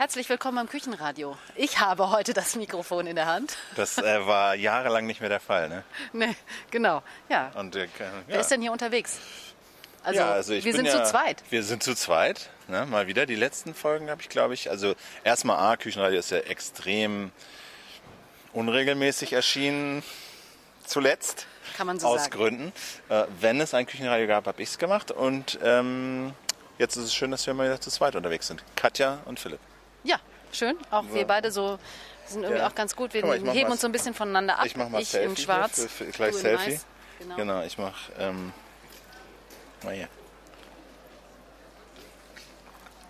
Herzlich willkommen beim Küchenradio. Ich habe heute das Mikrofon in der Hand. Das äh, war jahrelang nicht mehr der Fall, ne? Nee, genau. Ja. Und, äh, ja. Wer ist denn hier unterwegs? Also, ja, also wir sind ja, zu zweit. Wir sind zu zweit. Ne? Mal wieder. Die letzten Folgen habe ich, glaube ich. Also erstmal A, Küchenradio ist ja extrem unregelmäßig erschienen. Zuletzt. Kann man so aus sagen. Gründen. Äh, wenn es ein Küchenradio gab, habe ich es gemacht. Und ähm, jetzt ist es schön, dass wir mal wieder zu zweit unterwegs sind. Katja und Philipp. Ja, schön. Auch wir beide so sind irgendwie Ja. auch ganz gut. Wir mal, mach heben mal- uns so ein bisschen voneinander ab. Ich mache mal ich Selfie. in hier schwarz. Für, für, gleich Selfie. weiß. Genau. Genau, ich mache. Ähm, mal hier.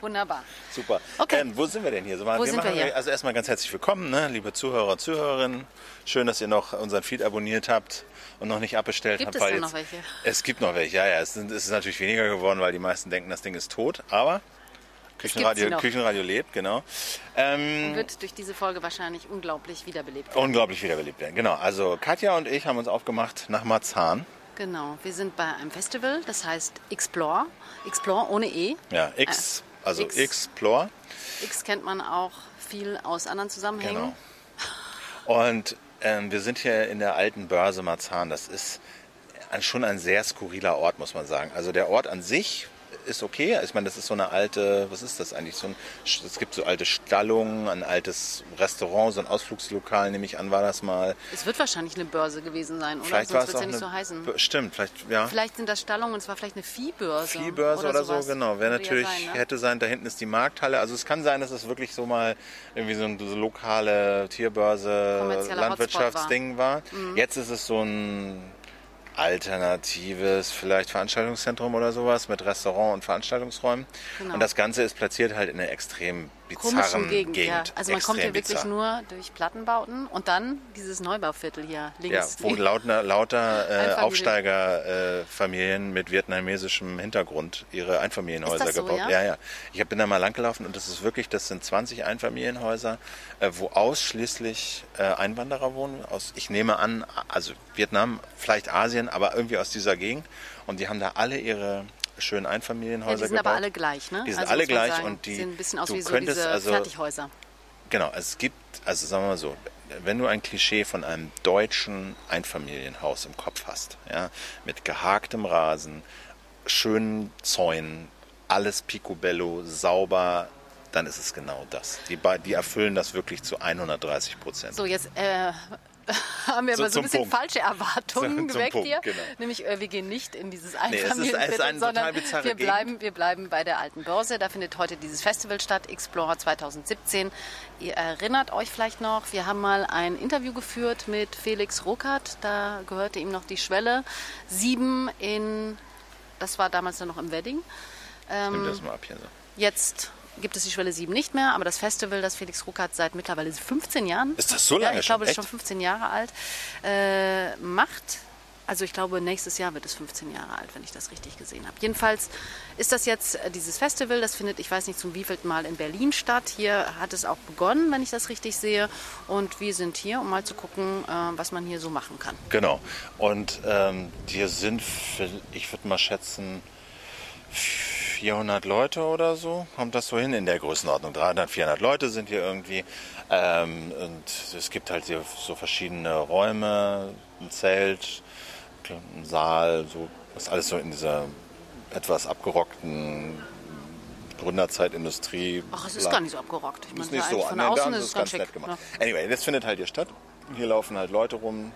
Wunderbar. Super. Okay. Ähm, wo sind wir denn hier? So, Wo sind machen wir hier? Also erstmal ganz herzlich willkommen, ne? liebe Zuhörer und Zuhörerinnen. Schön, dass ihr noch unseren Feed abonniert habt und noch nicht abbestellt Gibt habt. es denn jetzt, noch welche? Es gibt noch welche, ja, ja. Es, sind, es ist natürlich weniger geworden, weil die meisten denken, das Ding ist tot. Aber Küchenradio. Küchenradio lebt, genau. Ähm, Wird durch diese Folge wahrscheinlich unglaublich wiederbelebt. unglaublich wiederbelebt werden. Genau. Also Katja und ich haben uns aufgemacht nach Marzahn. Genau. Wir sind bei einem Festival, das heißt Explore. Explore ohne E. Ja, X, also X. Explore. X kennt man auch viel aus anderen Zusammenhängen. Genau. Und ähm, wir sind hier in der alten Börse Marzahn. Das ist schon ein sehr skurriler Ort, muss man sagen. Also der Ort an sich ist okay. Ich meine, das ist so eine alte, was ist das eigentlich? So ein, es gibt so alte Stallungen, ein altes Restaurant, so ein Ausflugslokal, nehme ich an, war das mal. Es wird wahrscheinlich eine Börse gewesen sein, oder? Vielleicht war Sonst es wird auch es ja eine, nicht so heißen. Stimmt, vielleicht, ja. Vielleicht sind das Stallungen, es war vielleicht eine Viehbörse. Viehbörse oder, so, sowas. genau. Wäre ja natürlich, sein, ne? hätte sein, da hinten ist die Markthalle. Also es kann sein, dass es wirklich so mal irgendwie so ein so lokale Tierbörse, Landwirtschaftsding war. Jetzt ist es so ein alternatives, vielleicht Veranstaltungszentrum oder sowas mit Restaurant und Veranstaltungsräumen. Genau. Und das Ganze ist platziert halt in einer extrem bizarren komischen Gegend, ja. Also man kommt hier Extrem wirklich bizarr. nur durch Plattenbauten und dann dieses Neubauviertel hier Ja, links. wo lauter, lauter äh, Aufsteigerfamilien äh, mit vietnamesischem Hintergrund ihre Einfamilienhäuser so, gebaut. ja? ja, ja. Ich bin da mal langgelaufen und das ist wirklich, das sind 20 Einfamilienhäuser, äh, wo ausschließlich äh, Einwanderer wohnen. Aus, ich nehme an, also Vietnam, vielleicht Asien, aber irgendwie aus dieser Gegend. Und die haben da alle ihre schönen ja, Einfamilienhäuser die sind gebaut. aber alle gleich, ne? Die sind also alle gleich sagen, und die- sehen ein bisschen aus du wie so könntest diese also- Fertighäuser. Genau, es gibt, also sagen wir mal so, wenn du ein Klischee von einem deutschen Einfamilienhaus im Kopf hast, ja, mit gehaktem Rasen, schönen Zäunen, alles picobello, sauber, dann ist es genau das. Die, die erfüllen das wirklich zu 130 Prozent. So, jetzt äh, haben wir So aber so ein bisschen Punkt. falsche Erwartungen So- geweckt Punkt, hier. genau. Nämlich, äh, wir gehen nicht in dieses Einfamilienviertel, total sondern wir Gegend. bleiben, wir bleiben bei der alten Börse. Da findet heute dieses Festival statt, Explorer 2017. Ihr erinnert euch vielleicht noch, wir haben mal ein Interview geführt mit Felix Ruckert. Da gehörte ihm noch die Schwelle. Sieben in, das war damals dann noch im Wedding. Nimm das mal ab hier so. Jetzt gibt es die Schwelle 7 nicht mehr, aber das Festival, das Felix Ruckert seit mittlerweile 15 Jahren, Ist das so ja, lange ich schon? glaube, es ist schon 15 Jahre alt, äh, macht. Also ich glaube, nächstes Jahr wird es 15 Jahre alt, wenn ich das richtig gesehen habe. Jedenfalls ist das jetzt äh, dieses Festival, das findet, ich weiß nicht zum wievielten Mal in Berlin statt. Hier hat es auch begonnen, wenn ich das richtig sehe. Und wir sind hier, um mal zu gucken, äh, was man hier so machen kann. Genau. Und ähm, die sind, ich würde mal schätzen, 400 Leute oder so. Kommt das so hin in der Größenordnung? 300, 400 Leute sind hier irgendwie. Ähm, und es gibt halt hier so verschiedene Räume, ein Zelt, ein Saal, so. Das ist alles so in dieser etwas abgerockten Gründerzeitindustrie. Ach, es ist gar nicht so abgerockt. Ich Ist meine, nicht so. von Nee, da außen ist es ganz ganz nett gemacht. Ja. Anyway, das findet halt hier statt. Hier laufen halt Leute rum,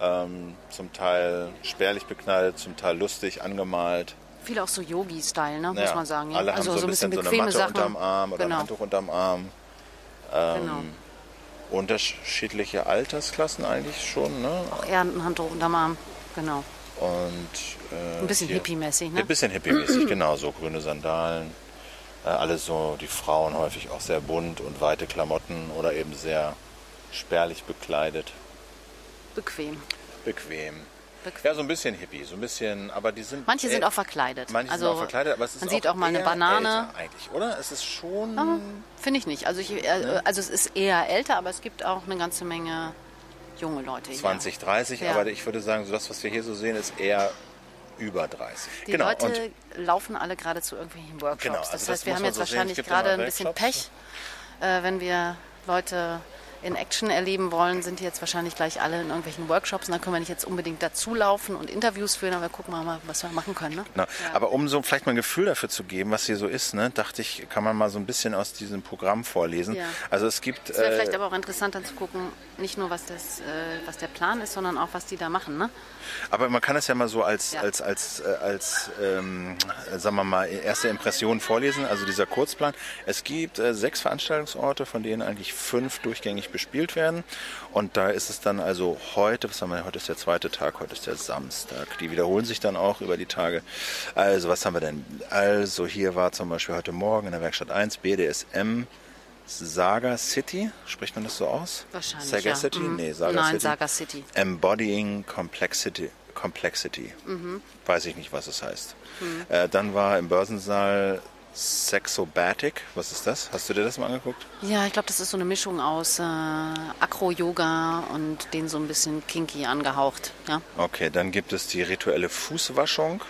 ähm, zum Teil spärlich beknallt, zum Teil lustig angemalt. Viel auch so Yogi-Style, ne, muss man sagen. Ja. Alle also haben so ein bisschen, so eine Matte Sachen. unterm Arm oder genau. ein Handtuch unterm Arm. genau. Unterschiedliche Altersklassen eigentlich schon, ne? Auch eher ein Handtuch unterm Arm. Genau. Und äh, Ein bisschen hippie-mäßig, Ein ne? bisschen hippie-mäßig, genau, so grüne Sandalen. Äh, alle so, die Frauen häufig auch sehr bunt und weite Klamotten oder eben sehr spärlich bekleidet. Bequem. Bequem. Bequem. Ja, so ein bisschen hippie, so ein bisschen, aber die sind. Manche sind auch verkleidet. Manche also, sind auch verkleidet, aber es ist man sieht auch auch mal eine Banane. eigentlich, oder? Es ist schon. Ah, Finde ich nicht. Also, ich, äh, also es ist eher älter, aber es gibt auch eine ganze Menge junge Leute hier. 20, 30, Ja. aber ich würde sagen, so das, was wir hier so sehen, ist eher über 30. Die genau. und Leute laufen alle gerade zu irgendwelchen Workshops. Genau, also das das heißt, wir haben jetzt so wahrscheinlich gerade ein bisschen. Pech. Äh, wenn wir Leute in Action erleben wollen, sind die jetzt wahrscheinlich gleich alle in irgendwelchen Workshops. Und dann können wir nicht jetzt unbedingt dazulaufen und Interviews führen, aber gucken wir mal, was wir machen können. Ne? Genau. Aber um so vielleicht mal ein Gefühl dafür zu geben, was hier so ist, ne, dachte ich, kann man mal so ein bisschen aus diesem Programm vorlesen. Ja. Also es gibt. Es wäre äh, vielleicht aber auch interessant dann zu gucken, nicht nur was, das, äh, was der Plan ist, sondern auch was die da machen. Ne? Aber man kann es ja mal so als, Ja. als, als, äh, als ähm, äh, sagen wir mal, erste Impression vorlesen, also dieser Kurzplan. Es gibt äh, sechs Veranstaltungsorte, von denen eigentlich fünf durchgängig bespielt werden. Und da ist es dann also heute, was haben wir, heute ist der zweite Tag, heute ist der Samstag. Die wiederholen sich dann auch über die Tage. Also was haben wir denn? Also hier war zum Beispiel heute Morgen in der Werkstatt 1 BDSM Saga City, spricht man das so aus? Wahrscheinlich, Saga ja. City? Mhm. Nee, Saga Nein, City. Saga City. Embodying Complexity. Complexity. Mhm. Weiß ich nicht, was es heißt. Äh, dann war im Börsensaal Sexobatic. Was ist das? Hast du dir das mal angeguckt? Ja, ich glaube, das ist so eine Mischung aus äh, Acro-Yoga und den so ein bisschen kinky angehaucht. Ja? Okay, dann gibt es die rituelle Fußwaschung.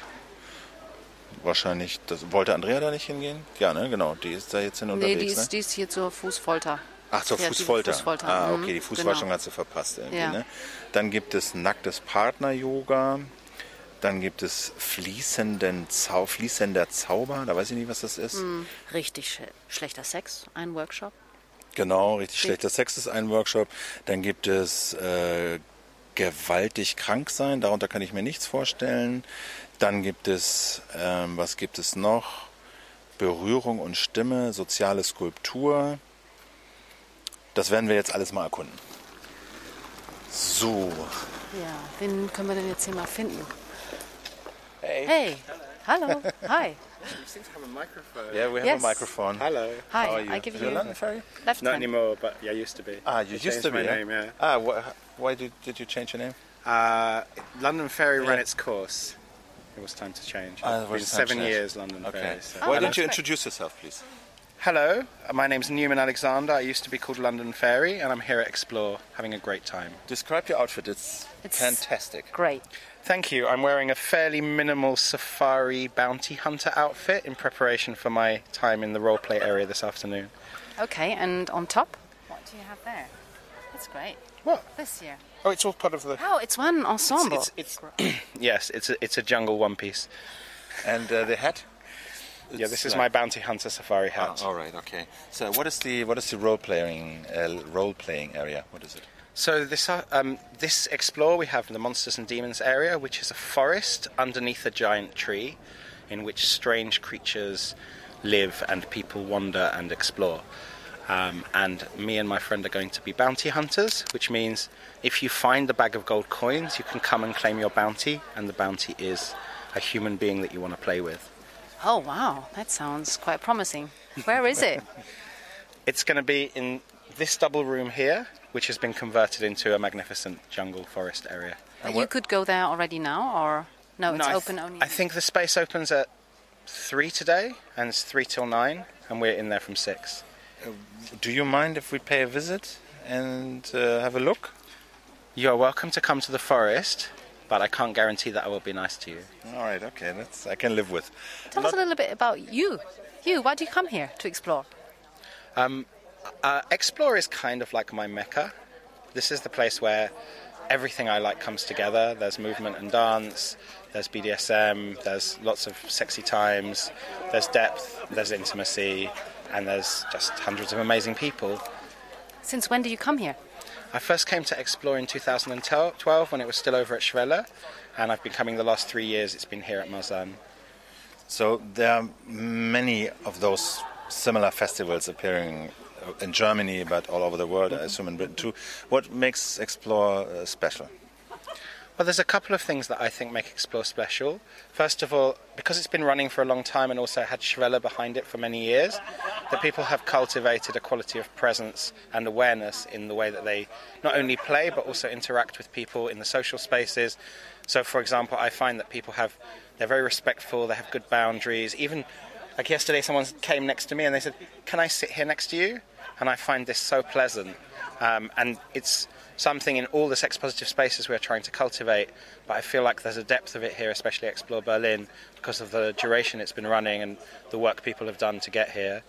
Wahrscheinlich, das, wollte Andrea da nicht hingehen? Ja, ne, genau, die ist da jetzt hin Nee, unterwegs. die ist, ne? die ist hier zur Fußfolter. Ach, zur Fußfolter. Fußfolter. Ah, Mhm, okay, die Fußwaschung genau. hat sie verpasst irgendwie. Ja. Ne? Dann gibt es nacktes Partner-Yoga. Dann gibt es fließenden Zau fließender Zauber. Da weiß ich nicht, was das ist. Hm, Richtig sch schlechter Sex, ein Workshop. Genau, richtig schlechter Sex ist ein Workshop. Dann gibt es äh, gewaltig krank sein. Darunter kann ich mir nichts vorstellen. Dann gibt es, ähm, was gibt es noch? Berührung und Stimme, soziale Skulptur. Das werden wir jetzt alles mal erkunden. So. Ja, wen können wir denn jetzt hier mal finden? Hey. Hey, hallo, hi. You seem to have a microphone. Yeah, we have Yes. a microphone. Hello. Hi, How are you? I give You're you London Ferry? left Not hand. anymore, but yeah, I used to be. Ah, you I used changed to be. my yeah? name, yeah. Ah, wh- why did, did you change your name? Uh, London Ferry Yeah. ran its course. It was time to change. Ah, it It's was been time to seven change. years London Okay. Ferry. So. Why don't you introduce yourself, please? Hello, my name's Newman Alexander. I used to be called London Fairy, and I'm here at Explore, having a great time. Describe your outfit. It's, It's- fantastic. Great. Thank you. I'm wearing a fairly minimal safari bounty hunter outfit in preparation for my time in the roleplay area this afternoon. Okay, and on top? What do you have there? That's great. What? This year. Oh, it's all part of the. Oh, it's one ensemble. It's, it's, yes, it's a, it's a jungle one piece. And uh, the hat? Yeah, this is like- my bounty hunter safari hat. Ah, all right, okay. So, what is the what is the role playing uh, role playing area? What is it? So this uh, um, this explore we have the monsters and demons area, which is a forest underneath a giant tree, in which strange creatures live and people wander and explore. Um, and me and my friend are going to be bounty hunters, which means if you find a bag of gold coins, you can come and claim your bounty, and the bounty is a human being that you want to play with. Oh, wow. That sounds quite promising. Where is it? It's going to be in this double room here, which has been converted into a magnificent jungle forest area. Uh, you could go there already now, or no? It's No, I open th- only. I think the space opens at three today, and it's three till nine, and we're in there from six. Do you mind if we pay a visit and uh, have a look? You are welcome to come to the forest, but I can't guarantee that I will be nice to you. All right, okay, that's I can live with. Tell us a little bit about you. You, why do you come here to explore? Uh, Explore is kind of like my mecca. This is the place where everything I like comes together. There's movement and dance, there's BDSM, there's lots of sexy times, there's depth, there's intimacy, and there's just hundreds of amazing people. Since when do you come here? I first came to Explore in 2012 when it was still over at Schwelle, and I've been coming the last three years. It's been here at Mazan. So there are many of those similar festivals appearing in Germany, but all over the world. I assume in Britain too. What makes Explore uh, special? Well, there's a couple of things that I think make Explore special. First of all, because it's been running for a long time and also had Schwelle behind it for many years, that people have cultivated a quality of presence and awareness in the way that they not only play but also interact with people in the social spaces. So, for example, I find that people have they're very respectful, they have good boundaries. Even like yesterday, someone came next to me and they said, "Can I sit here next to you?" And I find this so pleasant, um, and it's something in all the sex positive spaces we're trying to cultivate. But I feel like there's a depth of it here, especially Explore Berlin, because of the duration it's been running and the work people have done to get here.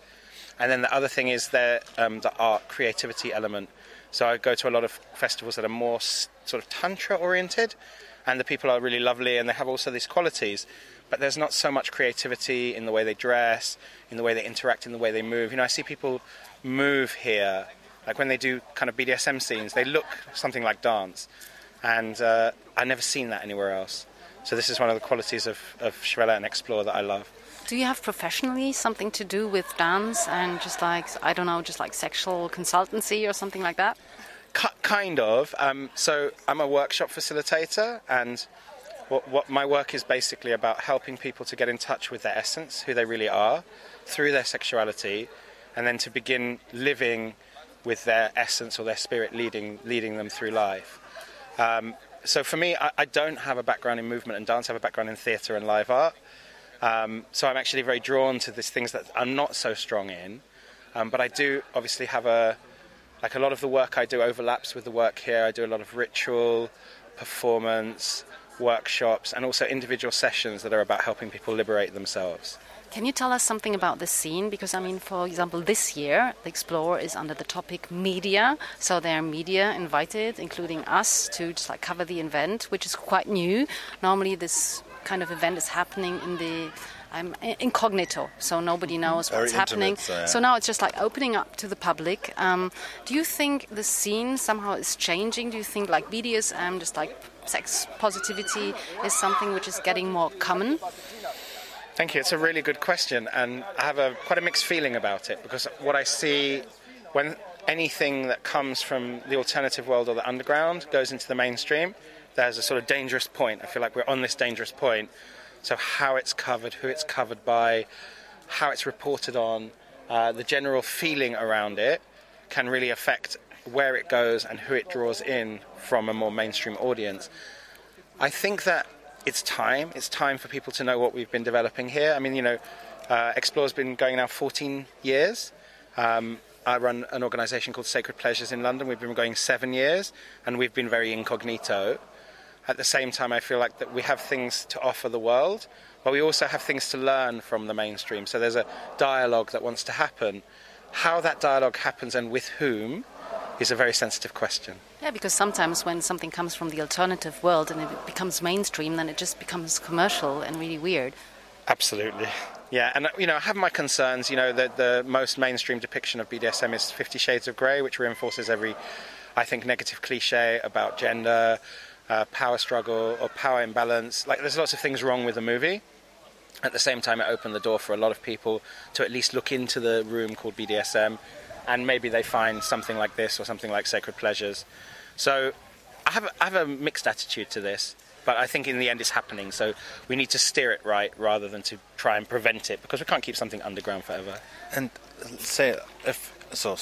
And then the other thing is the, um, the art creativity element. So I go to a lot of festivals that are more sort of tantra oriented, and the people are really lovely and they have also these qualities. But there's not so much creativity in the way they dress, in the way they interact, in the way they move. You know, I see people move here, like when they do kind of BDSM scenes, they look something like dance, and uh, I've never seen that anywhere else. So this is one of the qualities of, of Schwelle and Explore that I love. Do you have professionally something to do with dance and just like, I don't know, just like sexual consultancy or something like that? Ki- kind of. Um, so I'm a workshop facilitator, and what, what my work is basically about helping people to get in touch with their essence, who they really are, through their sexuality, and then to begin living with their essence or their spirit leading leading them through life. Um, so for me, I, I don't have a background in movement and dance. I have a background in theatre and live art. Um, so I'm actually very drawn to these things that I'm not so strong in. Um, but I do obviously have a like a lot of the work I do overlaps with the work here. I do a lot of ritual, performance, workshops, and also individual sessions that are about helping people liberate themselves. Can you tell us something about the scene? Because I mean, for example, this year the Explorer is under the topic media, so there are media invited, including us, to just like cover the event, which is quite new. Normally, this kind of event is happening in the um, incognito, so nobody knows Very what's happening. intimate, so, yeah. so now it's just like opening up to the public. Um, do you think the scene somehow is changing? Do you think like BDSM, just like sex positivity, is something which is getting more common? Thank you. It's a really good question, and I have a quite a mixed feeling about it because what I see when anything that comes from the alternative world or the underground goes into the mainstream, there's a sort of dangerous point. I feel like we're on this dangerous point. So how it's covered, who it's covered by, how it's reported on, uh, the general feeling around it can really affect where it goes and who it draws in from a more mainstream audience. I think that it's time. It's time for people to know what we've been developing here. I mean, you know, uh, Explore's been going now 14 years. Um, I run an organisation called Sacred Pleasures in London. We've been going seven years, and we've been very incognito. At the same time, I feel like that we have things to offer the world, but we also have things to learn from the mainstream. So there's a dialogue that wants to happen. How that dialogue happens and with whom is a very sensitive question. Yeah, because sometimes when something comes from the alternative world and it becomes mainstream, then it just becomes commercial and really weird. Absolutely. Yeah, and you know, I have my concerns. You know, that the most mainstream depiction of BDSM is Fifty Shades of Grey, which reinforces every, I think, negative cliche about gender, uh, power struggle, or power imbalance. Like, there's lots of things wrong with the movie. At the same time, it opened the door for a lot of people to at least look into the room called BDSM, and maybe they find something like this or something like Sacred Pleasures. So, I have, I have a mixed attitude to this, but I think in the end it's happening. So we need to steer it right rather than to try and prevent it because we can't keep something underground forever. And say if so,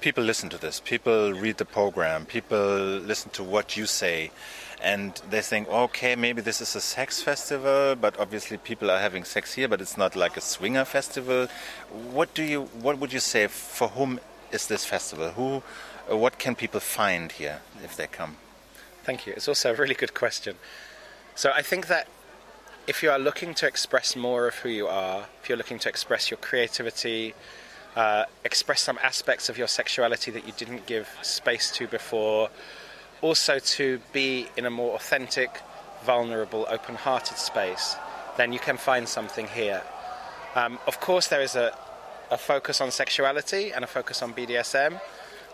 people listen to this. People read the program. People listen to what you say, and they think, okay, maybe this is a sex festival, but obviously people are having sex here, but it's not like a swinger festival. What do you? What would you say? For whom is this festival? Who? uh, What can people find here if they come? Thank you. It's also a really good question. So I think that if you are looking to express more of who you are, if you're looking to express your creativity, uh, express some aspects of your sexuality that you didn't give space to before, also to be in a more authentic, vulnerable, open hearted space, then you can find something here. Um, of course, there is a, a focus on sexuality and a focus on BDSM,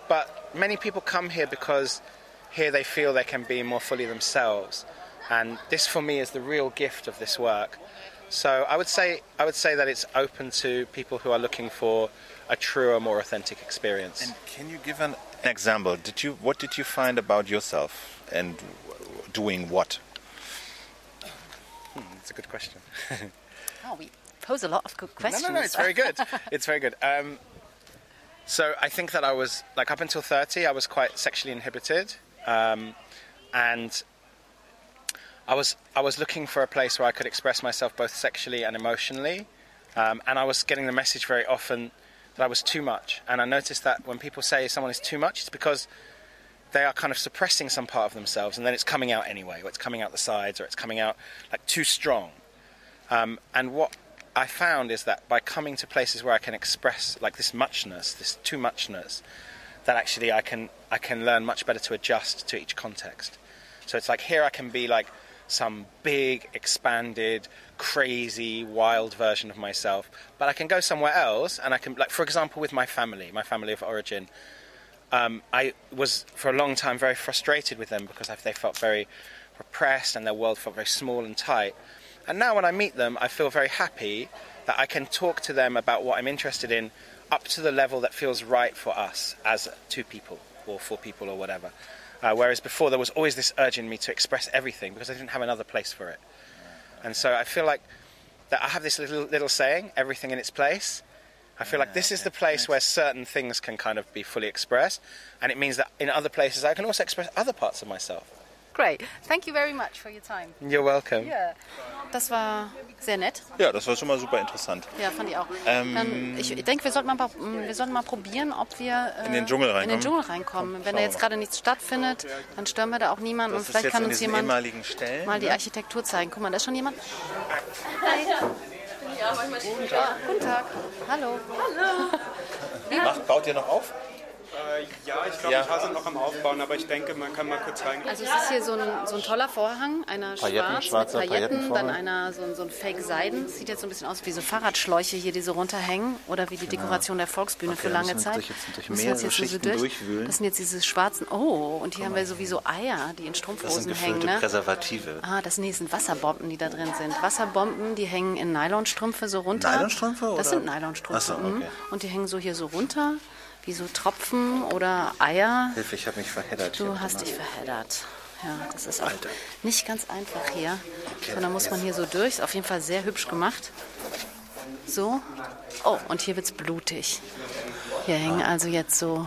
but many people come here because here they feel they can be more fully themselves. And this, for me, is the real gift of this work. So I would say I would say that it's open to people who are looking for a truer, more authentic experience. And can you give an example? Did you? What did you find about yourself and doing what? It's a good question. Oh, we pose a lot of good questions. No, no, no. It's very good. it's very good. Um, so I think that I was like up until thirty, I was quite sexually inhibited, um, and I was I was looking for a place where I could express myself both sexually and emotionally, um, and I was getting the message very often that I was too much. And I noticed that when people say someone is too much, it's because they are kind of suppressing some part of themselves, and then it's coming out anyway, or it's coming out the sides, or it's coming out like too strong. Um, and what I found is that by coming to places where I can express like this muchness, this too muchness, that actually I can I can learn much better to adjust to each context. So it's like here I can be like some big, expanded, crazy, wild version of myself, but I can go somewhere else and I can like for example with my family, my family of origin. Um, I was for a long time very frustrated with them because they felt very repressed and their world felt very small and tight. And now when I meet them, I feel very happy that I can talk to them about what I'm interested in up to the level that feels right for us as two people or four people or whatever. Uh, whereas before there was always this urge in me to express everything because I didn't have another place for it. And so I feel like that I have this little little saying, everything in its place. I feel like this is the place where certain things can kind of be fully expressed, and it means that in other places I can also express other parts of myself. Great. Thank you very much for your time. You're welcome. Yeah. Das war sehr nett. Ja, das war schon mal super interessant. Ja, fand ich auch. Ähm, Dann, ich denke, wir sollten, mal, wir sollten mal probieren, ob wir äh, In den Dschungel in den reinkommen. Dschungel reinkommen. Wenn da jetzt gerade nichts stattfindet, dann stören wir da auch niemanden. Das Und ist vielleicht jetzt kann in uns jemand Stellen. mal die ne? Architektur zeigen. Guck mal, da ist schon jemand. Hi. Ja, guten Tag. Hallo. Macht, baut ihr noch auf? Äh, ja, ich glaube, Ja. ein paar sind noch am Aufbauen, aber ich denke, man kann mal kurz reingehen. Also es ist hier so ein, so ein toller Vorhang, einer Pailletten, schwarz mit Pailletten, dann einer so, ein- so ein Fake Seiden. Sieht jetzt so ein bisschen aus wie so Fahrradschläuche hier, die so runterhängen oder wie die Dekoration der Volksbühne Okay, für lange Zeit. durch- jetzt durch Müssen mehrere jetzt Schichten durchwühlen. Das sind jetzt diese schwarzen. Oh, und hier haben wir sowieso Eier, die in Das sind Strumpfhosen gefüllte hängen. Ne? Präservative. Ah, das sind, nee, das sind Wasserbomben, die da drin sind. Wasserbomben, die hängen in Nylonstrümpfe so runter. Nylonstrümpfe, Das oder? sind Nylonstrümpfe. So, mhm. okay. Und die hängen so hier so runter, wie so Tropfen oder Eier. Hilfe, ich habe mich verheddert. Du hast dich verheddert. Ja, das ist auch Alter. nicht ganz einfach hier. Dann muss man hier so durch. Ist auf jeden Fall sehr hübsch gemacht. So. Oh, und hier wird's blutig. Hier hängen also jetzt so,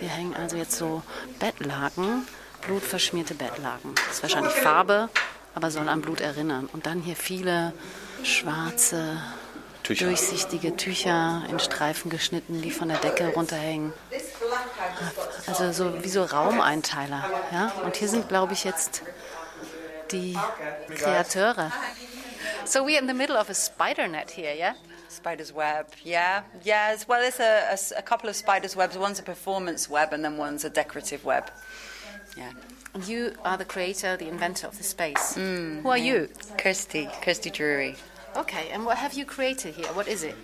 hier hängen also jetzt so Bettlaken, blutverschmierte Bettlaken. Das ist wahrscheinlich Farbe, aber soll an Blut erinnern. Und dann hier viele schwarze, Tücher. durchsichtige Tücher in Streifen geschnitten, die von der Decke runterhängen. Also so wie so Raumeinteiler. Ja? Und hier sind, glaube ich, jetzt die Kreateure. So we're in the middle of a spider net here, yeah? Spider's web, yeah, yeah. It's, well, it's a, a s- a couple of spider's webs. One's a performance web, and then one's a decorative web. Yeah. And you are the creator, the inventor of the space. Who are you? Kirsty, Kirsty Drury. Okay, and what have you created here? What is it?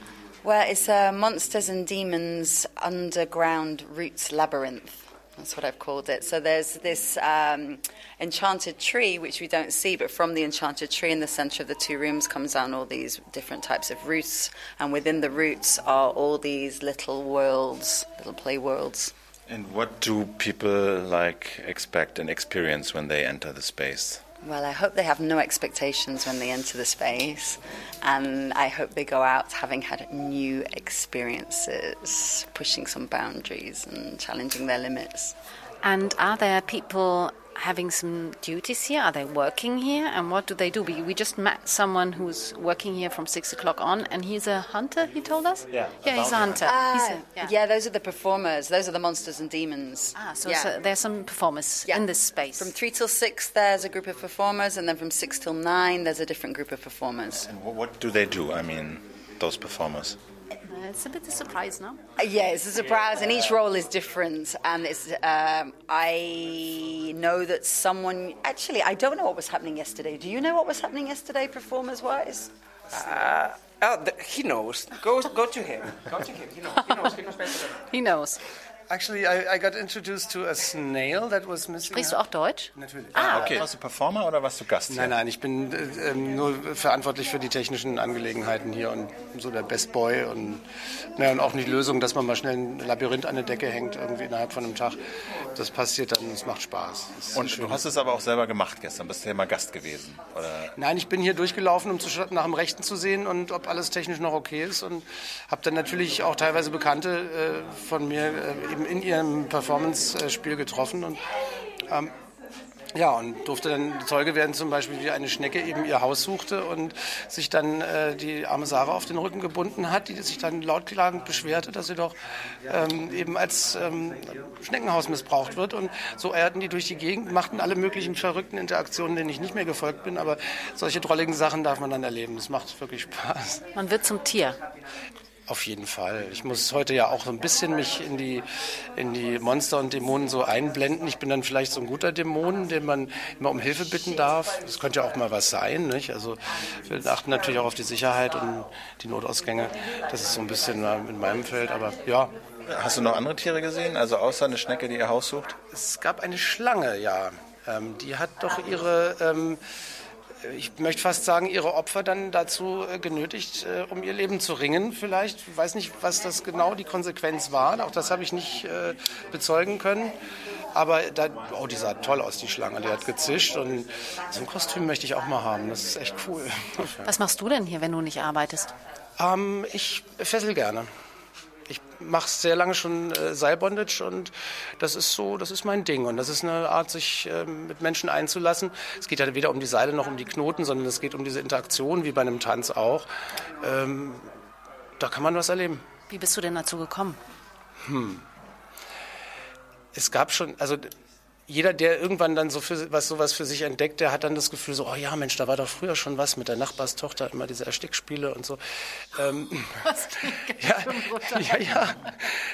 Well, it's a monsters and demons underground roots labyrinth. That's what I've called it. So there's this um, enchanted tree, which we don't see, but from the enchanted tree in the center of the two rooms comes down all these different types of roots, and within the roots are all these little worlds, little play worlds. And what do people like expect and experience when they enter the space? Well, I hope they have no expectations when they enter the space, and I hope they go out having had new experiences, pushing some boundaries and challenging their limits. And are there people having some duties here? Are they working here? And what do they do? We, we just met someone who's working here from six o'clock on, and he's a hunter, he told us? Yeah, Yeah, he's a hunter. Ah, He's a- yeah. those are the performers. Those are the monsters and demons. Ah, so, Yeah. so there's some performers Yeah. in this space. From three till six, there's a group of performers, and then from six till nine, there's a different group of performers. And what do they do? I mean, those performers. Uh, it's a bit of a surprise, no? Uh, Yeah, it's a surprise, and each role is different. And it's um, I know that someone actually I don't know what was happening yesterday. Do you know what was happening yesterday, performers wise? Oh, th- he knows. Go, go to him. Go to him. He knows. He knows. He knows better than He knows. Actually, I, I got introduced to a snail that was missing. Sprichst du auch Deutsch? Natürlich. Ah, Okay. Warst du Performer oder warst du Gast? hier? Nein, nein, ich bin äh, ähm, nur verantwortlich für die technischen Angelegenheiten hier und so der Best Boy und, naja, und auch die Lösung, dass man mal schnell ein Labyrinth an der Decke hängt, irgendwie innerhalb von einem Tag. Das passiert dann, es macht Spaß. Das Und schön. du hast es aber auch selber gemacht gestern. Bist du ja mal Gast gewesen? Oder? Nein, ich bin hier durchgelaufen, um zu, nach dem Rechten zu sehen und ob alles technisch noch okay ist. Und habe dann natürlich auch teilweise Bekannte äh, von mir äh, eben in ihrem Performance-Spiel getroffen. Und ähm, Ja, und durfte dann Zeuge werden, zum Beispiel, wie eine Schnecke eben ihr Haus suchte und sich dann äh, die arme Sarah auf den Rücken gebunden hat, die sich dann lautklagend beschwerte, dass sie doch ähm, eben als ähm, Schneckenhaus missbraucht wird. Und so eierten die durch die Gegend, machten alle möglichen verrückten Interaktionen, denen ich nicht mehr gefolgt bin. Aber solche drolligen Sachen darf man dann erleben. Das macht wirklich Spaß. Man wird zum Tier. Auf jeden Fall. Ich muss heute ja auch so ein bisschen mich in die, in die Monster und Dämonen so einblenden. Ich bin dann vielleicht so ein guter Dämon, den man immer um Hilfe bitten darf. Das könnte ja auch mal was sein. Nicht? Also wir achten natürlich auch auf die Sicherheit und die Notausgänge. Das ist so ein bisschen in meinem Feld. Aber ja, Hast du noch andere Tiere gesehen? Also außer eine Schnecke, die ihr Haus sucht? es gab eine Schlange, ja. Ähm, die hat doch ihre, ähm, ich möchte fast sagen, ihre Opfer dann dazu äh, genötigt, äh, um ihr Leben zu ringen. Vielleicht, ich weiß nicht, was das genau die Konsequenz war. Auch das habe ich nicht äh, bezeugen können. Aber da, oh, die sah toll aus, die Schlange. Die hat gezischt und so ein Kostüm möchte ich auch mal haben. Das ist echt cool. Was machst du denn hier, wenn du nicht arbeitest? Ähm, ich fessel gerne. Ich mache sehr lange schon äh, Seilbondage und das ist so, das ist mein Ding und das ist eine Art, sich äh, mit Menschen einzulassen. Es geht ja weder um die Seile noch um die Knoten, sondern es geht um diese Interaktion, wie bei einem Tanz auch. Ähm, da kann man was erleben. Wie bist du denn dazu gekommen? Es gab schon, also jeder, der irgendwann dann so für, was sowas für sich entdeckt, der hat dann das Gefühl so, oh ja, Mensch, da war doch früher schon was mit der Nachbarstochter, immer diese Erstickspiele und so. Ähm, Was ja, ja, ja,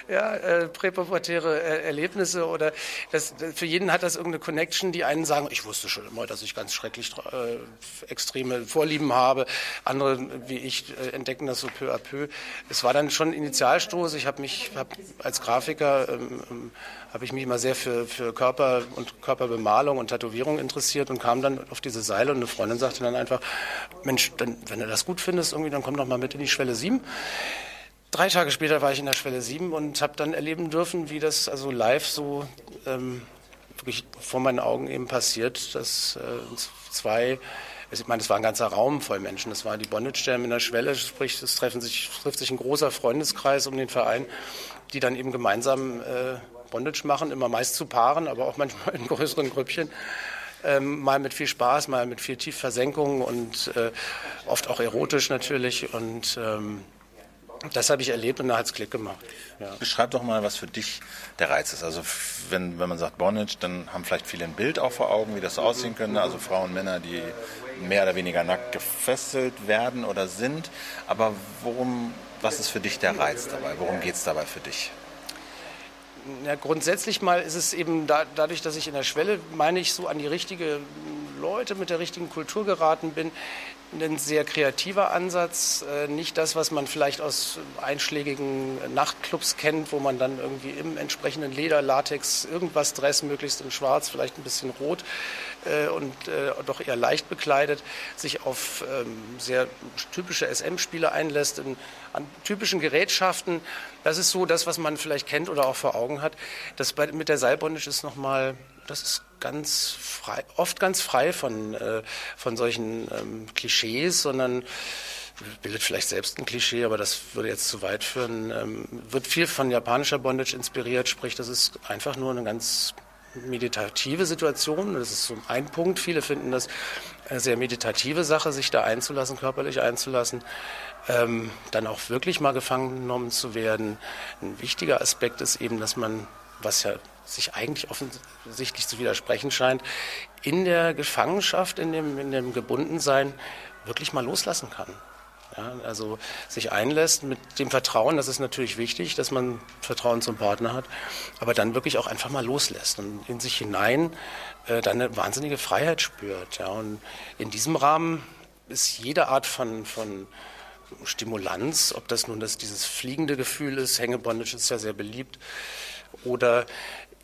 ja äh, präpubertäre äh, Erlebnisse oder das, für jeden hat das irgendeine Connection, die einen sagen, ich wusste schon immer, dass ich ganz schrecklich äh, extreme Vorlieben habe. Andere, wie ich, äh, entdecken das so peu à peu. Es war dann schon Initialstoß. Ich habe mich hab als Grafiker ähm, ähm, habe ich mich immer sehr für, für Körper und Körperbemalung und Tätowierung interessiert und kam dann auf diese Seile und eine Freundin sagte dann einfach, Mensch, dann, wenn du das gut findest, irgendwie, dann komm doch mal mit in die Schwelle 7. Drei Tage später war ich in der Schwelle 7 und habe dann erleben dürfen, wie das also live so ähm, wirklich vor meinen Augen eben passiert, dass äh, zwei, also ich meine, es war ein ganzer Raum voll Menschen, das war die Bondage in der Schwelle, sprich, es treffen sich, trifft sich ein großer Freundeskreis um den Verein, die dann eben gemeinsam äh, Bondage machen, immer meist zu Paaren, aber auch manchmal in größeren Grüppchen. Ähm, mal mit viel Spaß, mal mit viel Tiefversenkung und äh, oft auch erotisch natürlich. Und ähm, das habe ich erlebt und da hat es Klick gemacht. Ja. Beschreib doch mal, was für dich der Reiz ist. Also wenn, wenn man sagt Bondage, dann haben vielleicht viele ein Bild auch vor Augen, wie das so aussehen könnte. Also Frauen, Männer, die mehr oder weniger nackt gefesselt werden oder sind. Aber worum, was ist für dich der Reiz dabei? Worum geht es dabei für dich? Ja, grundsätzlich mal ist es eben da, dadurch, dass ich in der Schwelle, meine ich, so an die richtige Leute mit der richtigen Kultur geraten bin, ein sehr kreativer Ansatz, äh, nicht das, was man vielleicht aus einschlägigen Nachtclubs kennt, wo man dann irgendwie im entsprechenden Leder, Latex, irgendwas Dress, möglichst in Schwarz, vielleicht ein bisschen Rot äh, und äh, doch eher leicht bekleidet, sich auf ähm, sehr typische SM-Spiele einlässt, in, an typischen Gerätschaften. Das ist so das, was man vielleicht kennt oder auch vor Augen hat. Das bei, mit der Seilbondage ist nochmal, das ist ganz frei, oft ganz frei von, äh, von solchen ähm, Klischees, sondern bildet vielleicht selbst ein Klischee, aber das würde jetzt zu weit führen. Ähm, wird viel von japanischer Bondage inspiriert, sprich, das ist einfach nur eine ganz meditative Situation. Das ist so ein Punkt. Viele finden das eine sehr meditative Sache, sich da einzulassen, körperlich einzulassen. Ähm, dann auch wirklich mal gefangen genommen zu werden. Ein wichtiger Aspekt ist eben, dass man, was ja sich eigentlich offensichtlich zu widersprechen scheint, in der Gefangenschaft, in dem, in dem Gebundensein wirklich mal loslassen kann. Ja, also sich einlässt mit dem Vertrauen, das ist natürlich wichtig, dass man Vertrauen zum Partner hat, aber dann wirklich auch einfach mal loslässt und in sich hinein äh, dann eine wahnsinnige Freiheit spürt. Ja. Und in diesem Rahmen ist jede Art von, von Stimulanz, ob das nun das, dieses fliegende Gefühl ist, Hängebondage ist ja sehr beliebt, oder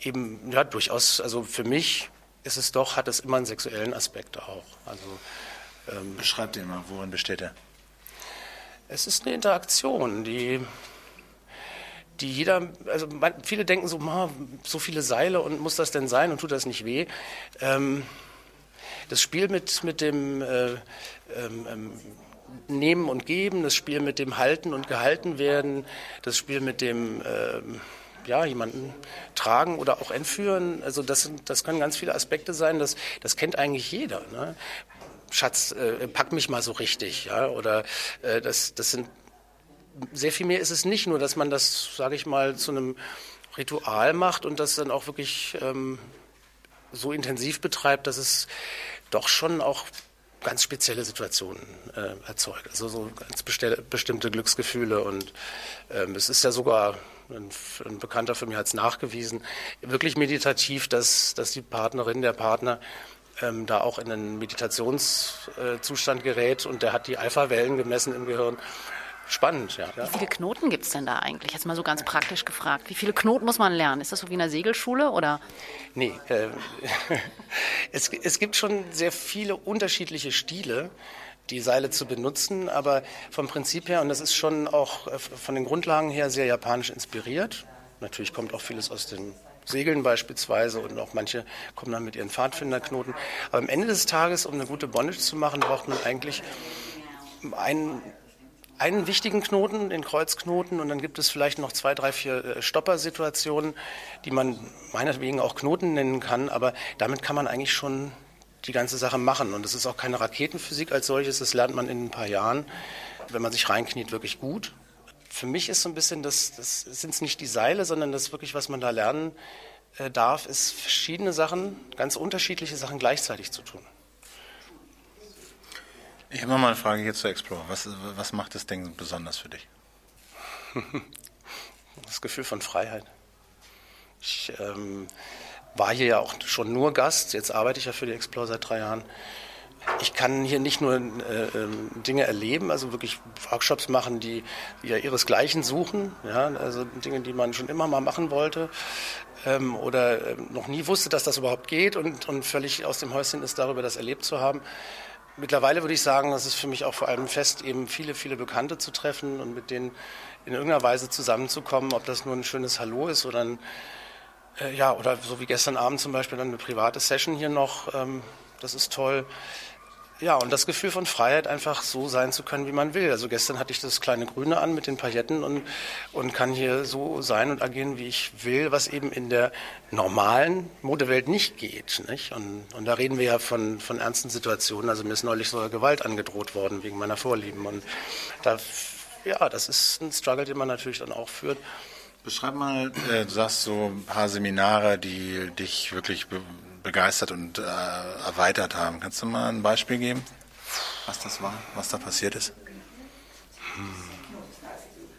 eben ja durchaus, also für mich ist es doch, hat es immer einen sexuellen Aspekt auch. Also ähm, Beschreib den mal, worin besteht er? es ist eine Interaktion, die, die jeder, also man, viele denken so, ma, so viele Seile und muss das denn sein und tut das nicht weh? Ähm, das Spiel mit, mit dem äh, ähm, ähm, Nehmen und Geben, das Spiel mit dem Halten und Gehalten werden, das Spiel mit dem ähm, ja, jemanden tragen oder auch entführen. Also das, das können ganz viele Aspekte sein. Das, das kennt eigentlich jeder. Ne? Schatz, äh, pack mich mal so richtig. Ja? Oder äh, das, das sind sehr viel mehr ist es nicht, nur dass man das, sage ich mal, zu einem Ritual macht und das dann auch wirklich ähm, so intensiv betreibt, dass es doch schon auch ganz spezielle Situationen äh, erzeugt. Also so ganz bestimmte Glücksgefühle und ähm, es ist ja sogar ein, ein Bekannter von mir hat es nachgewiesen, wirklich meditativ, dass, dass die Partnerin, der Partner ähm, da auch in einen Meditationszustand gerät und der hat die Alpha-Wellen gemessen im Gehirn. Spannend, ja. ja. Wie viele Knoten gibt es denn da eigentlich? Jetzt mal so ganz praktisch gefragt. Wie viele Knoten muss man lernen? Ist das so wie in der Segelschule oder? Nee, äh, es, es gibt schon sehr viele unterschiedliche Stile, die Seile zu benutzen, aber vom Prinzip her, und das ist schon auch äh, von den Grundlagen her sehr japanisch inspiriert. Natürlich kommt auch vieles aus den Segeln beispielsweise und auch manche kommen dann mit ihren Pfadfinderknoten. Aber am Ende des Tages, um eine gute Bondage zu machen, braucht man eigentlich einen einen wichtigen Knoten, den Kreuzknoten, und dann gibt es vielleicht noch zwei, drei, vier äh, Stoppersituationen, die man meinetwegen auch Knoten nennen kann, aber damit kann man eigentlich schon die ganze Sache machen. Und es ist auch keine Raketenphysik als solches, das lernt man in ein paar Jahren, wenn man sich reinkniet, wirklich gut. Für mich ist so ein bisschen, das, das sind es nicht die Seile, sondern das wirklich, was man da lernen äh, darf, ist verschiedene Sachen, ganz unterschiedliche Sachen gleichzeitig zu tun. Ich habe mal eine Frage hier zu Explore. Was, was macht das Ding besonders für dich? Das Gefühl von Freiheit. Ich ähm, war hier ja auch schon nur Gast. Jetzt arbeite ich ja für die Explore seit drei Jahren. Ich kann hier nicht nur äh, ähm, Dinge erleben, also wirklich Workshops machen, die, ja ihresgleichen suchen, ja, also Dinge, die man schon immer mal machen wollte ähm, oder ähm, noch nie wusste, dass das überhaupt geht und, und völlig aus dem Häuschen ist, darüber das erlebt zu haben. Mittlerweile würde ich sagen, das ist für mich auch vor allem fest, eben viele, viele Bekannte zu treffen und mit denen in irgendeiner Weise zusammenzukommen, ob das nur ein schönes Hallo ist oder ein, äh, ja, oder so wie gestern Abend zum Beispiel dann eine private Session hier noch, ähm, das ist toll. Ja, und das Gefühl von Freiheit, einfach so sein zu können, wie man will. Also gestern hatte ich das kleine Grüne an mit den Pailletten und, und kann hier so sein und agieren, wie ich will, was eben in der normalen Modewelt nicht geht. Nicht? Und, und da reden wir ja von, von ernsten Situationen. Also mir ist neulich sogar Gewalt angedroht worden wegen meiner Vorlieben. Und da, ja, das ist ein Struggle, den man natürlich dann auch führt. Beschreib mal, äh, du sagst so ein paar Seminare, die dich wirklich be begeistert und äh, erweitert haben. Kannst du mal ein Beispiel geben, was das war, was da passiert ist? Hm.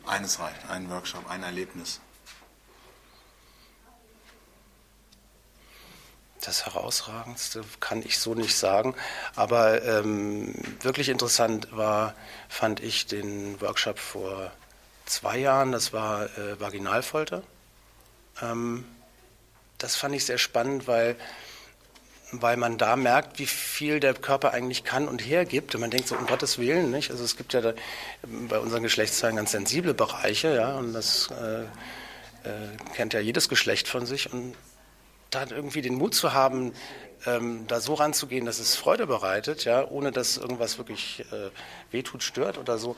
Eines reicht, ein Workshop, ein Erlebnis. Das herausragendste kann ich so nicht sagen, aber ähm, wirklich interessant war, fand ich den Workshop vor zwei Jahren, das war äh, Vaginalfolter. Ähm, das fand ich sehr spannend, weil, weil man da merkt, wie viel der Körper eigentlich kann und hergibt. Und man denkt so, um Gottes Willen, nicht? Also es gibt ja da, bei unseren Geschlechtsteilen ganz sensible Bereiche, ja, und das äh, äh, kennt ja jedes Geschlecht von sich. Und da irgendwie den Mut zu haben, ähm, da so ranzugehen, dass es Freude bereitet, ja, ohne dass irgendwas wirklich äh, wehtut, stört oder so.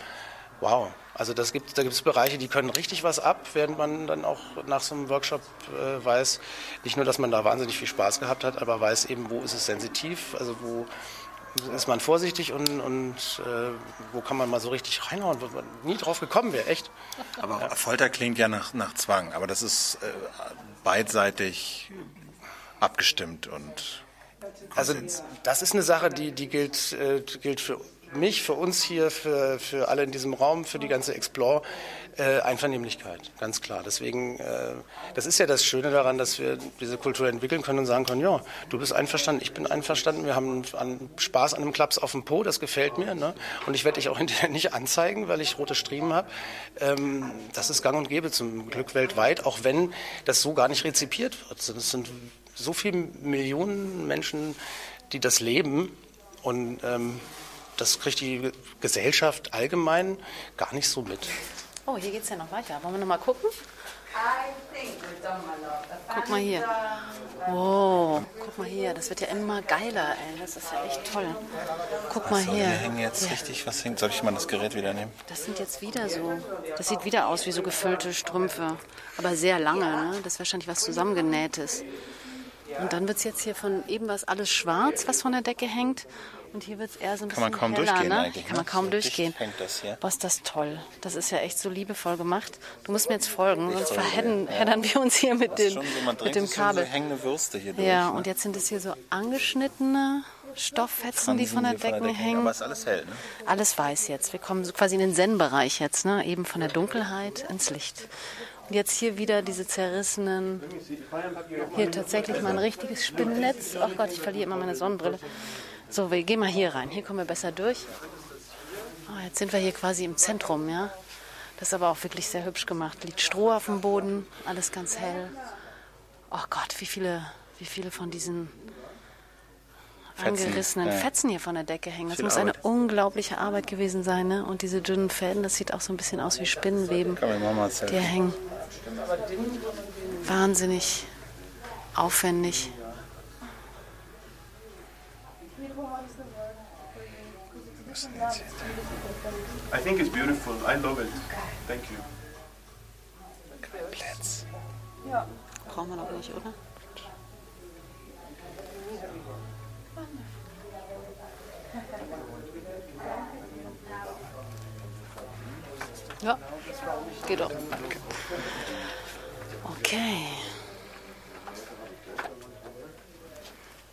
Wow, also das gibt, da gibt es Bereiche, die können richtig was ab, während man dann auch nach so einem Workshop äh, weiß, nicht nur, dass man da wahnsinnig viel Spaß gehabt hat, aber weiß eben, wo ist es sensitiv, also wo ist man vorsichtig und, und äh, wo kann man mal so richtig reinhauen, wo man nie drauf gekommen wäre, echt. Aber ja. Folter klingt ja nach, nach Zwang, aber das ist äh, beidseitig abgestimmt und also das ist eine Sache, die, die gilt, äh, gilt für mich, für uns hier, für, für alle in diesem Raum, für die ganze Explore, äh, Einvernehmlichkeit, ganz klar. Deswegen, äh, das ist ja das Schöne daran, dass wir diese Kultur entwickeln können und sagen können, ja, du bist einverstanden, ich bin einverstanden, wir haben an, Spaß an einem Klaps auf dem Po, das gefällt mir. Ne? Und ich werde dich auch hinterher nicht anzeigen, weil ich rote Striemen habe. Ähm, das ist gang und gäbe zum Glück weltweit, auch wenn das so gar nicht rezipiert wird. Es sind so viele Millionen Menschen, die das leben und ähm, das kriegt die Gesellschaft allgemein gar nicht so mit. Oh, hier geht es ja noch weiter. Wollen wir noch mal gucken? Guck mal hier. Wow, guck mal hier, das wird ja immer geiler, ey. Das ist ja echt toll. Guck mal So, hier. hier hängen jetzt Ja. richtig was hängt. Soll ich mal das Gerät wieder nehmen? Das sind jetzt wieder so. Das sieht wieder aus wie so gefüllte Strümpfe. Aber sehr lange, ne? Das ist wahrscheinlich was zusammengenähtes. Und dann wird es jetzt hier von eben was alles schwarz, was von der Decke hängt. Und hier wird es eher so ein Kann man bisschen kaum heller, durchgehen ne? eigentlich, Kann man ne? kaum So durchgehen. das hier. Boah, ist das toll. Das ist ja echt so liebevoll gemacht. Du musst mir jetzt folgen, sonst verheddern ja. wir uns hier mit, den, so, mit dem schon so Kabel. hängende Würste hier durch. Ja, ne? und jetzt sind es hier so angeschnittene Stofffetzen, die Fransen, von der die von Decke hängen. Aber ist alles hell, ne? Alles weiß jetzt. Wir kommen so quasi in den Zen-Bereich jetzt, ne? eben von der Dunkelheit ins Licht. Und jetzt hier wieder diese zerrissenen, hier tatsächlich mal ein richtiges Spinnennetz. Oh Gott, ich verliere immer meine Sonnenbrille. So, wir gehen mal hier rein. Hier kommen wir besser durch. Oh, jetzt sind wir hier quasi im Zentrum, ja. Das ist aber auch wirklich sehr hübsch gemacht. Liegt Stroh auf dem Boden, alles ganz hell. Oh Gott, wie viele, wie viele von diesen Fetzen, angerissenen ja. Fetzen hier von der Decke hängen. Das Viel muss eine Arbeit. unglaubliche Arbeit gewesen sein. Ne? Und diese dünnen Fäden, das sieht auch so ein bisschen aus wie Spinnenweben, die hier hängen. Wahnsinnig aufwendig. I think it's beautiful. I love it. Thank you. Plätz. Brauchen wir noch nicht, oder? Ja, geht doch. Okay.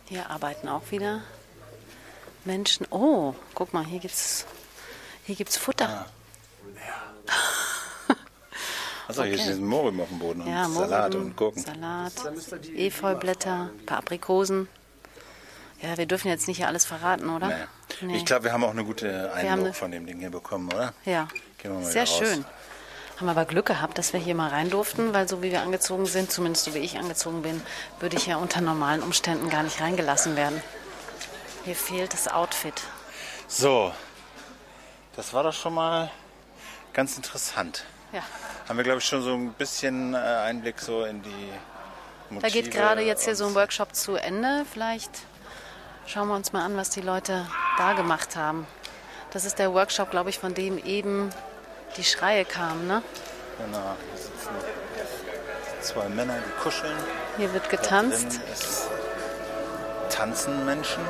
Hier arbeiten auch wieder Menschen. Oh, guck mal, hier gibt's hier gibt's Futter. Achso, hier ist ein Mohrrüben auf dem Boden und Ja, Salat und Gurken. Salat, Efeublätter, ein paar Aprikosen. Ja, wir dürfen jetzt nicht hier alles verraten, oder? Naja. Nee. Ich glaube, wir haben auch eine gute Eindruck eine- von dem Ding hier bekommen, oder? Ja, Gehen wir mal sehr schön. Haben wir aber Glück gehabt, dass wir hier mal rein durften, weil so wie wir angezogen sind, zumindest so wie ich angezogen bin, würde ich ja unter normalen Umständen gar nicht reingelassen werden. Hier fehlt das Outfit. So, das war doch schon mal ganz interessant. Ja, Haben wir, glaube ich, schon so ein bisschen äh, Einblick so in die Motive. da geht gerade jetzt hier so ein Workshop zu Ende. Vielleicht schauen wir uns mal an, was die Leute da gemacht haben. Das ist der Workshop, glaube ich, von dem eben die Schreie kamen. Ne? Genau, hier sitzen zwei Männer, die kuscheln. Hier wird getanzt. tanzen Menschen.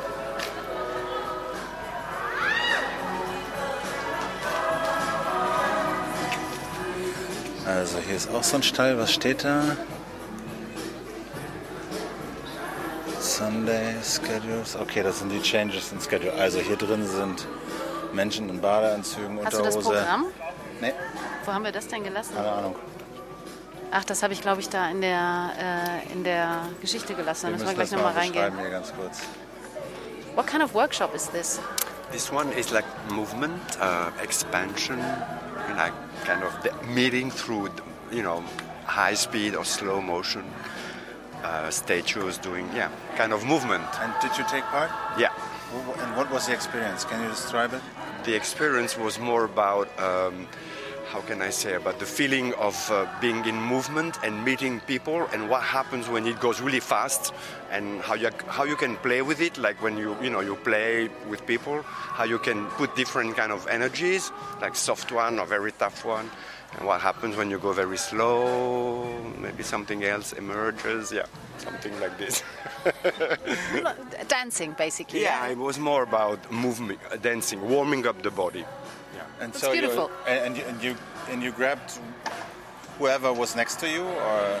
Also hier ist auch so ein Stall. Was steht da? Sunday Schedules. Okay, das sind die Changes in Schedule. Also hier drin sind Menschen in Badeanzügen, Hast du das Unterhose. Programm? Nee, Wo haben wir das denn gelassen? keine Ahnung. Ach, das habe ich, glaube ich, da in der, äh, in der Geschichte gelassen. Da Wir müssen wir gleich nochmal reingehen. hier ganz kurz. What kind of workshop is this? This one is like movement, uh, expansion, like kind of the meeting through, you know, high speed or slow motion. Uh, statues doing, yeah, kind of movement. And did you take part? Yeah. And what was the experience? Can you describe it? The experience was more about, um, how can I say, about the feeling of uh, being in movement and meeting people, and what happens when it goes really fast, and how you how you can play with it, like when you you know you play with people, how you can put different kind of energies, like soft one or very tough one, and what happens when you go very slow, maybe something else emerges, yeah, something like this. Dancing, basically. yeah, it was more about movement, uh, dancing, warming up the body. And That's so you- beautiful. and, and you and you and you grabbed whoever was next to you, or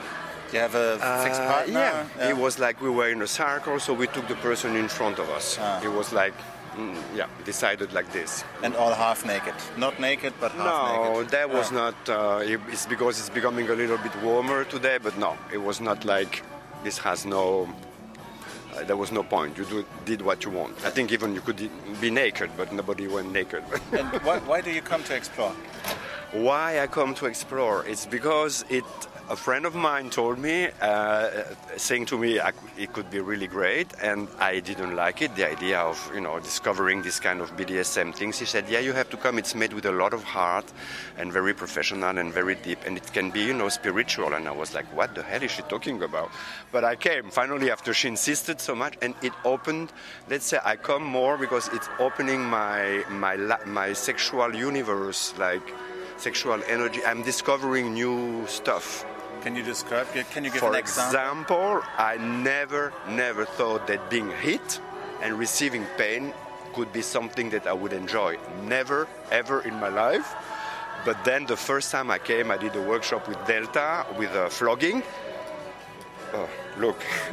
do you have a fixed Uh, partner? yeah. it was like we were in a circle, so we took the person in front of us. Ah. It was like, mm, yeah, decided like this. and all half naked, not naked, but half no, naked. that was Ah. not. Uh, it- it's because it's becoming a little bit warmer today, but no, it was not like this has no. There was no point. You do, did what you want. I think even you could be naked, but nobody went naked. And why, why do you come to explore? Why I come to explore? It's because it a friend of mine told me, uh, saying to me I, it could be really great, and I didn't like it. The idea of you know discovering this kind of BDSM things. He said, "Yeah, you have to come. It's made with a lot of heart, and very professional and very deep, and it can be you know spiritual." And I was like, "What the hell is she talking about?" But I came finally after she insisted so much, and it opened. Let's say I come more because it's opening my my my sexual universe, like sexual energy. I'm discovering new stuff. Can you describe? Can you give For an example? example, I never, never thought that being hit and receiving pain could be something that I would enjoy. Never, ever in my life. But then the first time I came, I did a workshop with Delta with uh, flogging. Oh, look,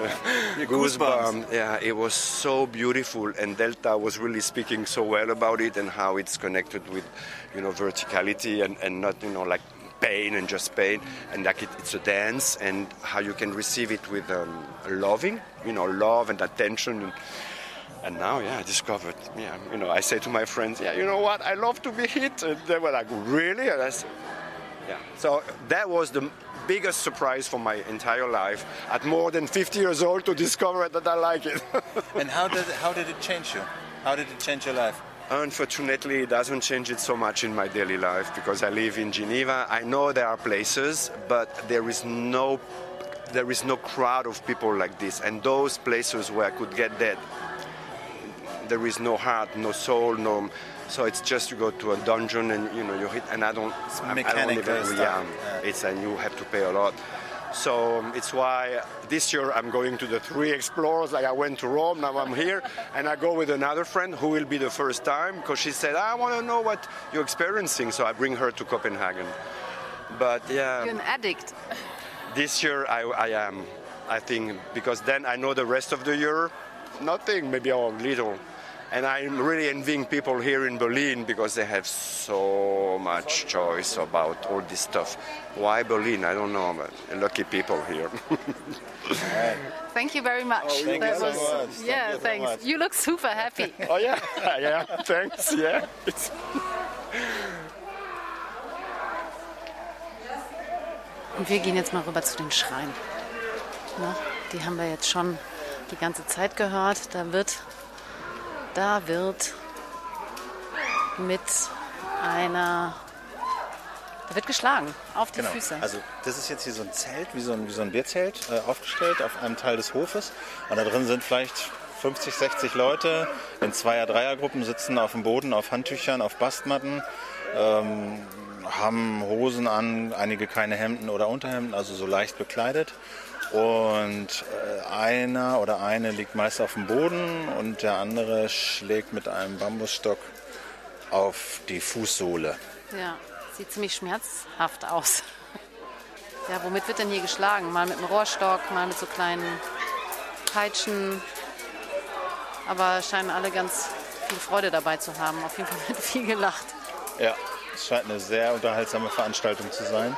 goosebumps. Yeah, it was so beautiful, and Delta was really speaking so well about it and how it's connected with, you know, verticality and, and not, you know, like pain and just pain, and like it, it's a dance, and how you can receive it with um, loving, you know, love and attention. And, and now, yeah, I discovered, yeah, you know, I say to my friends, yeah, you know what, I love to be hit. And they were like, really? And I said, yeah. So that was the biggest surprise for my entire life at more than 50 years old to discover that I like it. and how did how did it change you? How did it change your life? Unfortunately, it doesn't change it so much in my daily life because I live in Geneva. I know there are places, but there is no there is no crowd of people like this. And those places where I could get that, there is no heart, no soul, no. So it's just you go to a dungeon and you know you hit, and I don't. It's I- I don't even- Yeah. it's and you have to pay a lot. So um, it's why this year I'm going to the three explorers. Like I went to Rome, now I'm here, and I go with another friend who will be the first time because she said I want to know what you're experiencing. So I bring her to Copenhagen. But yeah, You're an addict. this year I, I am. I think because then I know the rest of the year, nothing, maybe a little. And I'm really envying people here in Berlin because they have so much choice about all this stuff. Why Berlin? I don't know, but lucky people here. Thank you very much. Oh, thank you That so was- much. Thank Yeah, you so thanks. much. You look super happy. oh yeah, yeah, thanks. Yeah. It's Und wir gehen jetzt mal rüber zu den Schreien. Ne? Die haben wir jetzt schon die ganze Zeit gehört. Da wird, da wird mit einer, da wird geschlagen auf die Genau. Füße. Also das ist jetzt hier so ein Zelt, wie so ein, wie so ein Bierzelt, äh, aufgestellt auf einem Teil des Hofes. Und da drin sind vielleicht 50, 60 Leute in Zweier-, Dreiergruppen, sitzen auf dem Boden, auf Handtüchern, auf Bastmatten, ähm, haben Hosen an, einige keine Hemden oder Unterhemden, also so leicht bekleidet. Und äh, einer oder eine liegt meist auf dem Boden und der andere schlägt mit einem Bambusstock auf die Fußsohle. Ja, sieht ziemlich schmerzhaft aus. Ja, womit wird denn hier geschlagen? Mal mit einem Rohrstock, mal mit so kleinen Peitschen. Aber scheinen alle ganz viel Freude dabei zu haben. Auf jeden Fall wird viel gelacht. Ja, es scheint eine sehr unterhaltsame Veranstaltung zu sein.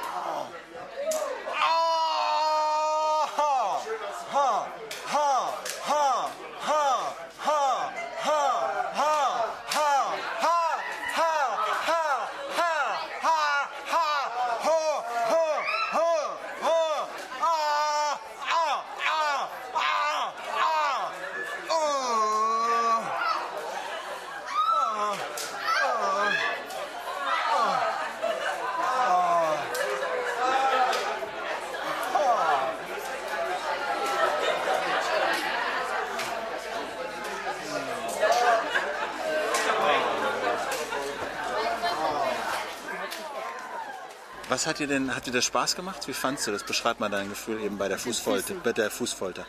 Was hat dir denn, hat dir das Spaß gemacht? Wie fandst du das? Beschreib mal dein Gefühl eben bei der Fußfolter. Bei der Fußfolter.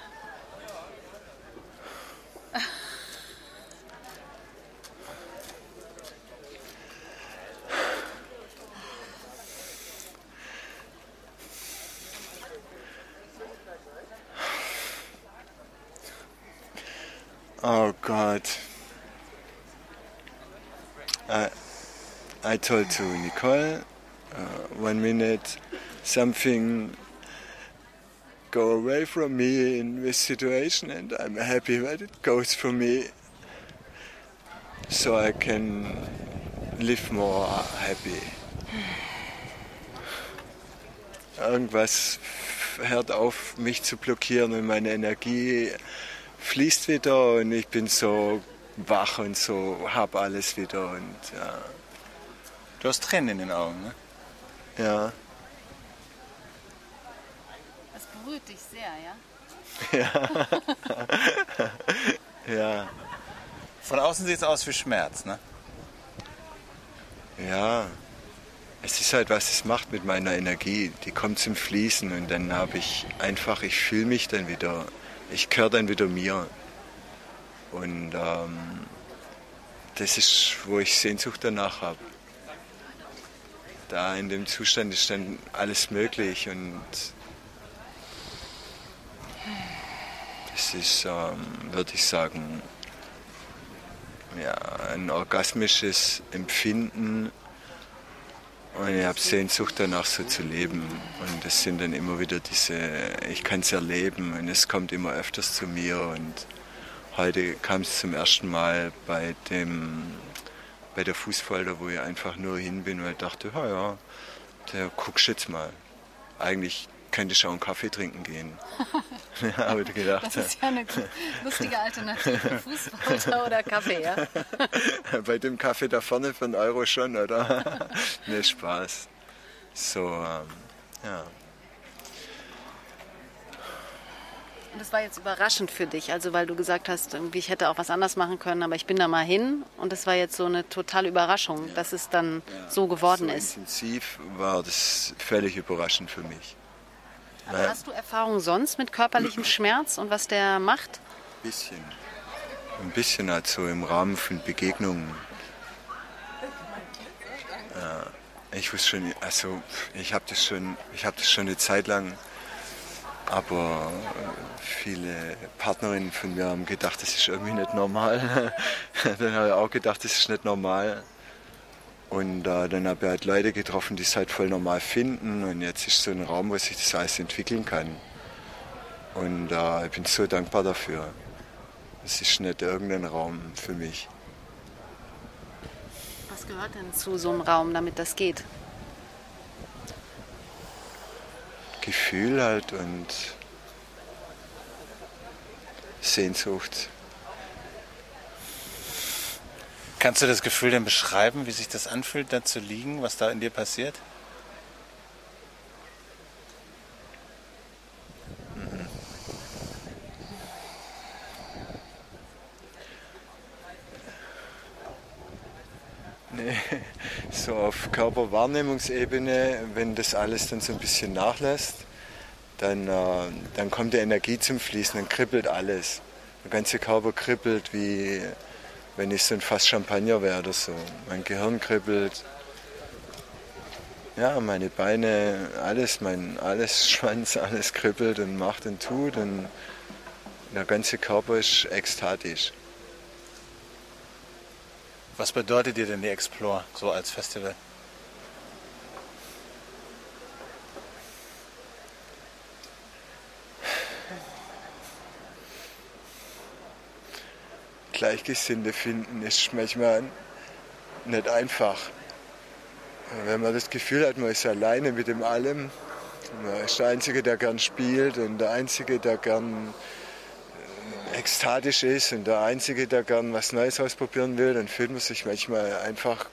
Oh God. I, I told to Nicole uh, one minute something go away from me in this situation and I'm happy that it goes from me so I can live more happy. irgendwas hört auf, mich zu blockieren und meine Energie fließt wieder und ich bin so wach und so, hab alles wieder und ja. Du hast Tränen in den Augen, ne? Ja. Das berührt dich sehr, ja? Ja. ja. Von außen sieht es aus wie Schmerz, ne? Ja. Es ist halt, was es macht mit meiner Energie. Die kommt zum Fließen und dann habe ich einfach, ich fühle mich dann wieder, ich gehöre dann wieder mir. Und ähm, das ist, wo ich Sehnsucht danach habe. Da in dem Zustand ist dann alles möglich und es ist, ähm, würde ich sagen, ja, ein orgasmisches Empfinden und ich habe Sehnsucht danach so zu leben und es sind dann immer wieder diese, ich kann es erleben und es kommt immer öfters zu mir und heute kam es zum ersten Mal bei dem bei der Fußfolter, wo ich einfach nur hin bin, weil ich dachte, ja, ja, der guckst jetzt mal. Eigentlich könnte ich auch einen Kaffee trinken gehen. ja, habe ich gedacht. Das ist ja eine lustige Alternative, Fußfolter oder Kaffee, ja? Bei dem Kaffee da vorne für einen Euro schon, oder? ne, Spaß. So, ähm, ja. Und das war jetzt überraschend für dich, also weil du gesagt hast, irgendwie ich hätte auch was anders machen können, aber ich bin da mal hin und das war jetzt so eine totale Überraschung, ja. dass es dann ja. so geworden so ist. Intensiv war das völlig überraschend für mich. Aber Weil hast du Erfahrung sonst mit körperlichem Schmerz und was der macht? Ein bisschen. Ein bisschen halt so im Rahmen von Begegnungen. Ja, ich wusste schon, also ich habe das schon, ich habe das schon eine Zeit lang aber viele Partnerinnen von mir haben gedacht, das ist irgendwie nicht normal. dann habe ich auch gedacht, das ist nicht normal. Und äh, dann habe ich halt Leute getroffen, die es halt voll normal finden. Und jetzt ist so ein Raum, wo sich das alles entwickeln kann. Und äh, ich bin so dankbar dafür. Es ist nicht irgendein Raum für mich. Was gehört denn zu so einem Raum, damit das geht? Gefühl halt und Sehnsucht. Kannst du das Gefühl denn beschreiben, wie sich das anfühlt, da zu liegen, was da in dir passiert? Nee, so auf Körperwahrnehmungsebene, wenn das alles dann so ein bisschen nachlässt, dann, äh, dann kommt die Energie zum Fließen, dann kribbelt alles. Der ganze Körper kribbelt wie, wenn ich so ein Fass Champagner wäre oder so. Mein Gehirn kribbelt. Ja, meine Beine, alles, mein alles Schwanz, alles kribbelt und macht und tut und der ganze Körper ist ekstatisch. Was bedeutet dir denn die Explore so als Festival? Gleichgesinnte finden ist manchmal nicht einfach. Wenn man das Gefühl hat, man ist alleine mit dem allem, man ist der Einzige, der gern spielt und der Einzige, der gern ekstatisch ist und der Einzige, der gern was Neues ausprobieren will, dann fühlt man sich manchmal einfach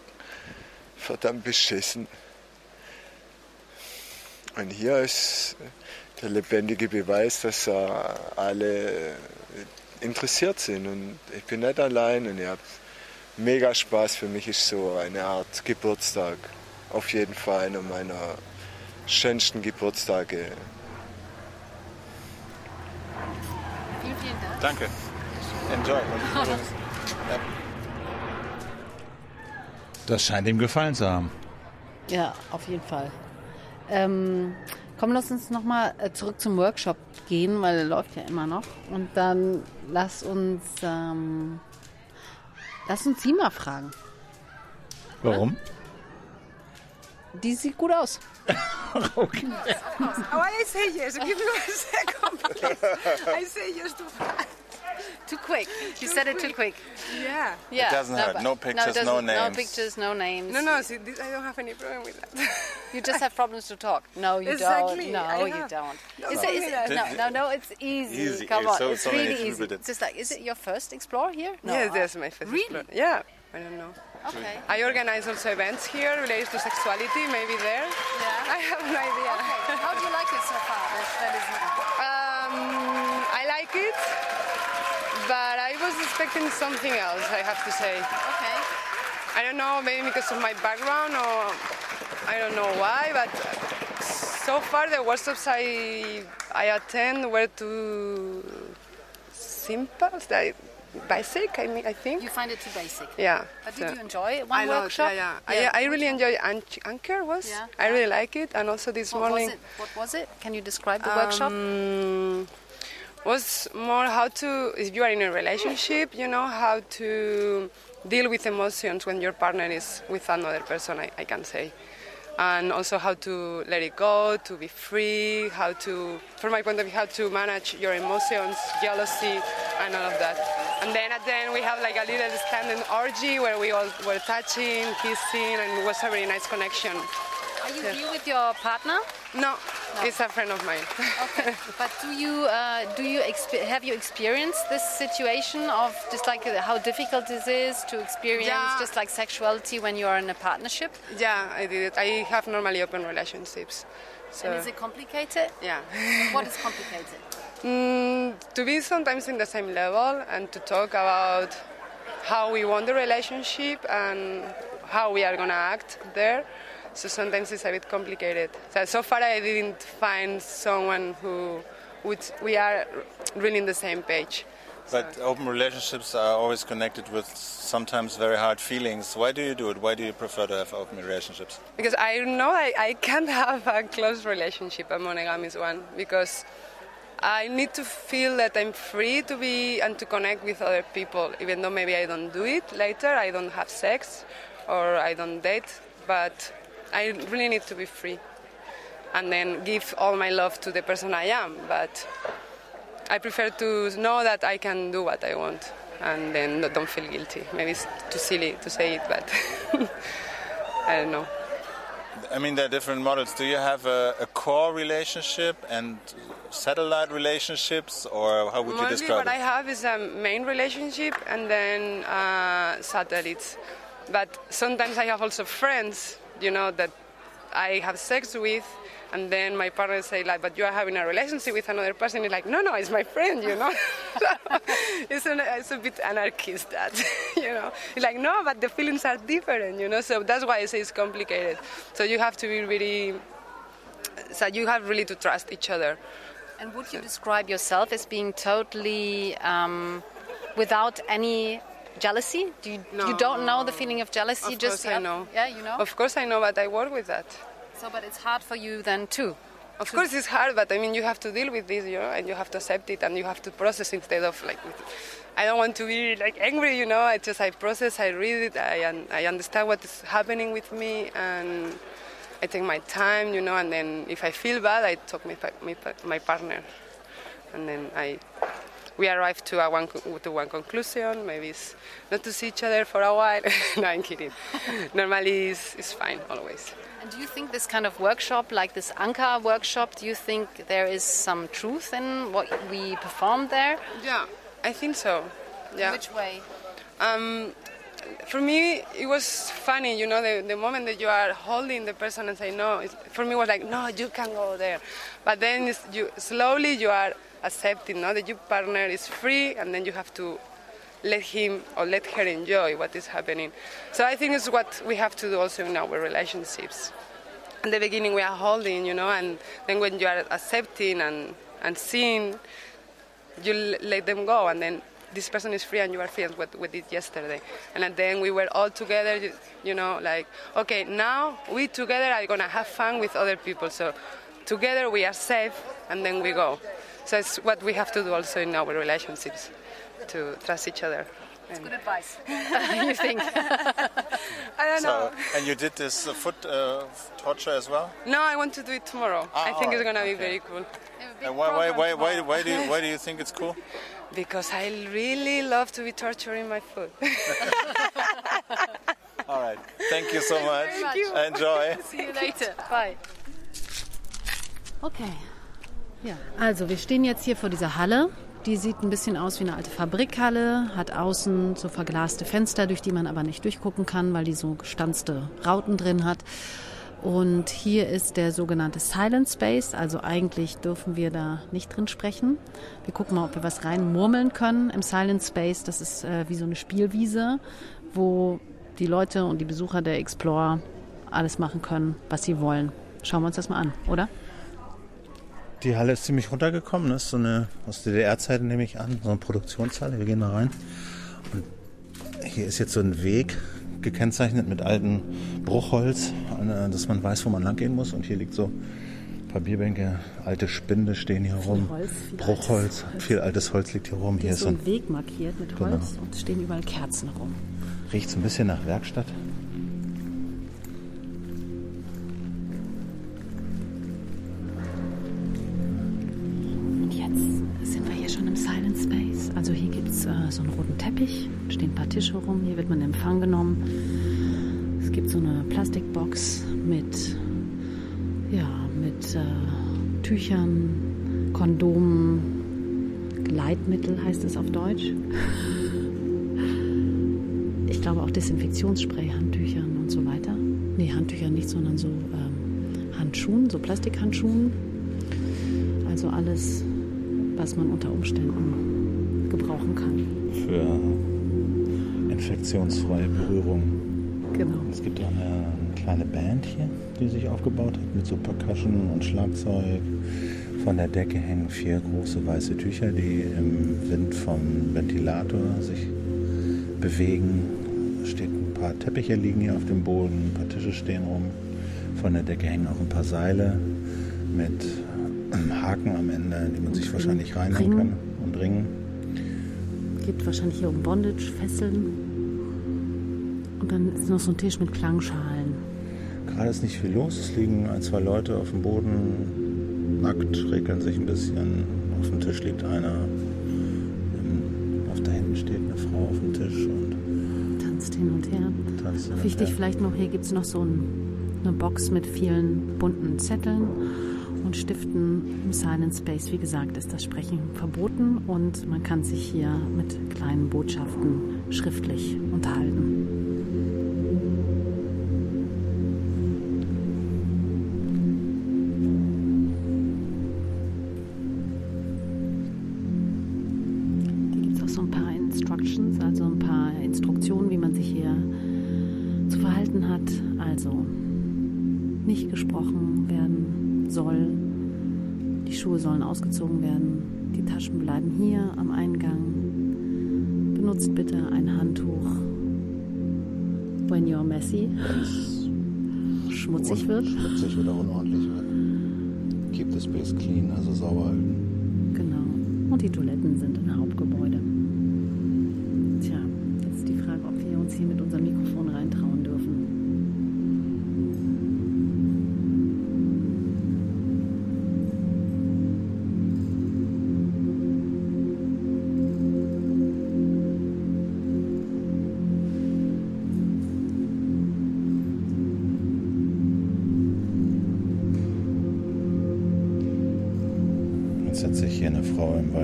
verdammt beschissen. Und hier ist der lebendige Beweis, dass alle interessiert sind. Und ich bin nicht allein und ich habe mega Spaß. Für mich ist so eine Art Geburtstag. Auf jeden Fall einer meiner schönsten Geburtstage. Vielen, vielen Dank. Danke. Enjoy. Das scheint ihm gefallen zu haben. Ja, auf jeden Fall. Ähm, komm, lass uns nochmal äh, zurück zum Workshop gehen, weil er läuft ja immer noch. Und dann lass uns, ähm, lass uns sie mal fragen. Warum? Die sieht gut aus. okay. Oh, I say yes. Give me a second, please. I say yes to fast. Too quick. You said it too quick. Yeah. Yeah. It doesn't hurt. No pictures, it no doesn't- No pictures, no names. No, no, see, this, I don't have any problem with that. You just have problems to talk. No, you Exactly, don't. I No, you have. don't. No, Is no, it, is no, it, no, no, no, it's easy. Easy. Come It's on, so- it's so really easy. did. Just like, is it your first explore here? No. yes, uh, that's my first Really? explore. Yeah, I don't know. Okay. I organize also events here related to sexuality, maybe there. Yeah. I have an idea. Okay. How do you like it so far? That, is Um, I like it, but I was expecting something else, I have to say. Okay. I don't know, maybe because of my background or I don't know why, but so far the workshops I, I attend were too simple, like basic, I, mean, I think. You find it too basic. Yeah. But so- did you enjoy one I workshop? Yeah, yeah. I, I really enjoy Anchor was. Yeah. I really like it, and also this What morning was it? What was it? Can you describe the workshop? um, was more how to if you are in a relationship, you know how to deal with emotions when your partner is with another person. I, I can say. And also how to let it go, to be free, how to, from my point of view, how to manage your emotions, jealousy, and all of that. And then at the end we have like a little standing orgy where we all were touching, kissing, and it was a really nice connection. Are you here with your partner? No, it's a friend of mine. Okay. but do you uh, do you have you experienced this situation of just like uh, how difficult this is to experience Yeah. just like sexuality when you are in a partnership? Yeah, I did it. I have normally open relationships. So And is it complicated? yeah. what is complicated? Mm, to be sometimes in the same level and to talk about how we want the relationship and how we are gonna act there. So sometimes it's a bit complicated. So, so far I didn't find someone who would we are really in the same page. But open relationships are always connected with sometimes very hard feelings. Why do you do it? Why do you prefer to have open relationships? Because I know I, I can't have a close relationship, a monogamous one, because I need to feel that I'm free to be and to connect with other people, even though maybe I don't do it later, I don't have sex or I don't date, but I really need to be free and then give all my love to the person I am. But I prefer to know that I can do what I want and then don't feel guilty. Maybe it's too silly to say it, but I don't know. I mean, there are different models. Do you have a, a core relationship and satellite relationships, or how would you Mostly describe what it? I have is a main relationship and then uh, satellites. But sometimes I have also friends, you know, that I have sex with, and then my partner say like, "But you are having a relationship with another person." It's like, "No, no, it's my friend," you know. it's, an, it's a bit anarchist that, you know. It's like, no, but the feelings are different, you know. So that's why I say it's complicated. So you have to be really. So you have really to trust each other. And would you describe yourself as being totally um, without any jealousy? Do you, you don't know the feeling of jealousy? Of just course I know. Yeah, you know. Of course I know, but I work with that. So, but it's hard for you then too. Of course it's hard, but I mean you have to deal with this, you know, and you have to accept it and you have to process instead of like. I don't want to be like angry, you know. I just I process, I read it, I un- I understand what is happening with me, and I take my time, you know. And then if I feel bad, I talk with my, my, my partner, and then I we arrive to a one to one conclusion. Maybe it's not to see each other for a while. no, I'm kidding. Normally it's, it's fine always. And do you think this kind of workshop, like this Anka workshop, do you think there is some truth in what we performed there? Yeah, I think so. Yeah. Which way? Um, for me, it was funny, you know, the, the moment that you are holding the person and say no. It's, for me, it was like, no, you can go there. But then you slowly you are accepting, no, that your partner is free, and then you have to let him or let her enjoy what is happening. So I think it's what we have to do also in our relationships. In the beginning, we are holding, you know, and then when you are accepting and and seeing, you let them go, and then this person is free and you are free, as what we did yesterday. And then we were all together, you, you know, like, okay, now we together are gonna have fun with other people. So together we are safe, and then we go. So it's what we have to do also in our relationships, to trust each other. And Good advice. you think? I don't So, know. and you did this uh, foot uh, torture as well? No, I want to do it tomorrow. Ah, I think it's gonna be very cool. And why, why, why, why, why, do you, why do you think it's cool? Because I really love to be torturing my foot. All right. Thank you so much. Thank you. Enjoy. See you later. Bye. Okay. Also wir stehen jetzt hier vor dieser Halle. Die sieht ein bisschen aus wie eine alte Fabrikhalle, hat außen so verglaste Fenster, durch die man aber nicht durchgucken kann, weil die so gestanzte Rauten drin hat. Und hier ist der sogenannte Silent Space, also eigentlich dürfen wir da nicht drin sprechen. Wir gucken mal, ob wir was reinmurmeln können im Silent Space. Das ist äh, wie so eine Spielwiese, wo die Leute und die Besucher der Explore alles machen können, was sie wollen. Schauen wir uns das mal an, oder? Die Halle ist ziemlich runtergekommen. Das ist so eine aus DDR-Zeiten nehme ich an, so eine Produktionshalle. Wir gehen da rein. Und hier ist jetzt so ein Weg gekennzeichnet mit altem Bruchholz, äh, dass man weiß, wo man lang gehen muss. Und hier liegt so ein paar Bierbänke, alte Spinde stehen hier rum. Holz, viel Bruchholz, viel altes Holz liegt hier rum. Hier ist so ein, Weg markiert mit Genau. Holz und es stehen überall Kerzen rum. riecht so ein bisschen nach Werkstatt. Jetzt sind wir hier schon im Silent Space. Also hier gibt es äh, so einen roten Teppich, stehen ein paar Tische rum, hier wird man in Empfang genommen. Es gibt so eine Plastikbox mit, ja, mit äh, Tüchern, Kondomen, Gleitmittel heißt es auf Deutsch. Ich glaube auch Desinfektionsspray, Handtüchern und so weiter. Nee, Handtücher nicht, sondern so ähm, Handschuhen, so Plastikhandschuhen. Also alles, was man unter Umständen gebrauchen kann. für infektionsfreie Berührung. Genau. Es gibt auch eine kleine Band hier, die sich aufgebaut hat mit so Percussion und Schlagzeug. Von der Decke hängen vier große weiße Tücher, die im Wind vom Ventilator sich bewegen. Steht ein paar Teppiche liegen hier auf dem Boden, ein paar Tische stehen rum. Von der Decke hängen auch ein paar Seile mit Haken am Ende, die man sich wahrscheinlich reinhängen kann und Ringen. Geht wahrscheinlich hier um Bondage, Fesseln. Und dann ist noch so ein Tisch mit Klangschalen. Gerade ist nicht viel los. Es liegen ein, zwei Leute auf dem Boden, nackt, regeln sich ein bisschen. Auf dem Tisch liegt einer. Auf da hinten steht eine Frau auf dem Tisch und Tanzt hin und her. tanzt. hin und Wichtig her. vielleicht noch, hier gibt es noch so ein, eine Box mit vielen bunten Zetteln Stiften im Silent Space. Wie gesagt, ist das Sprechen verboten und man kann sich hier mit kleinen Botschaften schriftlich unterhalten. Schmutzig wird. Schmutzig oder unordentlich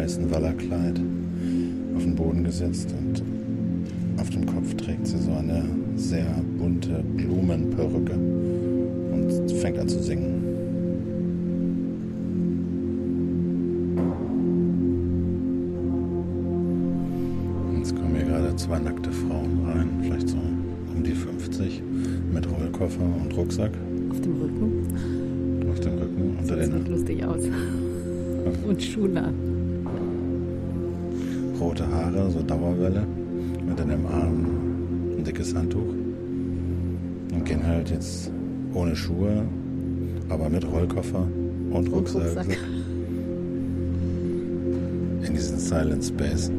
weißen Wallerkleid auf den Boden gesetzt und auf dem Kopf trägt sie so eine sehr bunte Blumenperücke und fängt an zu singen. Jetzt kommen hier gerade zwei nackte Frauen rein, vielleicht so um die 50, mit Rollkoffer und Rucksack Auf dem Rücken. auf dem Rücken unter Das den sieht lustig aus. Und Schuhe an. Rote Haare, so Dauerwelle, mit in dem Arm ein dickes Handtuch und gehen halt jetzt ohne Schuhe, aber mit Rollkoffer und Rucksack, Rucksack. in diesen Silent Space.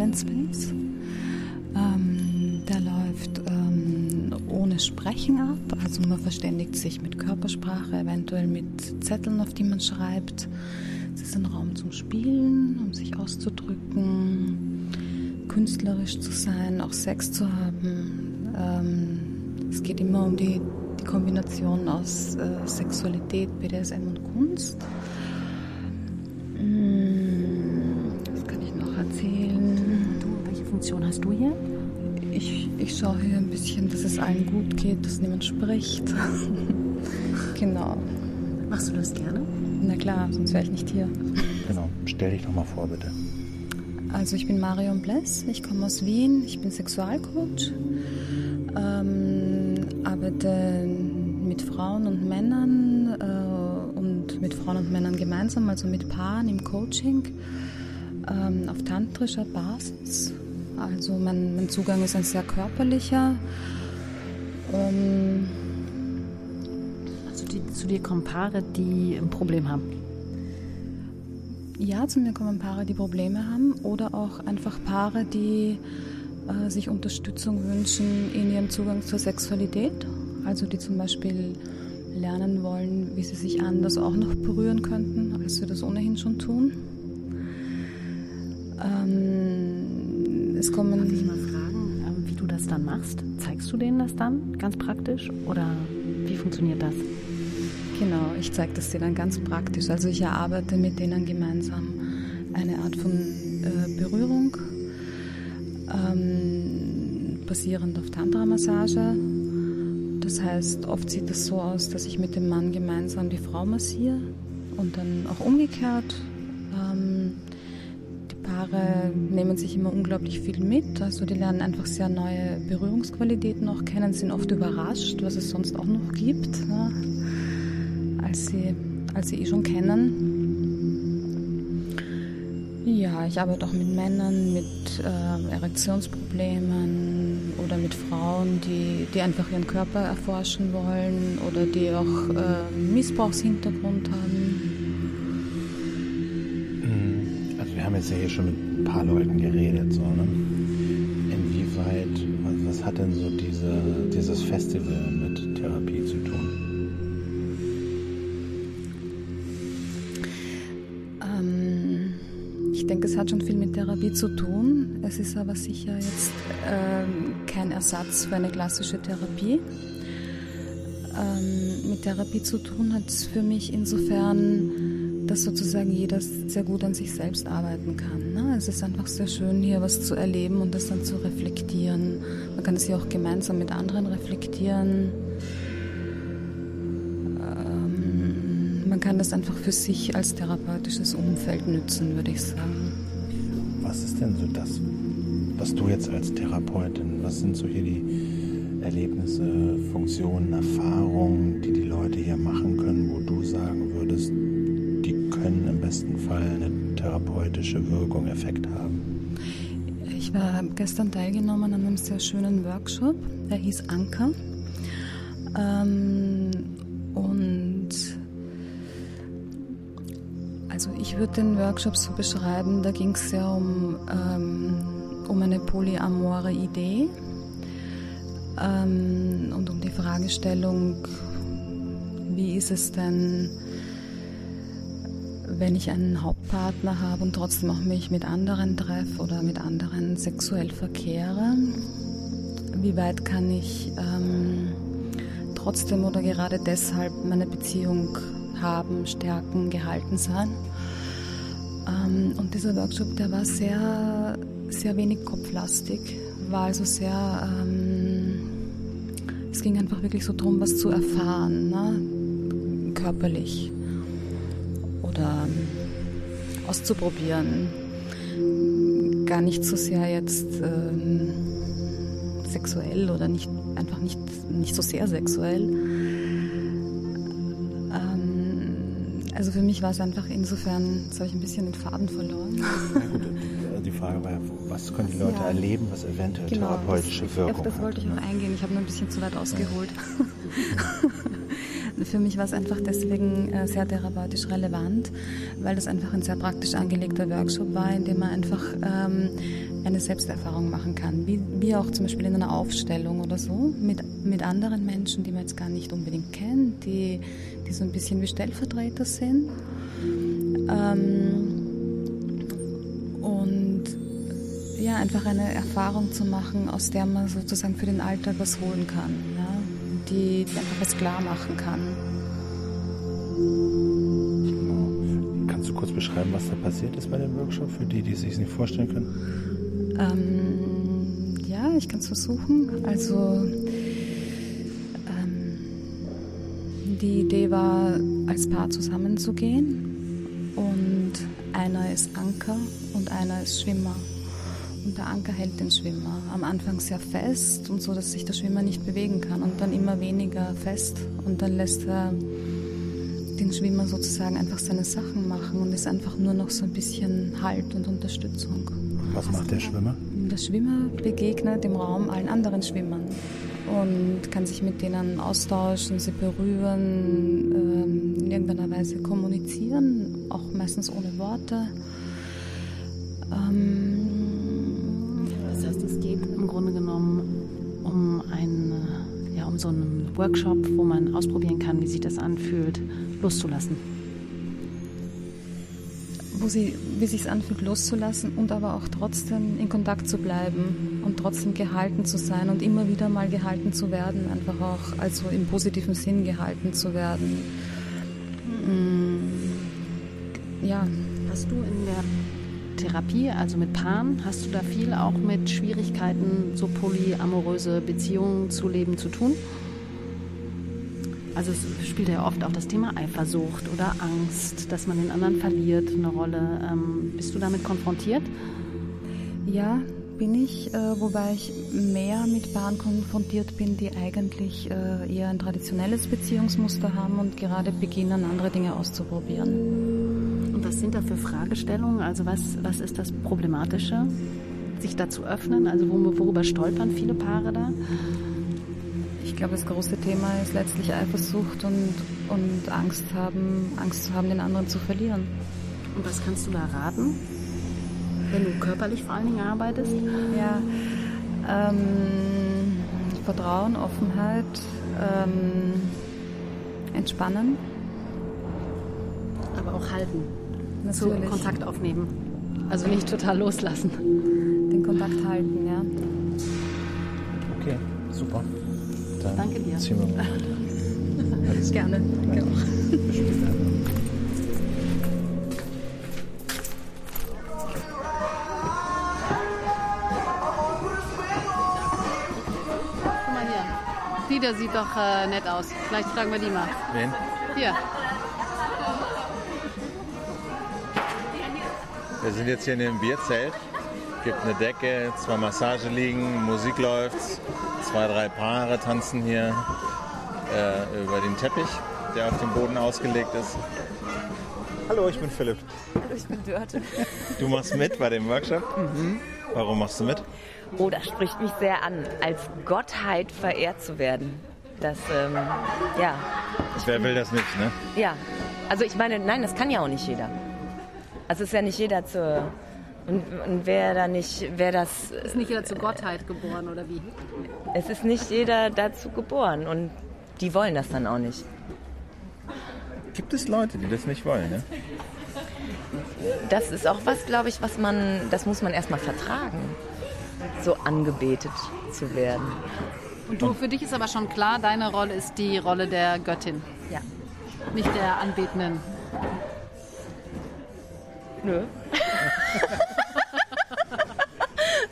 Silent Space. Ähm, der läuft ähm, ohne Sprechen ab. Also man verständigt sich mit Körpersprache, eventuell mit Zetteln, auf die man schreibt. Es ist ein Raum zum Spielen, um sich auszudrücken, künstlerisch zu sein, auch Sex zu haben. Ähm, es geht immer um die, die Kombination aus äh, Sexualität, BDSM und Kunst. Hast du hier? Ich, ich schaue hier ein bisschen, dass es allen gut geht, dass niemand spricht. genau. Machst du das gerne? Na klar, sonst wäre ich nicht hier. Genau, stell dich doch mal vor, bitte. Also ich bin Marion Bless, ich komme aus Wien, ich bin Sexualcoach, ähm, arbeite mit Frauen und Männern äh, und mit Frauen und Männern gemeinsam, also mit Paaren im Coaching ähm, auf tantrischer Basis. Also mein, mein Zugang ist ein sehr körperlicher. Ähm, Also die, zu dir kommen Paare, die ein Problem haben. Ja, zu mir kommen Paare, die Probleme haben oder auch einfach Paare, die äh, sich Unterstützung wünschen in ihrem Zugang zur Sexualität. Also die zum Beispiel lernen wollen, wie sie sich anders auch noch berühren könnten, als sie das ohnehin schon tun. Ähm, es kommen. Darf ich mal fragen, ähm, wie du das dann machst? Zeigst du denen das dann ganz praktisch oder wie funktioniert das? Genau, ich zeige das denen ganz praktisch. Also ich erarbeite mit denen gemeinsam eine Art von äh, Berührung, ähm, basierend auf Tantra-Massage. Das heißt, oft sieht es so aus, dass ich mit dem Mann gemeinsam die Frau massiere und dann auch umgekehrt. Paare nehmen sich immer unglaublich viel mit. Also die lernen einfach sehr neue Berührungsqualitäten auch kennen, sind oft überrascht, was es sonst auch noch gibt. Ja als sie, als sie eh schon kennen. Ja, ich arbeite auch mit Männern mit äh, Erektionsproblemen oder mit Frauen, die, die einfach ihren Körper erforschen wollen oder die auch äh, Missbrauchshintergrund haben. Haben jetzt ja hier schon mit ein paar Leuten geredet, so, ne? Inwieweit, was, was hat denn so diese, dieses Festival mit Therapie zu tun? Ähm, ich denke, es hat schon viel mit Therapie zu tun. Es ist aber sicher jetzt ähm, kein Ersatz für eine klassische Therapie. Ähm, mit Therapie zu tun hat es für mich insofern, dass sozusagen jeder sehr gut an sich selbst arbeiten kann. Ne? Es ist einfach sehr schön, hier was zu erleben und das dann zu reflektieren. Man kann es ja auch gemeinsam mit anderen reflektieren. Ähm, man kann das einfach für sich als therapeutisches Umfeld nützen, würde ich sagen. Was ist denn so das, was du jetzt als Therapeutin, was sind so hier die Erlebnisse, Funktionen, Erfahrungen, die die Leute hier machen können, wo du sagen würdest, können im besten Fall eine therapeutische Wirkung, Effekt haben? Ich war gestern teilgenommen an einem sehr schönen Workshop, der hieß Anker. Ähm, und also ich würde den Workshop so beschreiben, da ging es ja um, ähm, um eine polyamore Idee ähm, und um die Fragestellung, wie ist es denn, wenn ich einen Hauptpartner habe und trotzdem auch mich mit anderen treffe oder mit anderen sexuell verkehre, wie weit kann ich ähm, trotzdem oder gerade deshalb meine Beziehung haben, stärken, gehalten sein. Ähm, und dieser Workshop, der war sehr, sehr wenig kopflastig, war also sehr, ähm, es ging einfach wirklich so darum, was zu erfahren, ne? körperlich oder ähm, auszuprobieren. Gar nicht so sehr jetzt ähm, sexuell oder nicht einfach nicht, nicht so sehr sexuell. Ähm, also für mich war es einfach insofern, jetzt habe ich ein bisschen den Faden verloren. Ja, gut, die Frage war ja, was können die Leute Ja. erleben, was eventuell Genau, therapeutische das, Wirkung Auf das wollte ich noch eingehen. Ich habe nur ein bisschen zu weit ausgeholt. Für mich war es einfach deswegen äh, sehr therapeutisch relevant, weil das einfach ein sehr praktisch angelegter Workshop war, in dem man einfach ähm, eine Selbsterfahrung machen kann. Wie, wie auch zum Beispiel in einer Aufstellung oder so, mit, mit anderen Menschen, die man jetzt gar nicht unbedingt kennt, die, die so ein bisschen wie Stellvertreter sind. Ähm, und ja, einfach eine Erfahrung zu machen, aus der man sozusagen für den Alltag was holen kann? Die, die einfach was klar machen kann. Kannst du kurz beschreiben, was da passiert ist bei dem Workshop, für die, die es sich nicht vorstellen können? Ähm, ja, ich kann es versuchen. Also ähm, die Idee war, als Paar zusammenzugehen und einer ist Anker und einer ist Schwimmer. Und der Anker hält den Schwimmer am Anfang sehr fest und so, dass sich der Schwimmer nicht bewegen kann und dann immer weniger fest und dann lässt er den Schwimmer sozusagen einfach seine Sachen machen und ist einfach nur noch so ein bisschen Halt und Unterstützung. Was macht der Schwimmer? Der Schwimmer begegnet im Raum allen anderen Schwimmern und kann sich mit denen austauschen, sie berühren, ähm, in irgendeiner Weise kommunizieren, auch meistens ohne Worte. Um einen, äh, ja, um so einen Workshop, wo man ausprobieren kann, wie sich das anfühlt, loszulassen. wo sie, wie sich anfühlt, loszulassen und aber auch trotzdem in Kontakt zu bleiben und trotzdem gehalten zu sein und immer wieder mal gehalten zu werden, einfach auch also im positiven Sinn gehalten zu werden. Mm, Ja. Hast du in der Therapie, also mit Paaren, hast du da viel auch mit Schwierigkeiten, so polyamoröse Beziehungen zu leben, zu tun? Also es spielt ja oft auch das Thema Eifersucht oder Angst, dass man den anderen verliert, eine Rolle. Ähm, bist du damit konfrontiert? Ja, bin ich, äh, wobei ich mehr mit Paaren konfrontiert bin, die eigentlich äh, eher ein traditionelles Beziehungsmuster haben und gerade beginnen, andere Dinge auszuprobieren. Was sind da für Fragestellungen? Also was, was ist das Problematische? Sich da zu öffnen? Also wor- worüber stolpern viele Paare da? Ich glaube, das große Thema ist letztlich Eifersucht und, und Angst haben, Angst zu haben, den anderen zu verlieren. Und was kannst du da raten, wenn du körperlich vor allen Dingen arbeitest? Ja, ähm, Vertrauen, Offenheit, ähm, entspannen. Aber auch halten. Natürlich. Kontakt aufnehmen. Also nicht total loslassen. Den Kontakt halten, ja. Okay, super. Dann Danke dir. Ziehen wir mal weiter. Alles Gerne. Danke auch. Bis später. Guck mal hier. Die da sieht doch äh, nett aus. Vielleicht fragen wir die mal. Wen? Hier. Wir sind jetzt hier in dem Bierzelt. Gibt eine Decke, zwei Massageliegen, Musik läuft, zwei, drei Paare tanzen hier äh, über den Teppich, der auf dem Boden ausgelegt ist. Hallo, ich bin Philipp. Ich bin Dörte. Du machst mit bei dem Workshop? Warum machst du mit? Oh, das spricht mich sehr an, als Gottheit verehrt zu werden. Das, ähm, ja, Wer will das nicht, ne? ja. Also ich meine, nein, das kann ja auch nicht jeder. Also es ist ja nicht jeder zu... Und, und wer da nicht, wer das... Ist nicht jeder zur Gottheit geboren oder wie? Es ist nicht jeder dazu geboren und die wollen das dann auch nicht. Gibt es Leute, die das nicht wollen, ne? Das ist auch was, glaube ich, was man, das muss man erstmal vertragen, so angebetet zu werden. Und du, für dich ist aber schon klar, deine Rolle ist die Rolle der Göttin. Ja. Nicht der Anbetenden. Nö.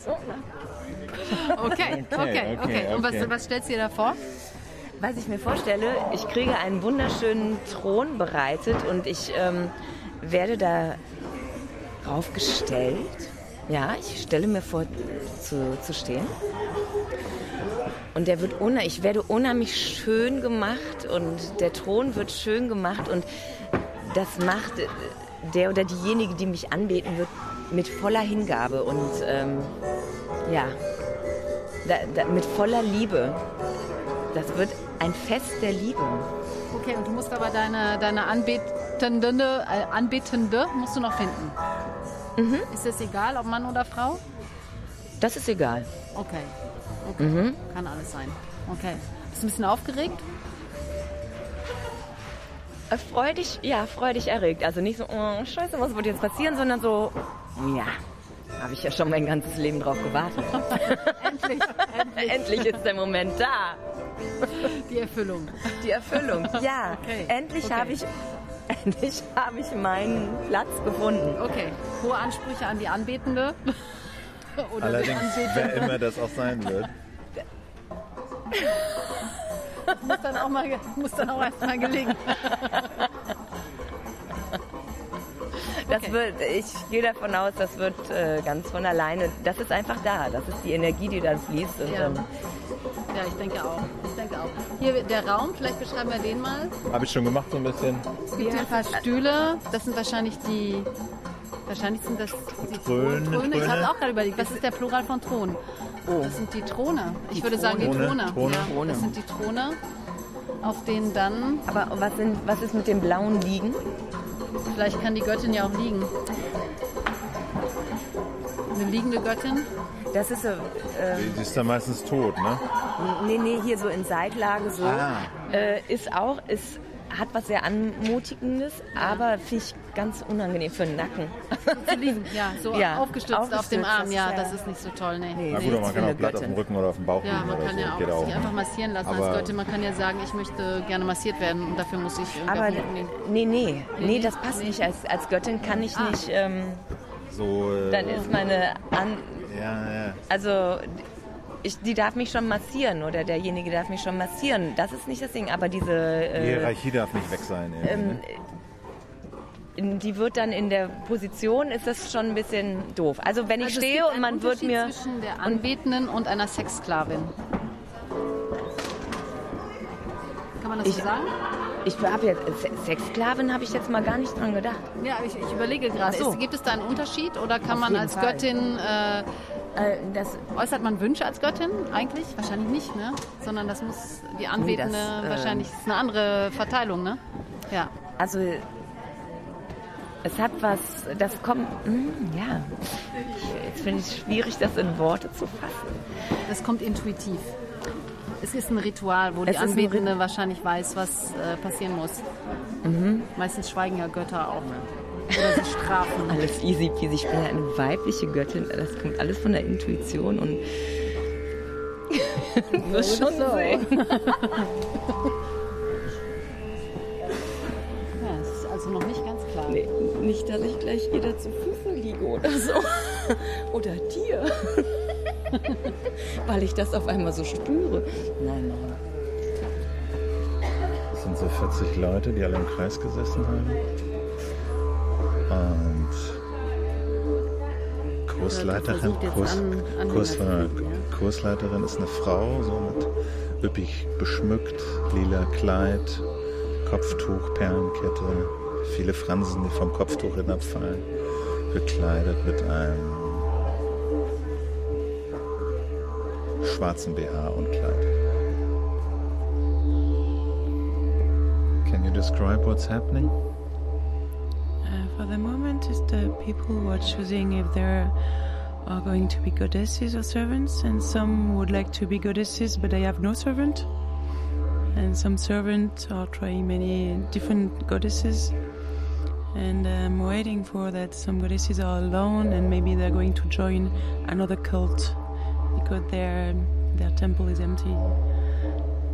so. Okay, okay, okay. Und was, was stellst du dir da vor? Was ich mir vorstelle, ich kriege einen wunderschönen Thron bereitet und ich ähm, werde da raufgestellt. Ja, ich stelle mir vor zu, zu stehen. Und der wird ich werde unheimlich schön gemacht und der Thron wird schön gemacht und das macht der oder diejenige, die mich anbeten wird, mit voller Hingabe und ähm, ja, da, da, mit voller Liebe. Das wird ein Fest der Liebe. Okay, und du musst aber deine, deine Anbetende, äh, Anbetende musst du noch finden. Mhm. Ist es egal, ob Mann oder Frau? Das ist egal. Okay. okay. Mhm. Kann alles sein. Okay. Bist du ein bisschen aufgeregt? Äh, Freudig, ja, freudig erregt. Also nicht so, oh, scheiße, was wird jetzt passieren, sondern so, ja, habe ich ja schon mein ganzes Leben drauf gewartet. endlich, endlich. endlich ist der Moment da. Die Erfüllung. Die Erfüllung, ja. Okay. Endlich Okay. habe ich, endlich habe ich meinen Platz gefunden. Okay. Hohe Ansprüche an die Anbetende. Oder Allerdings, die wer immer das auch sein wird. Muss dann auch mal, muss dann auch erst mal gelingen. Das wird, ich gehe davon aus, das wird äh, ganz von alleine. Das ist einfach da. Das ist die Energie, die dann fließt. Und, Ja. ähm, Ja, ich denke auch. Ich denke auch. Hier der Raum, vielleicht beschreiben wir den mal. Habe ich schon gemacht so ein bisschen. Es gibt hier ein paar Stühle. Das sind wahrscheinlich die. Wahrscheinlich sind das die Throne, Throne. Ich habe auch gerade überlegt, was ist der Plural von Thron? Das sind die Throne. Ich würde sagen die Throne. Throne. Throne. Ja, Throne. das sind die Throne, auf denen dann. aber was, sind, was ist mit dem blauen Liegen? Vielleicht kann die Göttin ja auch liegen. Eine liegende Göttin. Das ist so. Die Äh, ist dann meistens tot, ne? nee, nee, hier so in Seitlage so. Ah. Äh, ist auch, ist, hat was sehr Anmutigendes, aber finde ich ganz unangenehm für den Nacken. Zu liegen, ja, so Ja, aufgestützt, auf dem aufgestützt, Arm. Ja, das ist nicht so toll, nee. Nee, Na nee. gut, aber man kann auch glatt auf Göttin. dem Rücken oder auf dem Bauch Ja, liegen man oder kann so. ja auch auch. sich einfach massieren lassen als Aber- Göttin. Man kann ja sagen, ich möchte gerne massiert werden und dafür muss ich irgendwie Aber auf nee, nee, Nee, nee, das passt nee. nicht. Als, als Göttin kann ich Ah. nicht. Ähm, So, äh, dann ist meine An ja, ja. also ich, die darf mich schon massieren oder derjenige darf mich schon massieren. Das ist nicht das Ding, aber diese Die äh, Hierarchie darf nicht weg sein. ähm, ne? die wird dann in der Position ist das schon ein bisschen doof. Also wenn ich Also es stehe gibt und man wird Unterschied mir zwischen der Anbetenden und einer Sexsklavin. Kann man das Ich- so sagen? ich habe jetzt Se- Sexsklavin habe ich jetzt mal gar nicht dran gedacht. Ja, aber ich, ich überlege gerade, so. gibt es da einen Unterschied oder kann Auf man als Fall. Göttin, Äh, das äußert man Wünsche als Göttin eigentlich? Wahrscheinlich nicht, ne? Sondern das muss die Anbetende, das, äh, wahrscheinlich ist eine andere Verteilung, ne? Ja. Also es hat was, das kommt, hm, ja. Jetzt finde ich es schwierig, das in Worte zu fassen. Das kommt intuitiv. Es ist ein Ritual, wo Es die Anbetende wahrscheinlich weiß, was äh, passieren muss. Mhm. Meistens schweigen ja Götter auch. Oder sie strafen. Alles easy peasy. Ich bin ja eine weibliche Göttin. Das kommt alles von der Intuition und du wirst schon so. sehen. Ja, es ist also noch nicht ganz klar. Nee, nicht, dass ich gleich jeder zu Füßen liege oder so. Oder dir. Weil ich das auf einmal so spüre. Nein, nein. Es sind so 40 Leute, die alle im Kreis gesessen haben. Und Kursleiterin, jetzt Kurs, an- Anhänger Kurs, finden, Kursleiterin ist eine Frau, so mit üppig beschmückt, lila Kleid, Kopftuch, Perlenkette, viele Fransen, die vom Kopftuch hinabfallen, bekleidet mit einem schwarzen BH und Kleid. Can you describe what's happening? For the moment, is the people who are choosing if they are going to be goddesses or servants, and some would like to be goddesses, but they have no servant. And some servants are trying many different goddesses. And I'm waiting for that some goddesses are alone, and maybe they're going to join another cult because their their temple is empty.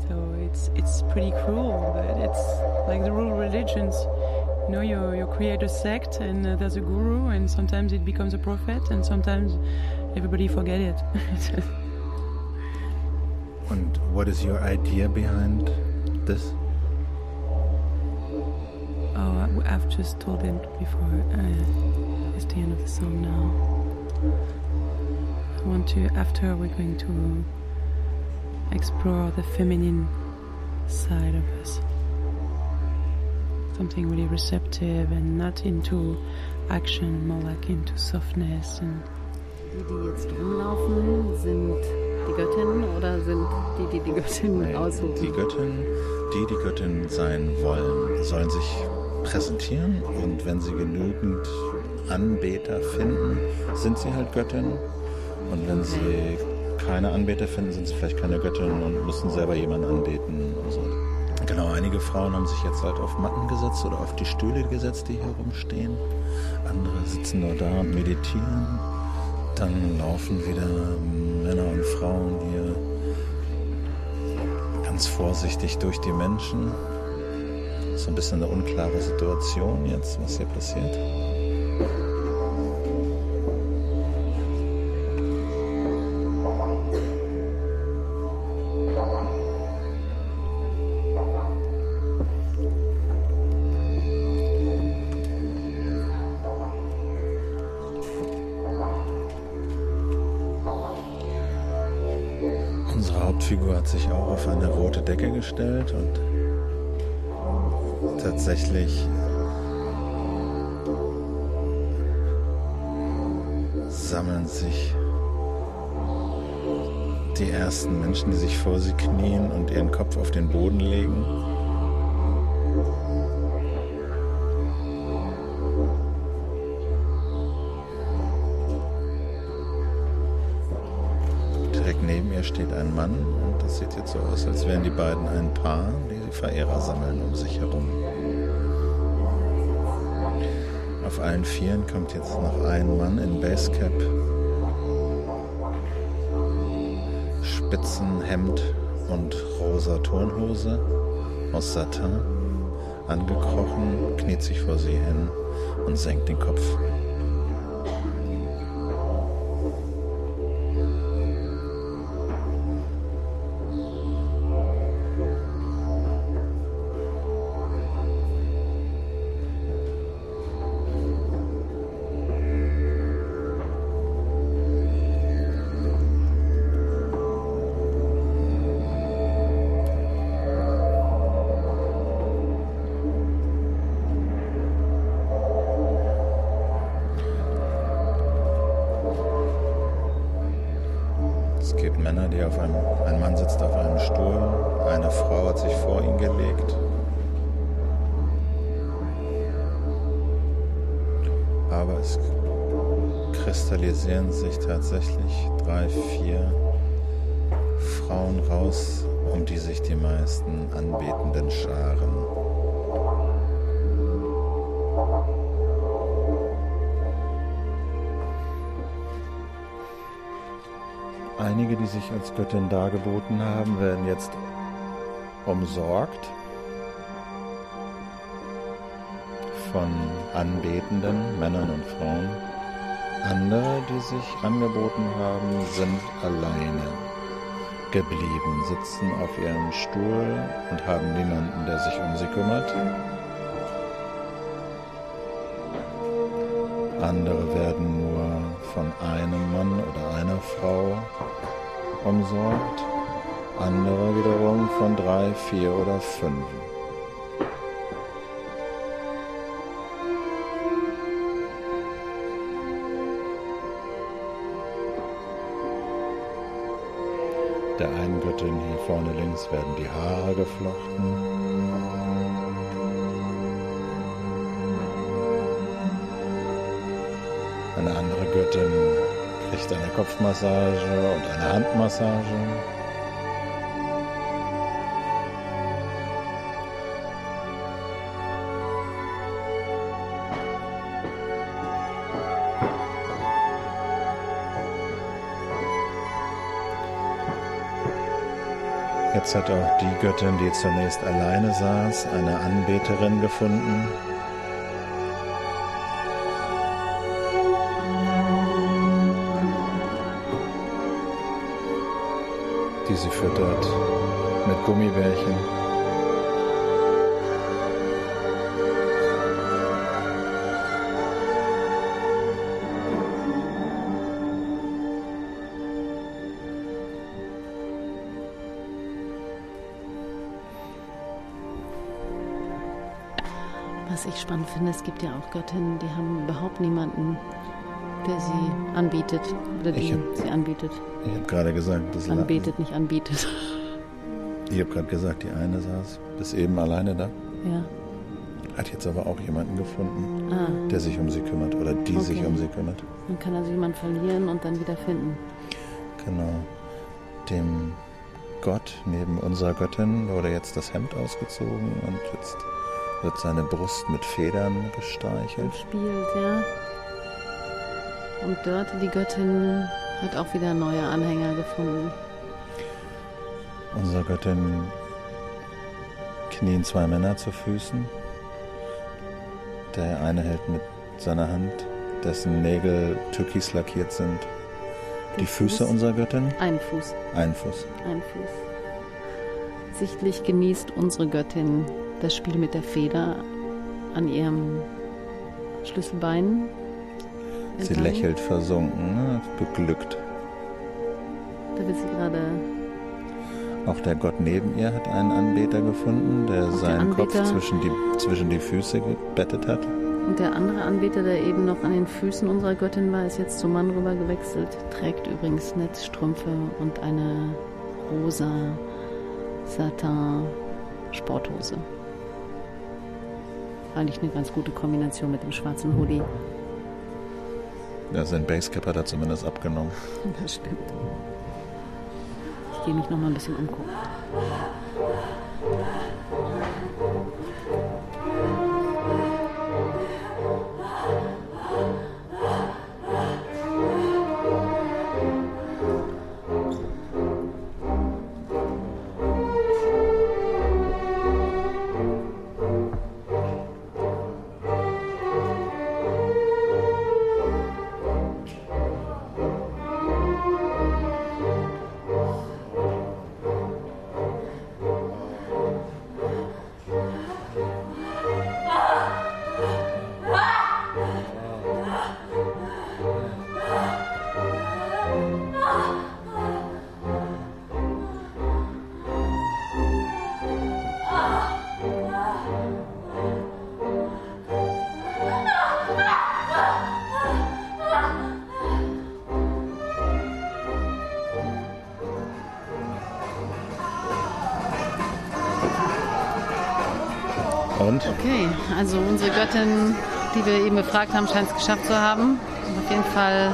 So it's it's pretty cruel, but it's like the rule religions. You know, you you create a sect, and uh, there's a guru, and sometimes it becomes a prophet, and sometimes everybody forget it. And what is your idea behind this? oh, I- I've just told them before. Uh, it's the end of the song now. I want to. After we're going to explore the feminine side of us. Something really receptive and not into action, more like into softness and Die, die jetzt rumlaufen, sind die Göttinnen oder sind die, die die Göttinnen aussuchen? Die Göttin, die die Göttin sein wollen, sollen sich präsentieren und wenn sie genügend Anbeter finden, sind sie halt Göttinnen. Und wenn sie keine Anbeter finden, sind sie vielleicht keine Göttinnen und müssen selber jemanden anbeten. Und so. Genau, einige Frauen haben sich jetzt halt auf Matten gesetzt oder auf die Stühle gesetzt, die hier rumstehen. Andere sitzen nur da und meditieren. Dann laufen wieder Männer und Frauen hier ganz vorsichtig durch die Menschen. So ein bisschen eine unklare Situation jetzt, was hier passiert. Gestellt und tatsächlich sammeln sich die ersten Menschen, die sich vor sie knien und ihren Kopf auf den Boden legen. So aus, als wären die beiden ein Paar, die Verehrer sammeln um sich herum. Auf allen Vieren kommt jetzt noch ein Mann in Basecap, Spitzenhemd und rosa Turnhose aus Satin, angekrochen, kniet sich vor sie hin und senkt den Kopf. Einige, die sich als Göttin dargeboten haben, werden jetzt umsorgt von anbetenden Männern und Frauen. Andere, die sich angeboten haben, sind alleine geblieben, sitzen auf ihrem Stuhl und haben niemanden, der sich um sie kümmert. Andere werden nur von einem Mann oder einer Frau umsorgt, andere wiederum von drei, vier oder fünf. Der einen Göttin hier vorne links werden die Haare geflochten. Eine andere Göttin kriegt eine Kopfmassage und eine Handmassage. Jetzt hat auch die Göttin, die zunächst alleine saß, eine Anbeterin gefunden. Gummibärchen. Was ich spannend finde, es gibt ja auch Göttinnen, die haben überhaupt niemanden, der sie anbietet oder die hab, sie anbietet. Ich habe gerade gesagt, das anbietet, nicht anbietet. Ich habe gerade gesagt, die eine saß bis eben alleine da. Ja. Hat jetzt aber auch jemanden gefunden, Ah. der sich um sie kümmert oder die sich Okay. um sie kümmert. Dann kann also jemand verlieren und dann wieder finden. Genau. Dem Gott neben unserer Göttin wurde jetzt das Hemd ausgezogen und jetzt wird seine Brust mit Federn gestreichelt. Spielt, ja. Und Dörte, die Göttin, hat auch wieder neue Anhänger gefunden. Unserer Göttin knien zwei Männer zu Füßen. Der eine hält mit seiner Hand, dessen Nägel türkis lackiert sind, die Füße Fuß? unserer Göttin. Ein Fuß. Ein Fuß. Ein Fuß. Sichtlich genießt unsere Göttin das Spiel mit der Feder an ihrem Schlüsselbein. Sie entlang. lächelt versunken, ne? beglückt. Da wird sie gerade Auch der Gott neben ihr hat einen Anbeter gefunden, der Auch der seinen Kopf Anbeter. zwischen die, zwischen die Füße gebettet hat. Und der andere Anbeter, der eben noch an den Füßen unserer Göttin war, ist jetzt zum Mann rüber gewechselt. Trägt übrigens Netzstrümpfe und eine rosa Satin Sporthose. Eigentlich eine ganz gute Kombination mit dem schwarzen Hoodie. Ja, sein Basecap hat er zumindest abgenommen. Das stimmt. Gehe mich noch mal ein bisschen umgucken. Göttin, die wir eben befragt haben, scheint es geschafft zu haben. Und auf jeden Fall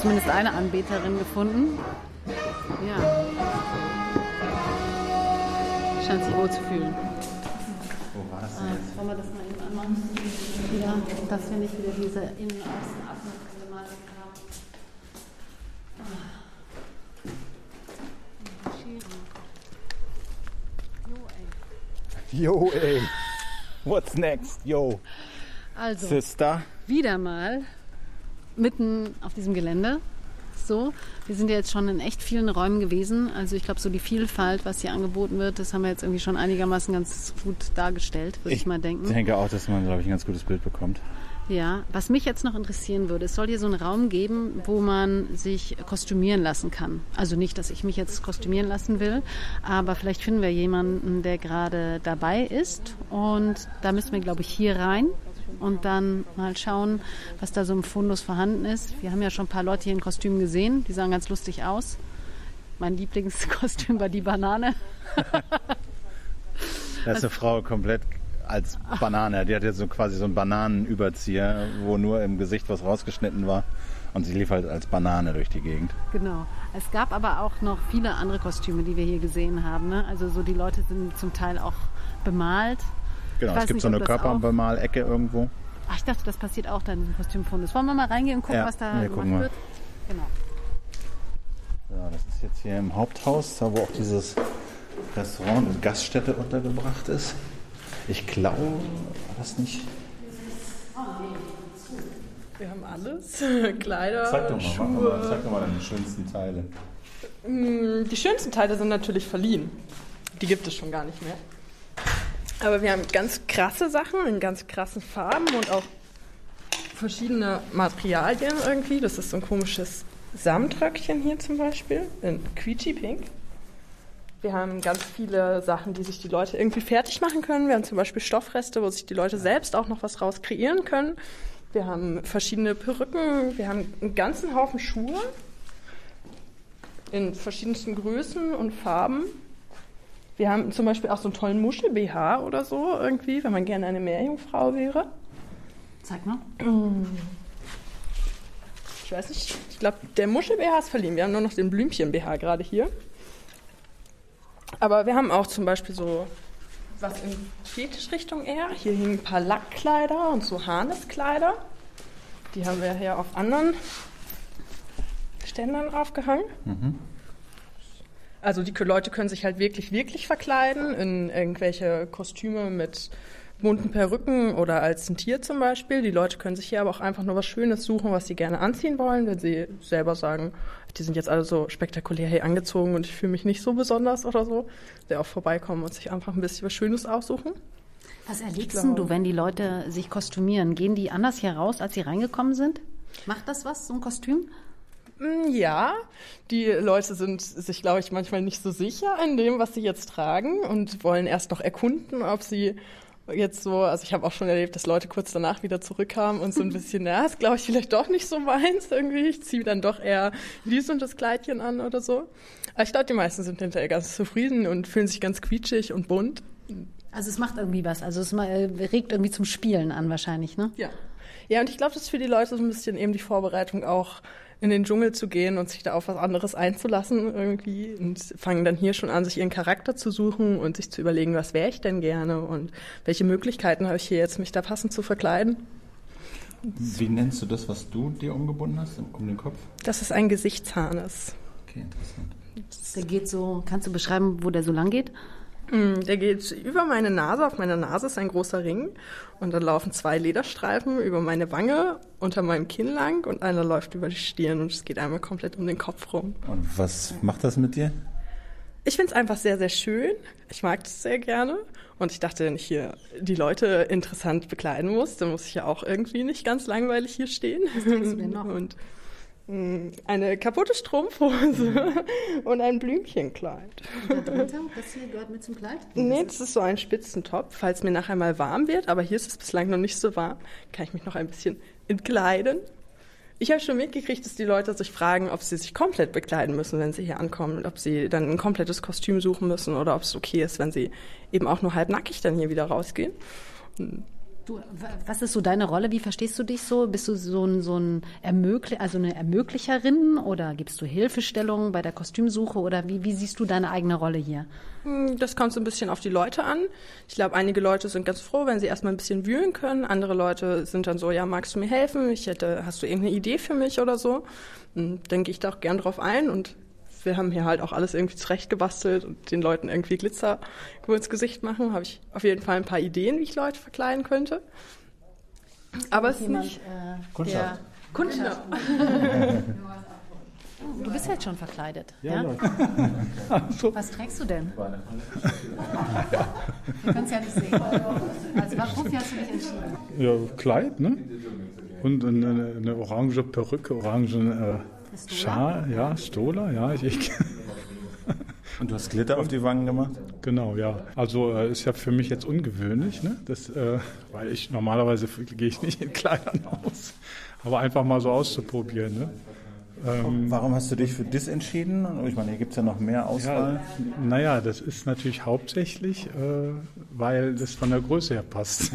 zumindest eine Anbeterin gefunden. Ja. Scheint sich wohl zu fühlen. Wo war das Ah, wollen wir das mal eben anmachen? Wieder, dass wir nicht wieder diese Innen-Außen-Abmessproblematik haben. Yo, ey. What's next? Yo. Also, Sister. wieder mal mitten auf diesem Gelände. So, wir sind ja jetzt schon in echt vielen Räumen gewesen. Also ich glaube, so die Vielfalt, was hier angeboten wird, das haben wir jetzt irgendwie schon einigermaßen ganz gut dargestellt, würde ich, mal denken. Ich denke auch, dass man, glaube ich, ein ganz gutes Bild bekommt. Ja, was mich jetzt noch interessieren würde, es soll hier so einen Raum geben, wo man sich kostümieren lassen kann. Also nicht, dass ich mich jetzt kostümieren lassen will, aber vielleicht finden wir jemanden, der gerade dabei ist. Und da müssen wir, glaube ich, hier rein und dann mal schauen, was da so im Fundus vorhanden ist. Wir haben ja schon ein paar Leute hier in Kostümen gesehen, die sahen ganz lustig aus. Mein Lieblingskostüm war die Banane. Da ist eine Frau komplett als Banane. Die hat jetzt so quasi so einen Bananenüberzieher, wo nur im Gesicht was rausgeschnitten war. Und sie lief halt als Banane durch die Gegend. Genau. Es gab aber auch noch viele andere Kostüme, die wir hier gesehen haben. Ne? Also so die Leute sind zum Teil auch bemalt. Genau, es gibt nicht, so eine Körperbemal-Ecke irgendwo. Ach, ich dachte, das passiert auch dann im Kostümfundus. Wollen wir mal reingehen und gucken, Ja, was da wir gemacht wird? Genau. Ja, das ist jetzt hier im Haupthaus, da wo auch dieses Restaurant und Gaststätte untergebracht ist. Ich glaube, war das nicht. Wir haben alles. Kleider, Zeig doch mal, Schuhe. mal, zeig doch mal deine schönsten Teile. Mm, Die schönsten Teile sind natürlich verliehen. Die gibt es schon gar nicht mehr. Aber wir haben ganz krasse Sachen in ganz krassen Farben und auch verschiedene Materialien irgendwie. Das ist so ein komisches Samtröckchen hier zum Beispiel in quietschy pink. Wir haben ganz viele Sachen, die sich die Leute irgendwie fertig machen können. Wir haben zum Beispiel Stoffreste, wo sich die Leute selbst auch noch was raus kreieren können. Wir haben verschiedene Perücken, wir haben einen ganzen Haufen Schuhe in verschiedensten Größen und Farben. Wir haben zum Beispiel auch so einen tollen Muschel-BH oder so irgendwie, wenn man gerne eine Meerjungfrau wäre. Zeig mal. Ich weiß nicht, ich glaube, der Muschel-BH ist verliehen. Wir haben nur noch den Blümchen-BH gerade hier. Aber wir haben auch zum Beispiel so was in Fetischrichtung eher. Hier hingen ein paar Lackkleider und so Harneskleider. Die haben wir hier auf anderen Ständern aufgehangen. Also die Leute können sich halt wirklich, wirklich verkleiden in irgendwelche Kostüme mit bunten Perücken oder als ein Tier zum Beispiel. Die Leute können sich hier aber auch einfach nur was Schönes suchen, was sie gerne anziehen wollen, wenn sie selber sagen, die sind jetzt alle so spektakulär hier angezogen und ich fühle mich nicht so besonders oder so. Der auch vorbeikommen und sich einfach ein bisschen was Schönes aussuchen. Was erlebst denn du, wenn die Leute sich kostümieren? Gehen die anders hier raus, als sie reingekommen sind? Macht das was, so ein Kostüm? Mm, Ja, die Leute sind sich, glaube ich, manchmal nicht so sicher in dem, was sie jetzt tragen und wollen erst noch erkunden, ob sie jetzt so, also ich habe auch schon erlebt, dass Leute kurz danach wieder zurückkamen und so ein bisschen, na, ist glaube ich vielleicht doch nicht so meins irgendwie. Ich ziehe dann doch eher dies und das Kleidchen an oder so. Aber ich glaube, die meisten sind hinterher ganz zufrieden und fühlen sich ganz quietschig und bunt. Also es macht irgendwie was. Also es äh, regt irgendwie zum Spielen an wahrscheinlich, ne? Ja. Ja, und ich glaube, das ist für die Leute so ein bisschen eben die Vorbereitung auch in den Dschungel zu gehen und sich da auf was anderes einzulassen irgendwie und fangen dann hier schon an, sich ihren Charakter zu suchen und sich zu überlegen, was wäre ich denn gerne und welche Möglichkeiten habe ich hier jetzt, mich da passend zu verkleiden. Wie nennst du das, was du dir umgebunden hast, um den Kopf? Das ist ein Gesichtsharnes. Okay, interessant. Der geht so, kannst du beschreiben, wo der so lang geht? Mm, Der geht über meine Nase, auf meiner Nase ist ein großer Ring und dann laufen zwei Lederstreifen über meine Wange, unter meinem Kinn lang und einer läuft über die Stirn und es geht einmal komplett um den Kopf rum. Und was macht das mit dir? Ich finde es einfach sehr, sehr schön. Ich mag das sehr gerne. Und ich dachte, wenn ich hier die Leute interessant bekleiden muss, dann muss ich ja auch irgendwie nicht ganz langweilig hier stehen. Was du denn noch? Und eine kaputte Strumpfhose und ein Blümchenkleid. Und da drunter, das hier gehört mit zum Kleid? Nee, das ist so ein Spitzentopf, falls mir nachher mal warm wird, aber hier ist es bislang noch nicht so warm, kann ich mich noch ein bisschen entkleiden. Ich habe schon mitgekriegt, dass die Leute sich fragen, ob sie sich komplett bekleiden müssen, wenn sie hier ankommen, und ob sie dann ein komplettes Kostüm suchen müssen oder ob es okay ist, wenn sie eben auch nur halbnackig dann hier wieder rausgehen. Du, was ist so deine Rolle? Wie verstehst du dich so? Bist du so ein, so ein Ermögli also eine Ermöglicherin oder gibst du Hilfestellungen bei der Kostümsuche oder wie, wie siehst du deine eigene Rolle hier? Hm, Das kommt so ein bisschen auf die Leute an. Ich glaube, einige Leute sind ganz froh, wenn sie erstmal ein bisschen wühlen können. Andere Leute sind dann so, ja, magst du mir helfen? Ich hätte, hast du irgendeine Idee für mich oder so? Hm, Dann gehe ich da auch gern drauf ein und wir haben hier halt auch alles irgendwie zurechtgebastelt und den Leuten irgendwie Glitzer ins Gesicht machen. Habe ich auf jeden Fall ein paar Ideen, wie ich Leute verkleiden könnte. Aber es ist nicht... äh, Kundschaft. der- Kundschaft. Du bist jetzt schon verkleidet. Ja, Was trägst du denn? Wir können es ja nicht sehen. Als Waffi hast du dich entschieden. Ja, Kleid, ne? Und eine, eine orange Perücke, orangen äh, Schal, ja, Stola, ja. Ich, ich, Und du hast Glitter auf die Wangen gemacht? Genau, ja. Also äh, ist ja für mich jetzt ungewöhnlich, ne? Das, äh, weil ich normalerweise gehe ich nicht in Kleidern aus. Aber einfach mal so auszuprobieren, ne? Ähm, Warum hast du dich für das entschieden? Ich meine, hier gibt es ja noch mehr Auswahl. Ja, naja, das ist natürlich hauptsächlich, äh, weil das von der Größe her passt.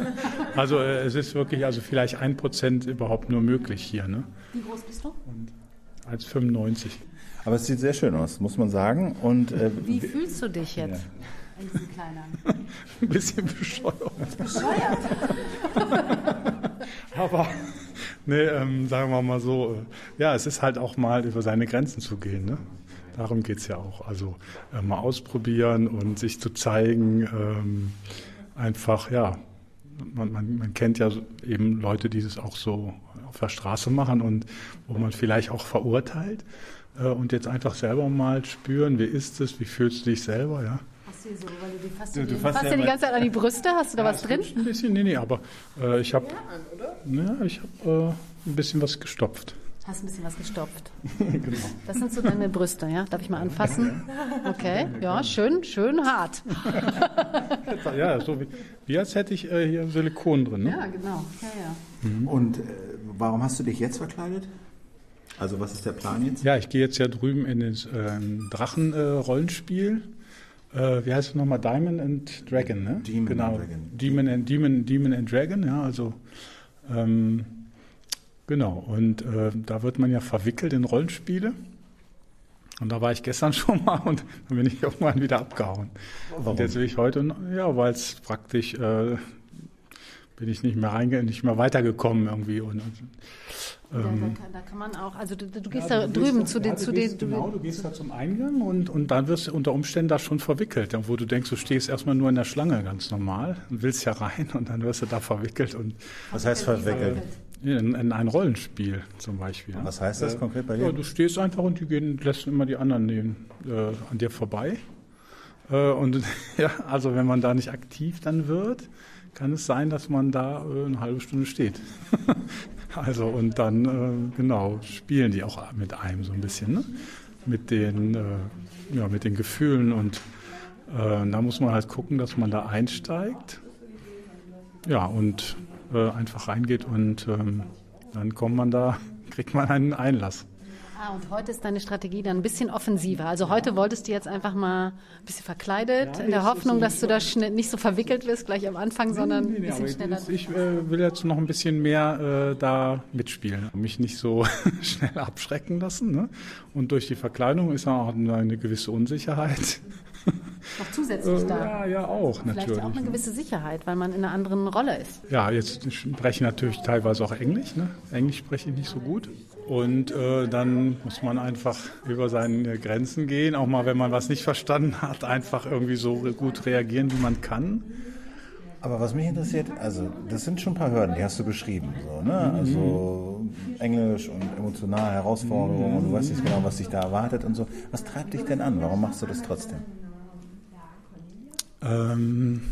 also äh, es ist wirklich, also vielleicht ein Prozent überhaupt nur möglich hier, ne? Wie groß bist du? Als 95. Aber es sieht sehr schön aus, muss man sagen. Und äh, Wie fühlst du dich jetzt in diesen Kleidern? Ein bisschen bescheuert. Bescheuert. Aber, nee, ähm, sagen wir mal so, äh, ja, es ist halt auch mal über seine Grenzen zu gehen. Ne? Darum geht es ja auch. Also äh, mal ausprobieren und sich zu zeigen. Ähm, einfach, ja, man, man, man kennt ja eben Leute, die das auch so auf der Straße machen und wo man vielleicht auch verurteilt. Äh, und jetzt einfach selber mal spüren, wie ist es, wie fühlst du dich selber, ja. Hast du so, weil du die fasst, Ja, du fasst ja die ganze Zeit an die Brüste? Hast du da was drin? Ein bisschen, nee, nee, aber äh, ich habe ja, ich hab, äh, ein bisschen was gestopft. Hast ein bisschen was gestopft. genau. Das sind so deine Brüste, ja? Darf ich mal anfassen? Okay, ja, schön, schön hart. ja, so wie, wie als hätte ich äh, hier Silikon drin. Ne? Ja, genau. Ja, ja. Mhm. Und äh, warum hast du dich jetzt verkleidet? Also was ist der Plan jetzt? Ja, ich gehe jetzt ja drüben in das äh, Drachen-Rollenspiel. Äh, wie heißt es nochmal? Diamond and Dragon, ne? Demon genau. and Dragon. Demon and, Demon, Demon and Dragon, ja, also ähm, genau. Und äh, da wird man ja verwickelt in Rollenspiele. Und da war ich gestern schon mal und dann bin ich irgendwann wieder abgehauen. Warum? Und jetzt will ich heute, ja, weil es praktisch äh, bin ich nicht mehr reinge nicht mehr weitergekommen irgendwie. Und, Da, da, ähm, kann, da kann man auch, also du, du gehst ja, da du drüben gehst zu da- den, ja, du zu gehst, den, Genau, du gehst da zum Eingang und, und dann wirst du unter Umständen da schon verwickelt, wo du denkst, du stehst erstmal nur in der Schlange ganz normal und willst ja rein und dann wirst du da verwickelt. Und, Was heißt verwickelt? In, in ein Rollenspiel zum Beispiel. ja. Was heißt das Äh, konkret bei Ja, dir? du stehst einfach und die gehen, lässt immer die anderen nehmen, äh, an dir vorbei. Äh, und ja, also wenn man da nicht aktiv dann wird, kann es sein, dass man da äh, eine halbe Stunde steht. also und dann äh, genau spielen die auch mit einem so ein bisschen, ne? mit den äh, ja mit den Gefühlen und da muss man halt gucken, dass man da einsteigt. Ja und äh, einfach reingeht und ähm, dann kommt man da, kriegt man einen Einlass. Ah, und heute ist deine Strategie dann ein bisschen offensiver. Also heute wolltest du jetzt einfach mal ein bisschen verkleidet, Ja, in der Hoffnung, dass du da schnell, nicht so verwickelt wirst gleich am Anfang, sondern ein Nee, nee, bisschen aber schneller. jetzt- Ich äh, will jetzt noch ein bisschen mehr äh, da mitspielen, mich nicht so schnell abschrecken lassen. Ne? Und durch die Verkleidung ist auch eine gewisse Unsicherheit. Noch zusätzlich Äh, da. Ja, ja, auch Vielleicht natürlich. ja auch eine gewisse Sicherheit, weil man in einer anderen Rolle ist. Ja, jetzt spreche ich natürlich teilweise auch Englisch. Ne? Englisch spreche ich nicht so gut. Und äh, dann muss man einfach über seine Grenzen gehen, auch mal, wenn man was nicht verstanden hat, einfach irgendwie so gut reagieren, wie man kann. Aber was mich interessiert, also das sind schon ein paar Hürden, die hast du beschrieben. So, ne? Mhm. Also Englisch und emotionale Herausforderungen und du weißt nicht genau, was dich da erwartet und so. Was treibt dich denn an? Warum machst du das trotzdem? Ähm,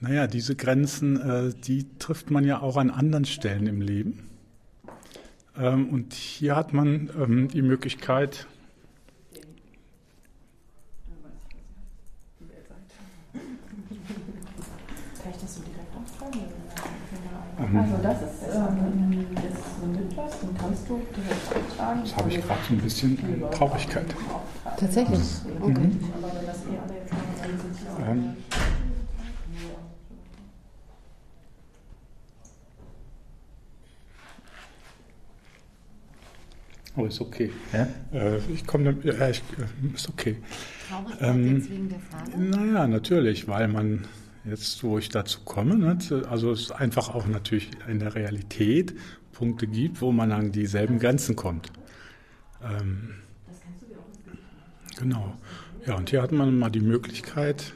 naja, diese Grenzen, äh, die trifft man ja auch an anderen Stellen im Leben. Ähm, und hier hat man ähm, die Möglichkeit, Kann ich das so direkt abfragen? Mhm. Also das ist, ähm, das ist so ein Mitlass, den kannst du direkt abtragen. das habe ich gerade so ein bisschen Traurigkeit. Tatsächlich? Mhm. Okay. Aber wenn das alle jetzt Ähm, Oh, ist okay. Ja? Äh, ich komme, ja, ich, äh, ist okay. Traurig Ähm, jetzt wegen der Frage? Naja, natürlich, weil man jetzt, wo ich dazu komme, ne, also es einfach auch natürlich in der Realität Punkte gibt, wo man an dieselben Grenzen kommt. Ähm, genau. Ja, und hier hat man mal die Möglichkeit,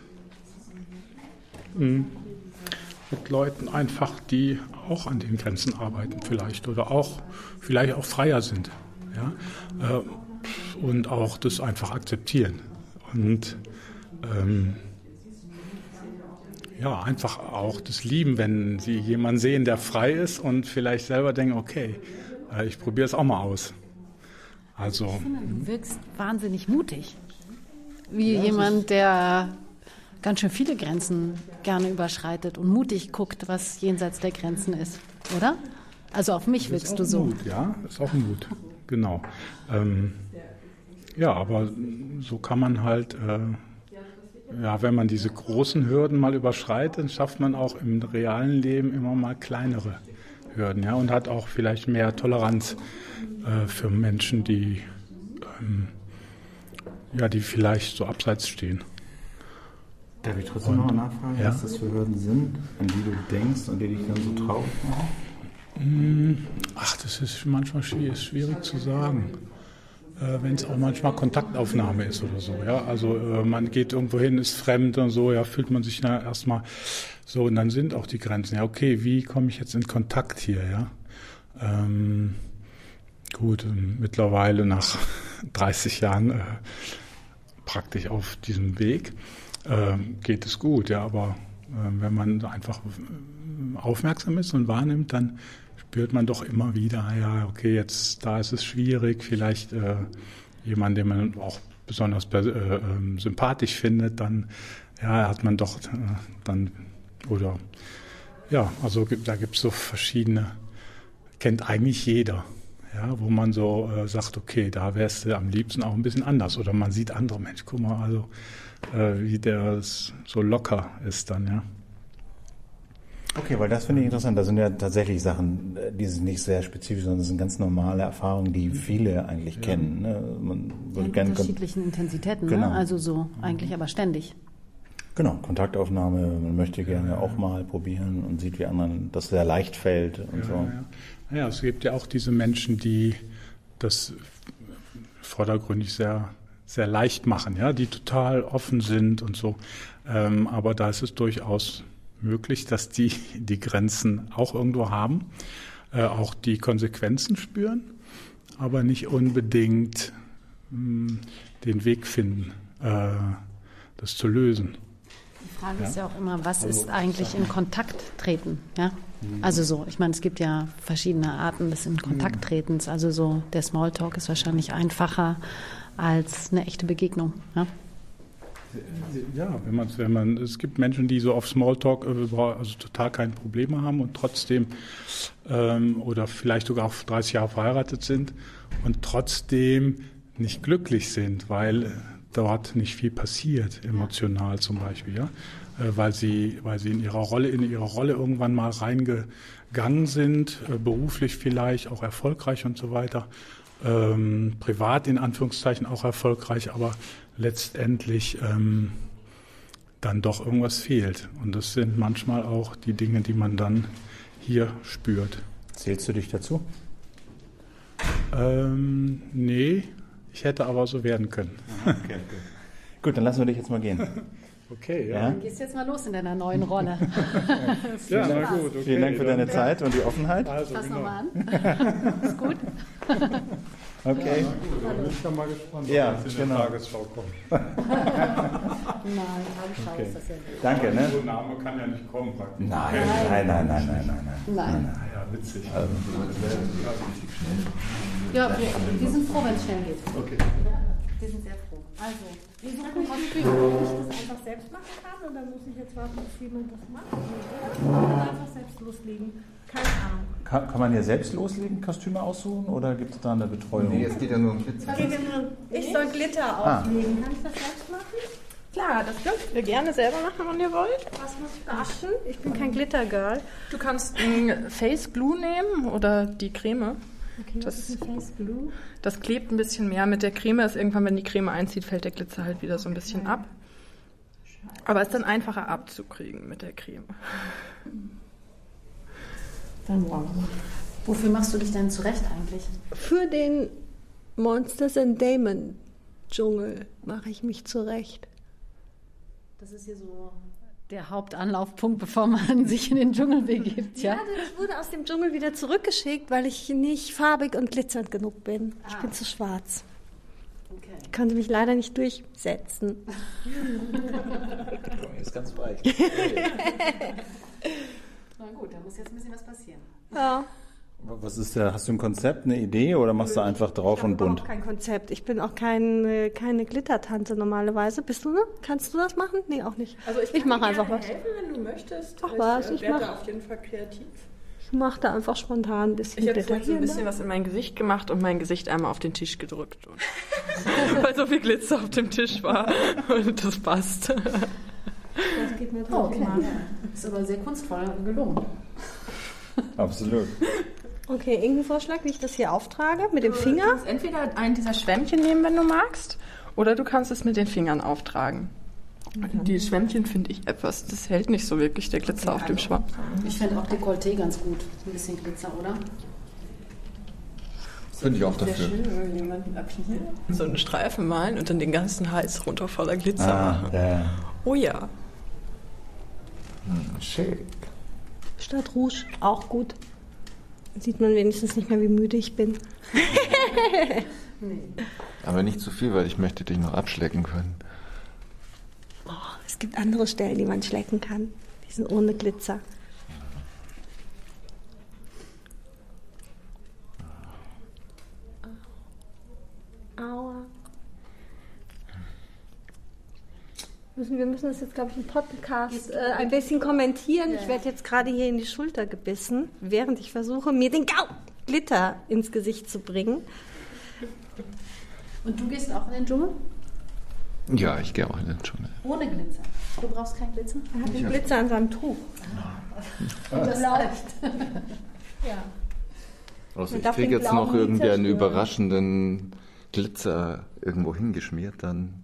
mh, mit Leuten einfach, die auch an den Grenzen arbeiten vielleicht oder auch vielleicht auch freier sind. Ja? Äh, und auch das einfach akzeptieren. Und ähm, ja, einfach auch das lieben, wenn sie jemanden sehen, der frei ist und vielleicht selber denken, okay, äh, ich probiere es auch mal aus. Also, Ich finde, du wirkst wahnsinnig mutig. Wie Ja, jemand, der ganz schön viele Grenzen gerne überschreitet und mutig guckt, was jenseits der Grenzen ist, oder? Also auf mich auch du so. Mut, ja, ist auch Mut, genau. Ähm, ja, aber so kann man halt, äh, ja, wenn man diese großen Hürden mal überschreitet, dann schafft man auch im realen Leben immer mal kleinere Hürden, ja, und hat auch vielleicht mehr Toleranz äh, für Menschen, die, ähm, ja, die vielleicht so abseits stehen. Darf ich trotzdem Und- noch mal nachfragen, ja? was das für Hürden sind, an die du denkst und die dich dann so traurig machen? Mm, Ach, das ist manchmal schwierig, zu sagen. Äh, Wenn es auch manchmal Kontaktaufnahme ist oder so, ja. Also äh, man geht irgendwo hin, ist fremd und so, ja, fühlt man sich ja erstmal so und dann sind auch die Grenzen. Ja, okay, wie komme ich jetzt in Kontakt hier, ja? Ähm, gut, ähm, mittlerweile nach 30 Jahren äh, praktisch auf diesem Weg. Ähm, geht es gut, ja, aber äh, wenn man einfach äh, aufmerksam ist und wahrnimmt, dann spürt man doch immer wieder, ja, okay, jetzt da ist es schwierig, vielleicht äh, jemand, den man auch besonders äh, äh, sympathisch findet, dann ja, hat man doch äh, dann oder ja, also da gibt es so verschiedene, kennt eigentlich jeder, ja, wo man so äh, sagt, okay, da wärst du am liebsten auch ein bisschen anders oder man sieht andere Mensch, guck mal, also äh, wie der so locker ist dann, ja. Okay, weil das finde ich interessant. Das sind ja tatsächlich Sachen, die sind nicht sehr spezifisch, sondern das sind ganz normale Erfahrungen, die viele eigentlich ja. kennen. Ne? Man würde ja, in unterschiedlichen Intensitäten, genau. ne? also so eigentlich aber ständig. Genau, Kontaktaufnahme, man möchte gerne ja, auch mal probieren und sieht, wie anderen das sehr leicht fällt und so. Ja. es gibt ja auch diese Menschen, die das vordergründig sehr sehr leicht machen, ja, die total offen sind und so. Ähm, aber da ist es durchaus möglich, dass die die Grenzen auch irgendwo haben, äh, auch die Konsequenzen spüren, aber nicht unbedingt mh, hm, den Weg finden, äh, das zu lösen. Die Frage ja? ist ja auch immer, was also, ist eigentlich in Kontakt treten? Ja? Mhm. Also so, ich meine, es gibt ja verschiedene Arten des in Kontakt tretens. Also so, der Smalltalk ist wahrscheinlich einfacher als eine echte Begegnung. Ja? Ja, wenn man, wenn man, es gibt Menschen, die so auf Smalltalk äh, also total keine Probleme haben und trotzdem ähm, oder vielleicht sogar auf 30 Jahre verheiratet sind und trotzdem nicht glücklich sind, weil dort nicht viel passiert, emotional zum Beispiel, ja, äh, weil sie, weil sie in ihrer Rolle, in ihrer Rolle irgendwann mal reingegangen sind, äh, beruflich vielleicht auch erfolgreich und so weiter, ähm, privat in Anführungszeichen auch erfolgreich, aber letztendlich ähm, dann doch irgendwas fehlt. Und das sind manchmal auch die Dinge, die man dann hier spürt. Zählst du dich dazu? Ähm, nee, ich hätte aber so werden können. okay, okay. Gut, dann lassen wir dich jetzt mal gehen. Okay, ja. Dann gehst du jetzt mal los in deiner neuen Rolle. ja, na gut. Okay. Vielen Dank für deine Zeit und die Offenheit. Also, Pass genau. nochmal an. Ist gut. Okay. Ja, gut, dann bin ich dann mal gespannt, ja, was in genau. der Tagesschau kommt. Nein, Tagesschau okay. ist das ja nicht. Danke, ne? So ein Name kann ja nicht kommen praktisch. Nein, nein, nein, nein, nein, nein. Nein. nein. nein. Ja, witzig. Also, ja, wir, wir sind froh, wenn es schnell geht. Okay. Ja, wir sind sehr froh. Also, wir suchen Kostüm. Kann ich das einfach selbst machen kann oder muss ich jetzt warten, bis jemand das macht? Oder einfach selbst loslegen? Keine Ahnung. Kann, kann man hier selbst loslegen, Kostüme aussuchen oder gibt es da eine Betreuung? Nee, es geht ja nur um Glitzer. Ich soll Glitter ah. auflegen. Kann ich das selbst machen? Klar, das dürft ihr gerne selber machen, wenn ihr wollt. Was muss ich beachten? Ich bin kein Glittergirl. Du kannst ein Face Glue nehmen oder die Creme. Okay, das. Das klebt ein bisschen mehr. Mit der Creme ist irgendwann, wenn die Creme einzieht, fällt der Glitzer halt wieder so ein bisschen ab. Aber es ist dann einfacher abzukriegen mit der Creme. Dann morgen. Wofür machst du dich denn zurecht eigentlich? Für den Monsters and Damon Dschungel mache ich mich zurecht. Das ist hier so der Hauptanlaufpunkt, bevor man sich in den Dschungel begibt, ja? Ja, ich wurde aus dem Dschungel wieder zurückgeschickt, weil ich nicht farbig und glitzernd genug bin. Ah. Ich bin zu schwarz. Okay. Ich konnte mich leider nicht durchsetzen. ist ganz weich. Na gut, da muss jetzt ein bisschen was passieren. Ja. Was ist da? Hast du ein Konzept, eine Idee oder machst du einfach drauf ich und bunt? Ich habe kein Konzept. Ich bin auch kein, keine Glittertante normalerweise. Bist du ne? Kannst du das machen? Nee, auch nicht. Also ich, ich mache einfach was. helfen, wenn du möchtest. Ach was, ich, ich mache auf jeden Fall kreativ. Ich mache da einfach spontan ein bisschen Ich habe so ein bisschen was in mein Gesicht gemacht und mein Gesicht einmal auf den Tisch gedrückt. weil so viel Glitzer auf dem Tisch war. Und das passt. Das geht mir oh, okay. Ist aber sehr kunstvoll gelungen. Absolut. Okay, irgendeinen Vorschlag, wie ich das hier auftrage? Mit dem Finger? Du kannst entweder einen dieser Schwämmchen nehmen, wenn du magst, oder du kannst es mit den Fingern auftragen. Die Schwämmchen finde ich etwas, das hält nicht so wirklich der Glitzer okay, auf dem Schwamm. Ich finde auch Dekolleté ganz gut. Ein bisschen Glitzer, oder? Finde ich auch dafür. So einen Streifen malen und dann den ganzen Hals runter voller Glitzer ah, machen. Oh ja. Hm, schick. Statt Rouge, auch gut. Sieht man wenigstens nicht mehr, wie müde ich bin. Aber nicht zu viel, weil ich möchte dich noch abschlecken können. Oh, es gibt andere Stellen, die man schlecken kann. Die sind ohne Glitzer. Aua. Müssen, wir müssen das jetzt, glaube ich, im Podcast äh, ein bisschen kommentieren. Ich werde jetzt gerade hier in die Schulter gebissen, während ich versuche, mir den Gau Glitter ins Gesicht zu bringen. Und du gehst auch in den Dschungel? Ja, ich gehe auch in den Dschungel. Ohne Glitzer. Du brauchst keinen Glitzer? Er hat den Glitzer an seinem Tuch. Das reicht. ja. Also Man ich darf kriege jetzt noch blauen irgendwie nie einen zerstören. überraschenden Glitzer irgendwo hingeschmiert, dann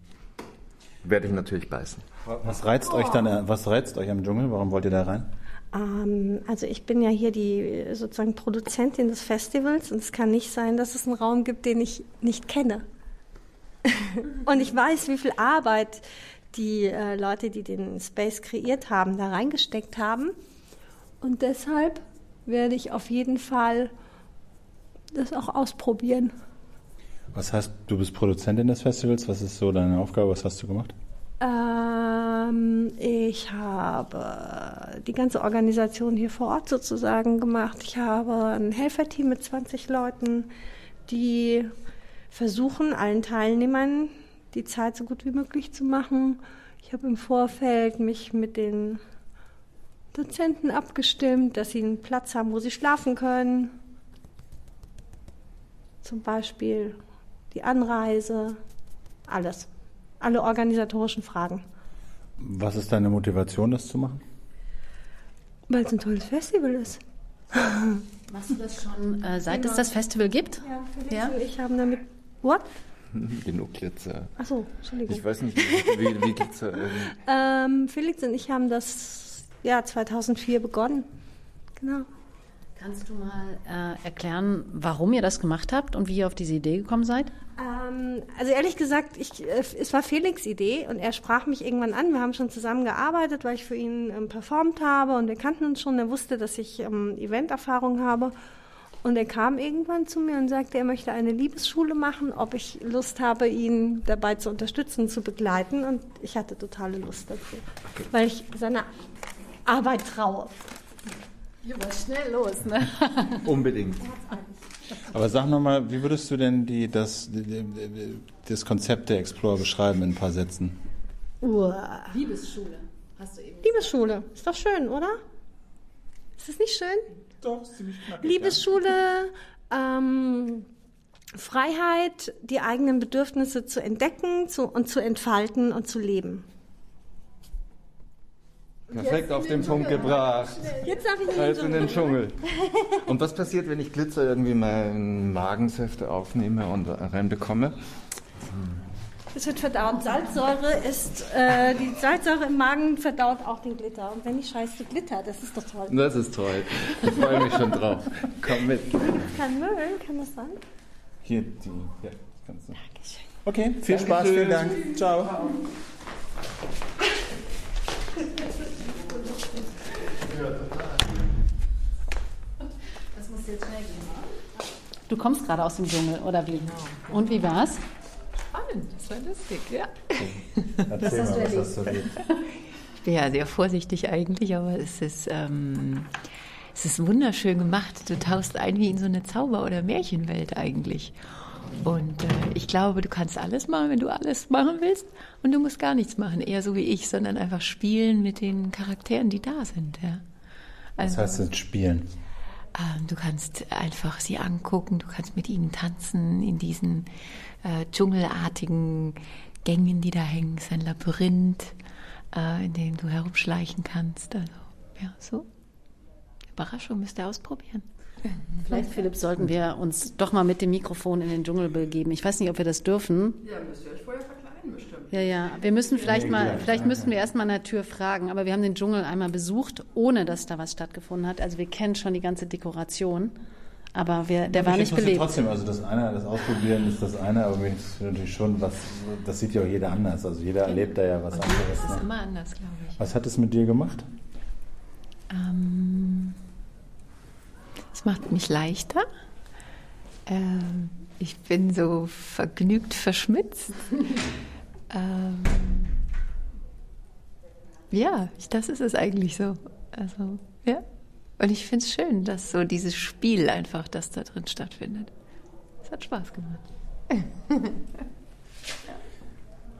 werde ich natürlich beißen. Was reizt euch dann, äh, was reizt euch am Dschungel? Warum wollt ihr da rein? Ähm, also ich bin ja hier die äh, sozusagen Produzentin des Festivals und es kann nicht sein, dass es einen Raum gibt, den ich nicht kenne. und ich weiß, wie viel Arbeit die äh, Leute, die den Space kreiert haben, da reingesteckt haben. Und deshalb werde ich auf jeden Fall das auch ausprobieren. Was heißt, du bist Produzentin des Festivals? Was ist so deine Aufgabe? Was hast du gemacht? Ähm, ich habe die ganze Organisation hier vor Ort sozusagen gemacht. Ich habe ein Helferteam mit 20 Leuten, die versuchen, allen Teilnehmern die Zeit so gut wie möglich zu machen. Ich habe im Vorfeld mich mit den Dozenten abgestimmt, dass sie einen Platz haben, wo sie schlafen können. Zum Beispiel die Anreise, alles. Alle organisatorischen Fragen. Was ist deine Motivation, das zu machen? Weil es ein tolles Festival ist. Machst du das schon, äh, seit es Genau. das Festival gibt? Ja, Felix und ich haben damit. What? Genug Glitzer. Achso, Entschuldigung. Ich weiß nicht, wie, wie, wie Glitzer. ähm, Ähm, Felix und ich haben das Jahr 2004 begonnen. Genau. Kannst du mal äh, erklären, warum ihr das gemacht habt und wie ihr auf diese Idee gekommen seid? Ähm, also ehrlich gesagt, ich, äh, es war Felix' Idee und er sprach mich irgendwann an. Wir haben schon zusammen gearbeitet, weil ich für ihn ähm, performt habe und wir kannten uns schon. Er wusste, dass ich ähm, Event-Erfahrung habe. Und er kam irgendwann zu mir und sagte, er möchte eine Liebesschule machen, ob ich Lust habe, ihn dabei zu unterstützen, zu begleiten. Und ich hatte totale Lust dazu, weil ich seiner Arbeit traue. Hier war schnell los, ne? Unbedingt. Aber sag nochmal, wie würdest du denn die, das, das Konzept der Explorer beschreiben in ein paar Sätzen? Uah. Liebesschule, hast du eben. Liebesschule, ist doch schön, oder? Ist das nicht schön? Doch, ziemlich knackig. Liebesschule, ähm, Freiheit, die eigenen Bedürfnisse zu entdecken zu, und zu entfalten und zu leben. Perfekt auf den Punkt gebracht. Jetzt darf ich in den Also in den Dschungel. Dschungel. Und was passiert, wenn ich Glitzer irgendwie meinen Magensäfte aufnehme und reinbekomme? Es wird verdaut. Salzsäure ist, äh, die Salzsäure im Magen verdaut auch den Glitter. Und wenn nicht scheißt du Glitter, das ist doch toll. Das ist toll. Ich freue mich schon drauf. Komm mit. Kein Müll, kann das sein? Hier, die, ja, kannst du. Okay, viel Spaß, vielen Dank. Ciao. Das muss jetzt schnell gehen. Du kommst gerade aus dem Dschungel, oder wie? Und wie war's? Spannend, das war lustig, ja. Erzähl hast mal, was hast du erlebt? Ich bin ja sehr vorsichtig eigentlich, aber es ist, ähm, es ist wunderschön gemacht. Du tauchst ein wie in so eine Zauber- oder Märchenwelt eigentlich. Und äh, ich glaube, du kannst alles machen, wenn du alles machen willst. Und du musst gar nichts machen, eher so wie ich, sondern einfach spielen mit den Charakteren, die da sind. Ja. Was heißt denn spielen? Ähm, du kannst einfach sie angucken, du kannst mit ihnen tanzen in diesen äh, dschungelartigen Gängen, die da hängen. Es ist ein Labyrinth, äh, in dem du herumschleichen kannst. Also, ja, so. Überraschung müsst ihr ausprobieren. Vielleicht, Philipp, sollten wir uns doch mal mit dem Mikrofon in den Dschungel begeben. Ich weiß nicht, ob wir das dürfen. Ja, müsst ihr euch vorher verkleiden, bestimmt. Ja, ja. Wir müssen vielleicht mal, vielleicht ja. müssten wir erst mal an der Tür fragen. Aber wir haben den Dschungel einmal besucht, ohne dass da was stattgefunden hat. Also wir kennen schon die ganze Dekoration. Aber wir, der war Mich nicht belebt. Trotzdem, also das eine, das Ausprobieren ist das eine, aber mich interessiert natürlich schon, was, das sieht ja auch jeder anders. Also jeder erlebt da ja was anderes. Das ist Ne? immer anders, glaube ich. Was hat es mit dir gemacht? Ähm, es macht mich leichter. Ähm, ich bin so vergnügt verschmitzt. Ähm, ja, ich, das ist es eigentlich so. Also, ja. Und ich finde es schön, dass so dieses Spiel einfach, das da drin stattfindet. Es hat Spaß gemacht.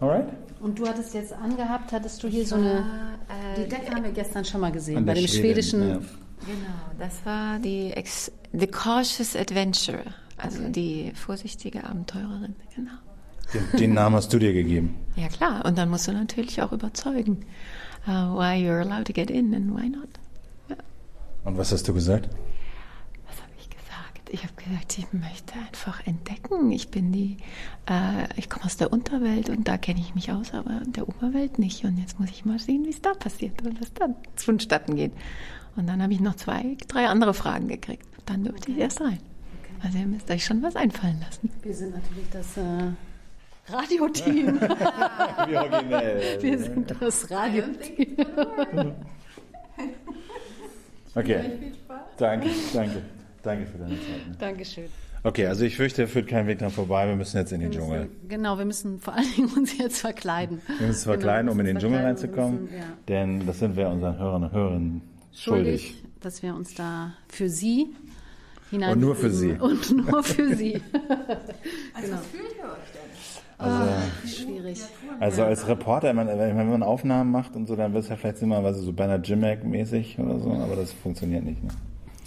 Alright? Und du hattest jetzt angehabt, hattest du hier so eine. äh, Die Decke haben wir gestern schon mal gesehen, bei dem Schwedin, schwedischen. ja. Genau, das war die Ex The Cautious Adventure, also die vorsichtige Abenteurerin, genau. Den, den Namen hast du dir gegeben. Ja klar, und dann musst du natürlich auch überzeugen, uh, why you're allowed to get in and why not. Und was hast du gesagt? Ich habe gesagt, ich möchte einfach entdecken. Ich bin die, äh, ich komme aus der Unterwelt und da kenne ich mich aus, aber in der Oberwelt nicht. Und jetzt muss ich mal sehen, wie es da passiert und was da vonstatten geht. Und dann habe ich noch zwei, drei andere Fragen gekriegt. Dann durfte ich erst rein. Also ihr müsst euch schon was einfallen lassen. Wir sind natürlich das äh, Radioteam. Wie originell. Wir sind das Radioteam. Okay. Danke, danke. Danke für deine Zeit. ne? Dankeschön. Okay, also ich fürchte, er führt kein Weg dran vorbei. Wir müssen jetzt in den Dschungel. Genau, wir müssen vor allen Dingen uns jetzt verkleiden. Wir müssen uns verkleiden, Genau, um in den müssen Dschungel reinzukommen. müssen, ja. Denn das sind wir unseren Hörern und Hörern schuldig. Schuldig, dass wir uns da für Sie hinein Und nur für Sie. Und nur für Sie. Also genau. fühlt ihr euch denn? Also, Ah, schwierig. also als Reporter, wenn man, wenn man Aufnahmen macht und so, dann wird es ja vielleicht immer so Bernard Jimmack-mäßig oder so, aber das funktioniert nicht. Ne?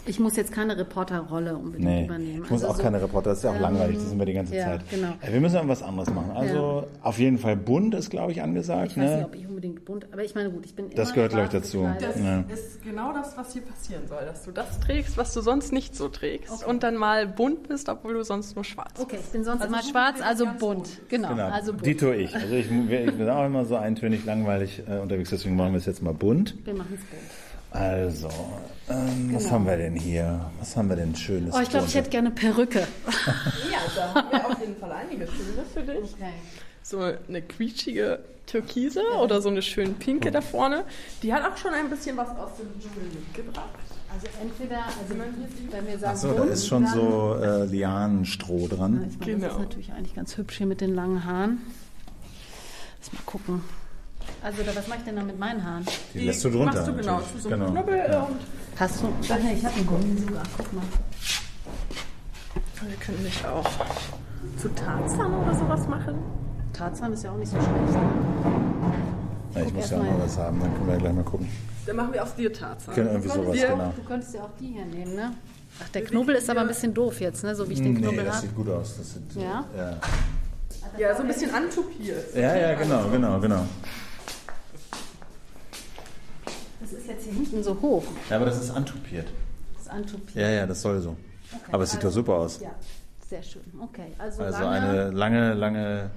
Ich muss jetzt keine Reporterrolle unbedingt Nee, übernehmen. ich muss Also auch so, keine Reporter, das ist ja auch ähm, langweilig, das sind wir die ganze ja, Zeit. genau. Äh, Wir müssen irgendwas anderes machen. Also auf jeden Fall bunt ist, glaube ich, angesagt. Ich weiß ne? nicht, ob ich unbedingt bunt, aber ich meine, gut, ich bin Das immer gehört, glaub ich, dazu. gekleidet. Das Ja. ist genau das, was hier passieren soll, dass du das trägst, was du sonst nicht so trägst und dann mal bunt bist, obwohl du sonst nur schwarz bist. Okay, ich bin sonst Also immer schwarz, also bunt. Genau, Genau, also bunt. Dito ich. Also ich, ich bin auch immer so eintönig langweilig äh, unterwegs, deswegen machen wir es jetzt mal bunt. Wir machen es bunt. Also, ähm, was Genau. haben wir denn hier? Was haben wir denn Schönes? Oh, ich glaube, ich hätte gerne Perücke. Ja, da haben wir auf jeden Fall einige Schönes für dich. So eine quietschige Türkise oder so eine schön pinke da vorne. Die hat auch schon ein bisschen was aus dem Dschungel mitgebracht. Also entweder, also wenn wir sagen Achso, da ist schon dann- so äh, Lianenstroh dran. Ich meine, Genau. Das ist natürlich eigentlich ganz hübsch hier mit den langen Haaren. Lass mal gucken. Also, da, was mache ich denn da mit meinen Haaren? Die lässt du drunter. Machst du genau natürlich. zu so einem Genau. Knubbel Ja. und Hast du? Ach nee, ich habe einen Gummi sogar. Guck mal. wir können dich auch zu Tarzan oder sowas machen. Tarzan ist ja auch nicht so schlecht. Ja, ich Guck muss ja auch mal was haben, dann können wir ja gleich mal gucken. Dann machen wir aus dir Tarzan. Können irgendwie sowas, Wir- genau. Du könntest ja auch die hier nehmen, ne? Ach, der Knubbel ist aber ein bisschen doof jetzt, ne? So wie ich den nee, Knubbel das habe. sieht gut aus. Das sieht, Ja? ja. Ja, so ein bisschen antupiert. Ja, ja, genau, genau, genau. Das ist jetzt hier hinten so hoch. Ja, aber das ist antupiert. Das ist antupiert. Ja, ja, das soll so. aber es sieht doch super aus. Ja, sehr schön. Okay, also, Also lange, eine lange, lange,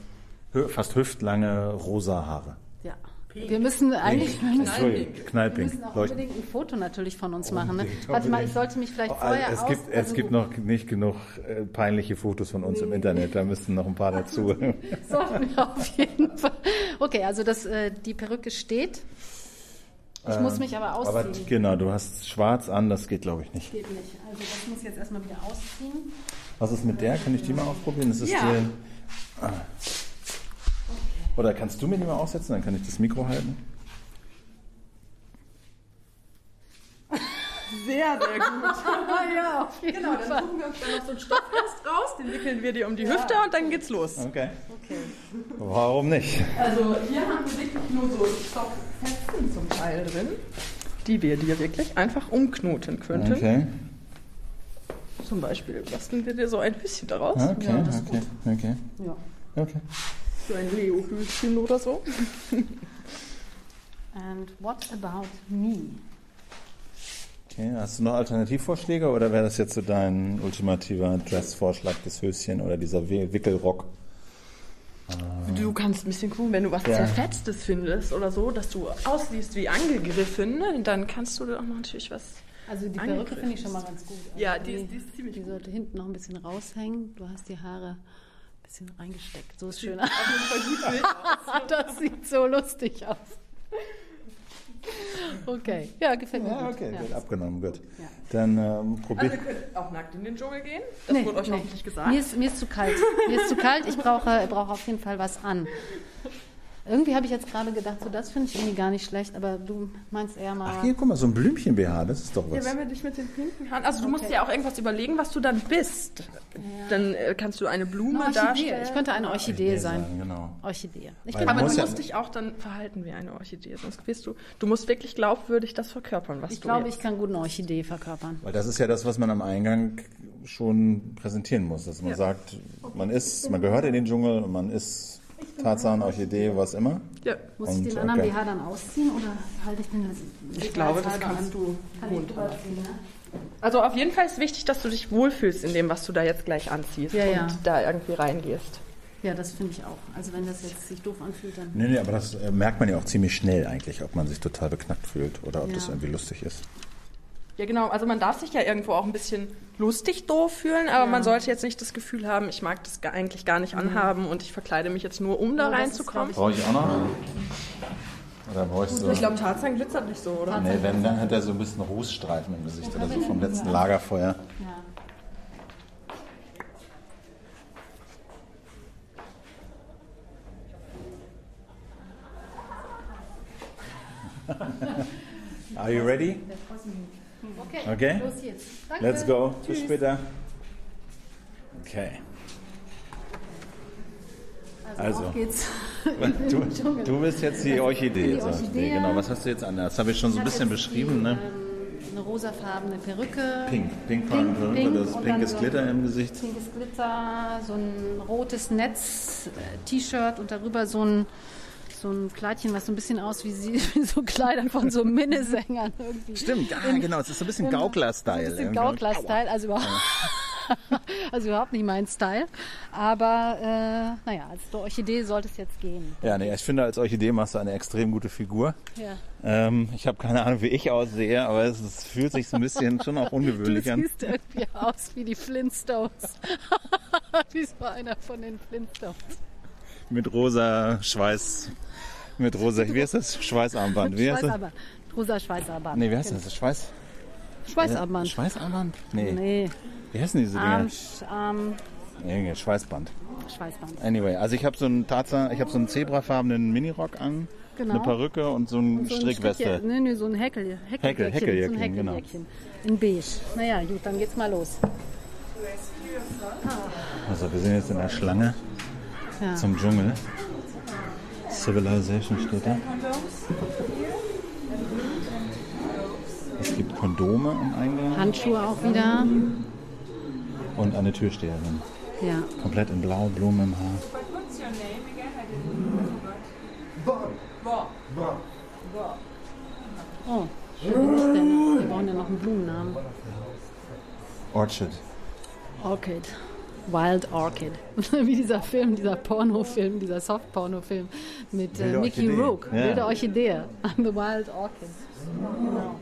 fast hüftlange rosa Haare. Ja. Wir müssen eigentlich wir müssen, Entschuldigung, wir knallpink. müssen auch unbedingt ein Foto natürlich von uns machen. Ne? Warte mal, ich sollte mich vielleicht Oh, vorher es aus... gibt, es also- gibt noch nicht genug äh, peinliche Fotos von uns im Internet, da müssten noch ein paar dazu. Sollten wir auf jeden Fall. Okay, also das, äh, die Perücke steht. Ich muss mich aber ausziehen. Aber genau, du hast schwarz an, das geht glaube ich nicht. Geht nicht. Also das muss ich jetzt erstmal wieder ausziehen. Was ist mit der? Kann ich die mal ausprobieren? Das ist Ja. die, ah. Oder kannst du mir die mal aufsetzen? Dann kann ich das Mikro halten. Sehr, sehr gut. ja, auf jeden genau, dann suchen wir uns dann noch so einen Stoffrest raus, den wickeln wir dir um die Hüfte und dann geht's los. Okay. Okay. Warum nicht? Also hier haben wir wirklich nur so Stofffetzen zum Teil drin, die wir dir wirklich einfach umknoten könnten. Okay. Zum Beispiel basteln wir dir so ein Höschen daraus. Okay, Ja, das ist okay, okay. Ja. Okay. So ein Leo-Höschen oder so. And what about me? Okay, hast du noch Alternativvorschläge oder wäre das jetzt so dein ultimativer Dressvorschlag, das Höschen oder dieser Wi- Wickelrock? Du kannst ein bisschen gucken, wenn du was Ja. Zerfetztes findest oder so, dass du aussiehst wie angegriffen, ne? dann kannst du auch noch natürlich was. Also die Perücke finde ich schon mal ganz gut. Also Ja, die ist- die ist ziemlich Die sollte hinten noch ein bisschen raushängen. Du hast die Haare ein bisschen reingesteckt. So ist schön. das sieht so lustig aus. Okay, ja, gefällt mir Ja, gut. okay, Ja. wird abgenommen, gut. Ja. Dann ähm, probier. Also ihr könnt auch nackt in den Dschungel gehen. Das Nee, wurde euch nee. hoffentlich gesagt. Mir ist, mir ist zu kalt. Mir ist zu kalt. Ich brauche, brauche auf jeden Fall was an. Irgendwie habe ich jetzt gerade gedacht, so das finde ich irgendwie gar nicht schlecht, aber du meinst eher mal. Ach, hier, guck mal, so ein Blümchen-BH, das ist doch Ja, was. wenn wir dich mit den pinken Haaren. Also, du musst dir ja auch irgendwas überlegen, was du dann bist. Dann äh, kannst du eine Blume Eine Orchidee. darstellen. Ich könnte eine Orchidee sein. Genau. Orchidee. Ich Weil Aber muss du ja- musst dich auch dann verhalten wie eine Orchidee, sonst wirst du. Du musst wirklich glaubwürdig das verkörpern, was Ich du glaube, jetzt. ich kann gut eine Orchidee verkörpern. Weil das ist ja das, was man am Eingang schon präsentieren muss. Dass man Ja. sagt, man ist, man gehört in den Dschungel und man ist Tarzan, Orchidee, was immer. Ja. Muss ich Und, den anderen okay. BH dann ausziehen oder halte ich den Ich glaube, das kannst an? du Kann ich ne? Also auf jeden Fall ist wichtig, dass du dich wohlfühlst in dem, was du da jetzt gleich anziehst Ja, und ja. da irgendwie reingehst. Ja, das finde ich auch. Also wenn das jetzt sich doof anfühlt, dann. Nee, nee, aber das äh, merkt man ja auch ziemlich schnell eigentlich, ob man sich total beknackt fühlt oder ob Ja. das irgendwie lustig ist. Ja, genau. Also man darf sich ja irgendwo auch ein bisschen lustig doof fühlen, aber Ja. man sollte jetzt nicht das Gefühl haben, ich mag das eigentlich gar nicht anhaben und ich verkleide mich jetzt nur, um da Oh, reinzukommen. Brauche ich auch noch? Oder brauchst du? Ich glaube, Tarzan glitzert nicht so, oder? Nee, wenn, dann hat er so ein bisschen Rußstreifen im Gesicht oder so vom letzten Lagerfeuer. Ja. Are you ready? Okay, Okay. los jetzt. Danke. Let's go. Bis Tschüss. später. Okay. Also, Also, auf geht's. du, du bist jetzt die Orchidee. Die. Orchidee. Genau, was hast du jetzt an? Das habe ich schon so ein bisschen beschrieben, die, ne? ähm, Eine rosafarbene Perücke. Pink. Pink, Pink, Perücke, pink das und pinkes so Glitter im Gesicht. Pinkes Glitter, so ein rotes Netz-T-Shirt und darüber so ein, so ein Kleidchen, was so ein bisschen aus wie, sie, wie so Kleider von so Minnesängern irgendwie. Stimmt, ah, In- genau, es ist so ein bisschen Gaukler-Style. So ein bisschen. Gaukler-Style, also überhaupt, also überhaupt nicht mein Style. Aber äh, naja, als Orchidee sollte es jetzt gehen. Ja, nee, ich finde, als Orchidee machst du eine extrem gute Figur. Ja. Ähm, ich habe keine Ahnung, wie ich aussehe, aber es, es fühlt sich so ein bisschen schon auch Du ungewöhnlich an. siehst irgendwie aus wie die Flintstones. wie so einer von den Flintstones. Mit rosa Schweiß, mit rosa, wie heißt das? Schweißarmband. Wie heißt das? Schweißarmband. Rosa Schweißarmband. Nee, wie heißt das? Schweiß? Schweißarmband. Äh, Schweißarmband? Nee. Nee. Wie heißen diese Dinger? Arm, Arm, Nee, Schweißband. Schweißband. Anyway, also ich habe so einen Tarzan, ich habe so einen zebrafarbenen Minirock an, Genau. eine Perücke und so eine Und so ein Strickweste. Nee, nee, so ein Häkel- Häkeljäckchen. Häkeljäckchen, so ein genau. In beige. Naja, gut, dann geht's mal los. Also wir sind jetzt in der Schlange Ja. zum Dschungel. Civilization steht da. Es gibt Kondome am Eingang Handschuhe auch wieder. und eine Türsteherin. Ja. Komplett in Blau, Blumen im Haar. Oh, schön ist denn. Wir brauchen ja noch einen Blumennamen. Orchard. Orchid. Wild Orchid. Wie dieser Film, dieser Pornofilm, dieser Soft-Pornofilm mit äh, Mickey Orchidee. Rourke. Ja. Wilde Orchidee. I'm the Wild Orchid. Genau.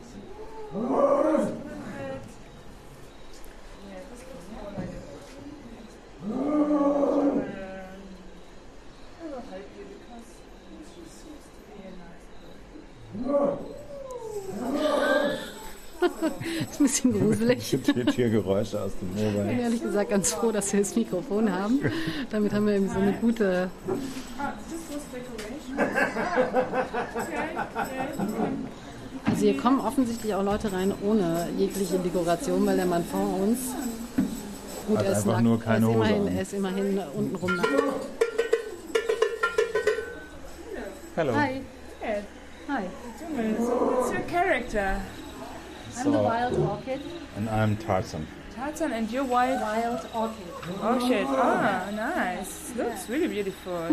ist ein bisschen gruselig. Die Tiergeräusche aus dem Ich bin Mobile. ehrlich gesagt ganz froh, dass wir das Mikrofon haben. Damit haben wir irgendwie so eine gute. Also hier kommen offensichtlich auch Leute rein ohne jegliche Dekoration, weil der Mann vor uns. Gut, Hat er ist einfach nackt. nur keine er, ist Hose immerhin, an. er ist immerhin unten rum nackt. Hello. Hi. Hi. So what's your character? I'm the wild orchid. And I'm Tarzan. Tarzan and your wild wild orchid. Orchid. Ah, nice. Looks really beautiful.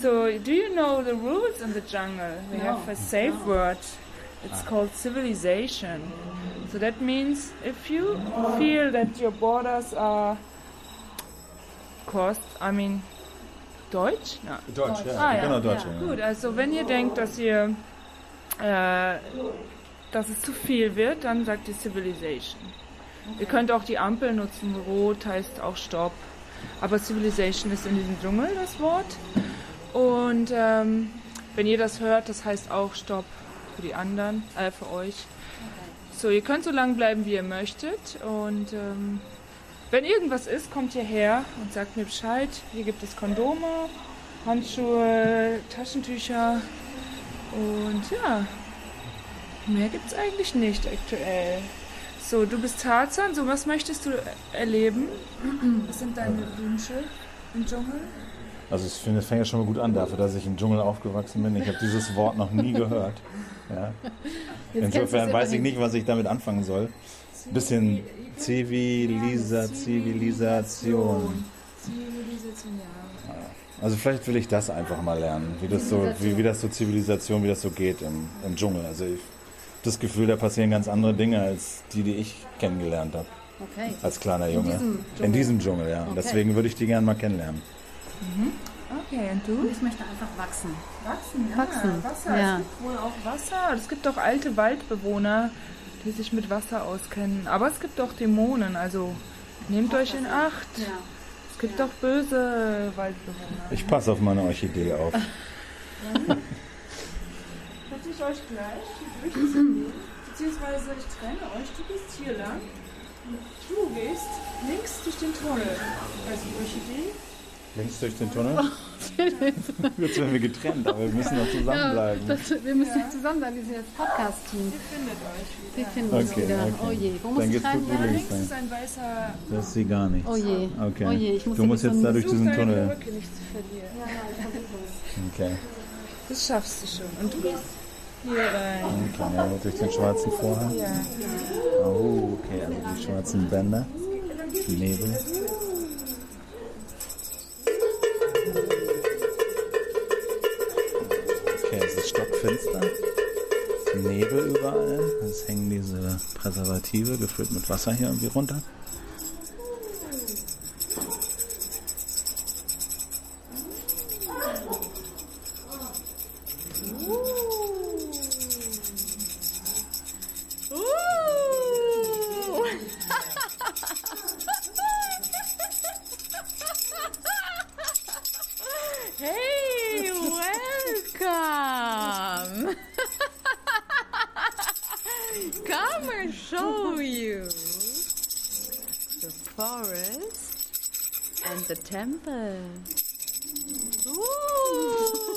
so, do you know the rules in the jungle? We No. have a safe word. It's Ah. called civilization. So that means if you feel that your borders are crossed, I mean Deutsch? No. Deutsch, ja. Ah, ja. Genau, Deutsch, ja. Gut, also wenn ihr denkt, dass ihr äh, dass es zu viel wird, dann sagt ihr Civilization. Ihr könnt auch die Ampel nutzen. Rot heißt auch Stopp. Aber Civilization ist in diesem Dschungel das Wort. Und ähm, wenn ihr das hört, das heißt auch Stopp für die anderen, äh, für euch. So, ihr könnt so lange bleiben, wie ihr möchtet. Und ähm, wenn irgendwas ist, kommt ihr her und sagt mir Bescheid. Hier gibt es Kondome. Handschuhe, Taschentücher und ja, mehr gibt es eigentlich nicht aktuell. So, du bist Tarzan, so was möchtest du erleben? Was sind deine Wünsche im Dschungel? Also ich finde, es fängt ja schon mal gut an dafür, dass ich im Dschungel aufgewachsen bin. Ich habe dieses Wort noch nie gehört. Ja. Insofern weiß ich nicht, was ich damit anfangen soll. Bisschen Zivilisa Zivilisation. Zivilisation, ja. Also vielleicht will ich das einfach mal lernen, wie das so, wie, wie das so Zivilisation, wie das so geht im, im Dschungel. Also ich das Gefühl, da passieren ganz andere Dinge als die, die ich kennengelernt habe. Okay. Als kleiner In Junge. diesem Dschungel? In diesem Dschungel, ja. Okay. Deswegen würde ich die gerne mal kennenlernen. Mhm. Okay, und du? Ich möchte einfach wachsen. Wachsen, ja. Wachsen, Wasser. ja. Es gibt wohl auch Wasser. Es gibt auch alte Waldbewohner, die sich mit Wasser auskennen. Aber es gibt auch Dämonen, also nehmt euch in Acht. Es gibt auch böse Waldbewohner. Ich passe auf meine Orchidee auf. Hätte ich euch gleich durchzugehen, beziehungsweise ich trenne euch. Du gehst hier lang, du gehst links durch den Tunnel. Also die Orchidee. Links durch den Tunnel? Jetzt werden wir getrennt, aber wir müssen noch zusammenbleiben. Ja, das, wir müssen nicht zusammen sein, wir sind jetzt Podcast-Team. Ihr findet euch wieder. Wir finden uns Okay, wieder. okay. Oh je, wo Dann muss ich gehst du rein? Ja, links ist ein weißer. Das ist sie gar nichts. Oh je. Okay. Oh je, ich muss du musst nicht jetzt da durch diesen Tunnel. Rücke nicht zu verlieren. Ja, nein, Okay. Das schaffst du schon. Und du gehst hier rein. Okay, durch den schwarzen Vorhang. Ja. Oh, okay, also die schwarzen Bänder. Nebel. Okay, es ist stockfinster. Nebel überall. Es hängen diese Präservative gefüllt mit Wasser hier irgendwie runter. Temple. Ooh,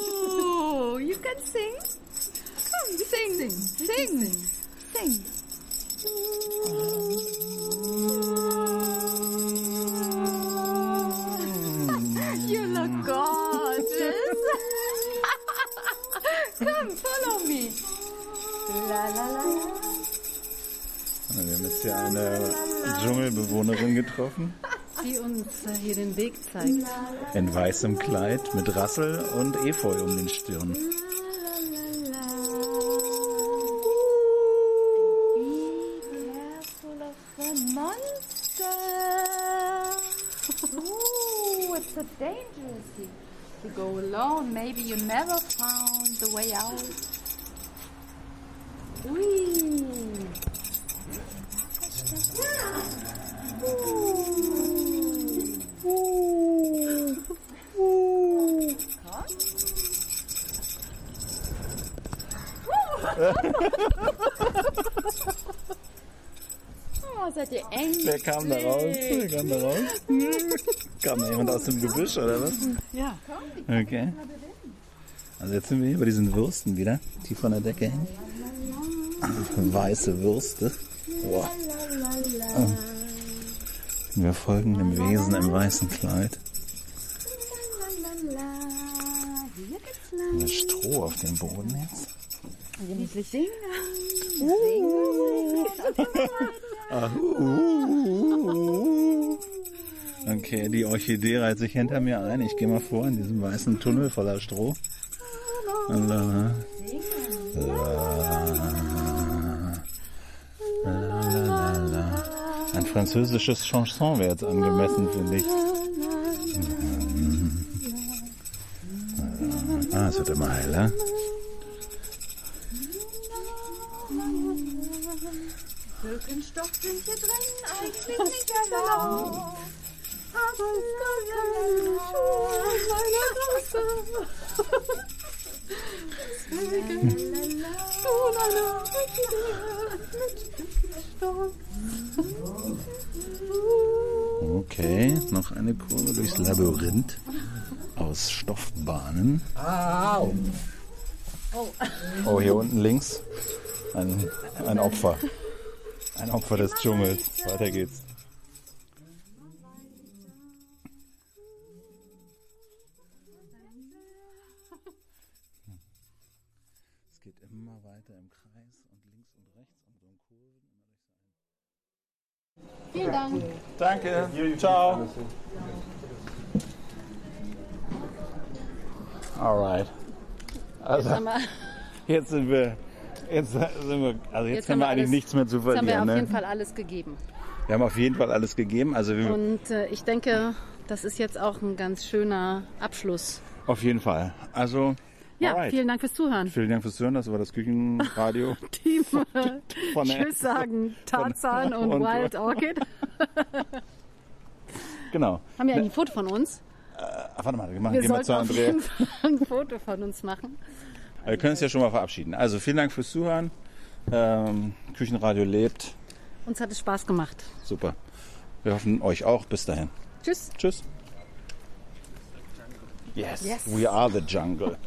you can sing? Come, sing, sing, sing. You look gorgeous. Come, follow me. La la la. Wir haben jetzt hier eine Dschungelbewohnerin getroffen. Die uns äh, hier den Weg zeigt. In weißem Kleid mit Rassel und Efeu um den Stirn. Dangerous. Go alone. Maybe you never found the way out. Kam da raus? Kam da raus? Kam da jemand aus dem Gebüsch oder was? Ja. Okay. Also jetzt sind wir hier bei diesen Würsten wieder, die von der Decke hängen. Weiße Würste. Boah. Wir folgen dem Wesen im weißen Kleid. Mit Stroh auf dem Boden jetzt. Wir singen. Uh, uh. Okay, die Orchidee reiht sich hinter mir ein. Ich gehe mal vor in diesem weißen Tunnel voller Stroh. La. Ein französisches Chanson wäre jetzt angemessen, finde ich. Ah, es wird immer heiler. Birkenstock sind hier drin, eigentlich nicht erlaubt. Okay, noch eine Kurve durchs Labyrinth. aus Stoffbahnen. Au. Oh. Oh, hier unten links ein, ein Opfer. Ein Opfer des Dschungels. Weiter geht's. Vielen Dank. Danke. Ciao. Alright. Also, Jetzt haben wir- jetzt sind wir, jetzt sind wir, also jetzt, Jetzt haben wir eigentlich alles- nichts mehr zu Jetzt haben wir verlieren. auf jeden Ne? Fall alles gegeben. Wir haben auf jeden Fall alles gegeben. Also wir, Und äh, ich denke, das ist jetzt auch ein ganz schöner Abschluss. auf jeden Fall. Also, Ja, alright. vielen Dank fürs Zuhören. Vielen Dank fürs Zuhören. Das war das Küchenradio. Team von Tschüss sagen Tarzan und, und- Wild Orchid. genau. Haben wir eigentlich ein Foto von uns? Ach, warte mal, wir machen wir gehen mal zu auf Andrea. jeden Fall ein Foto von uns machen. Wir können uns ja schon mal verabschieden. Also vielen Dank fürs Zuhören. Ähm, Küchenradio lebt. Uns hat es Spaß gemacht. Super. Wir hoffen euch auch. Bis dahin. Tschüss. Tschüss. Yes, Yes. we are the jungle.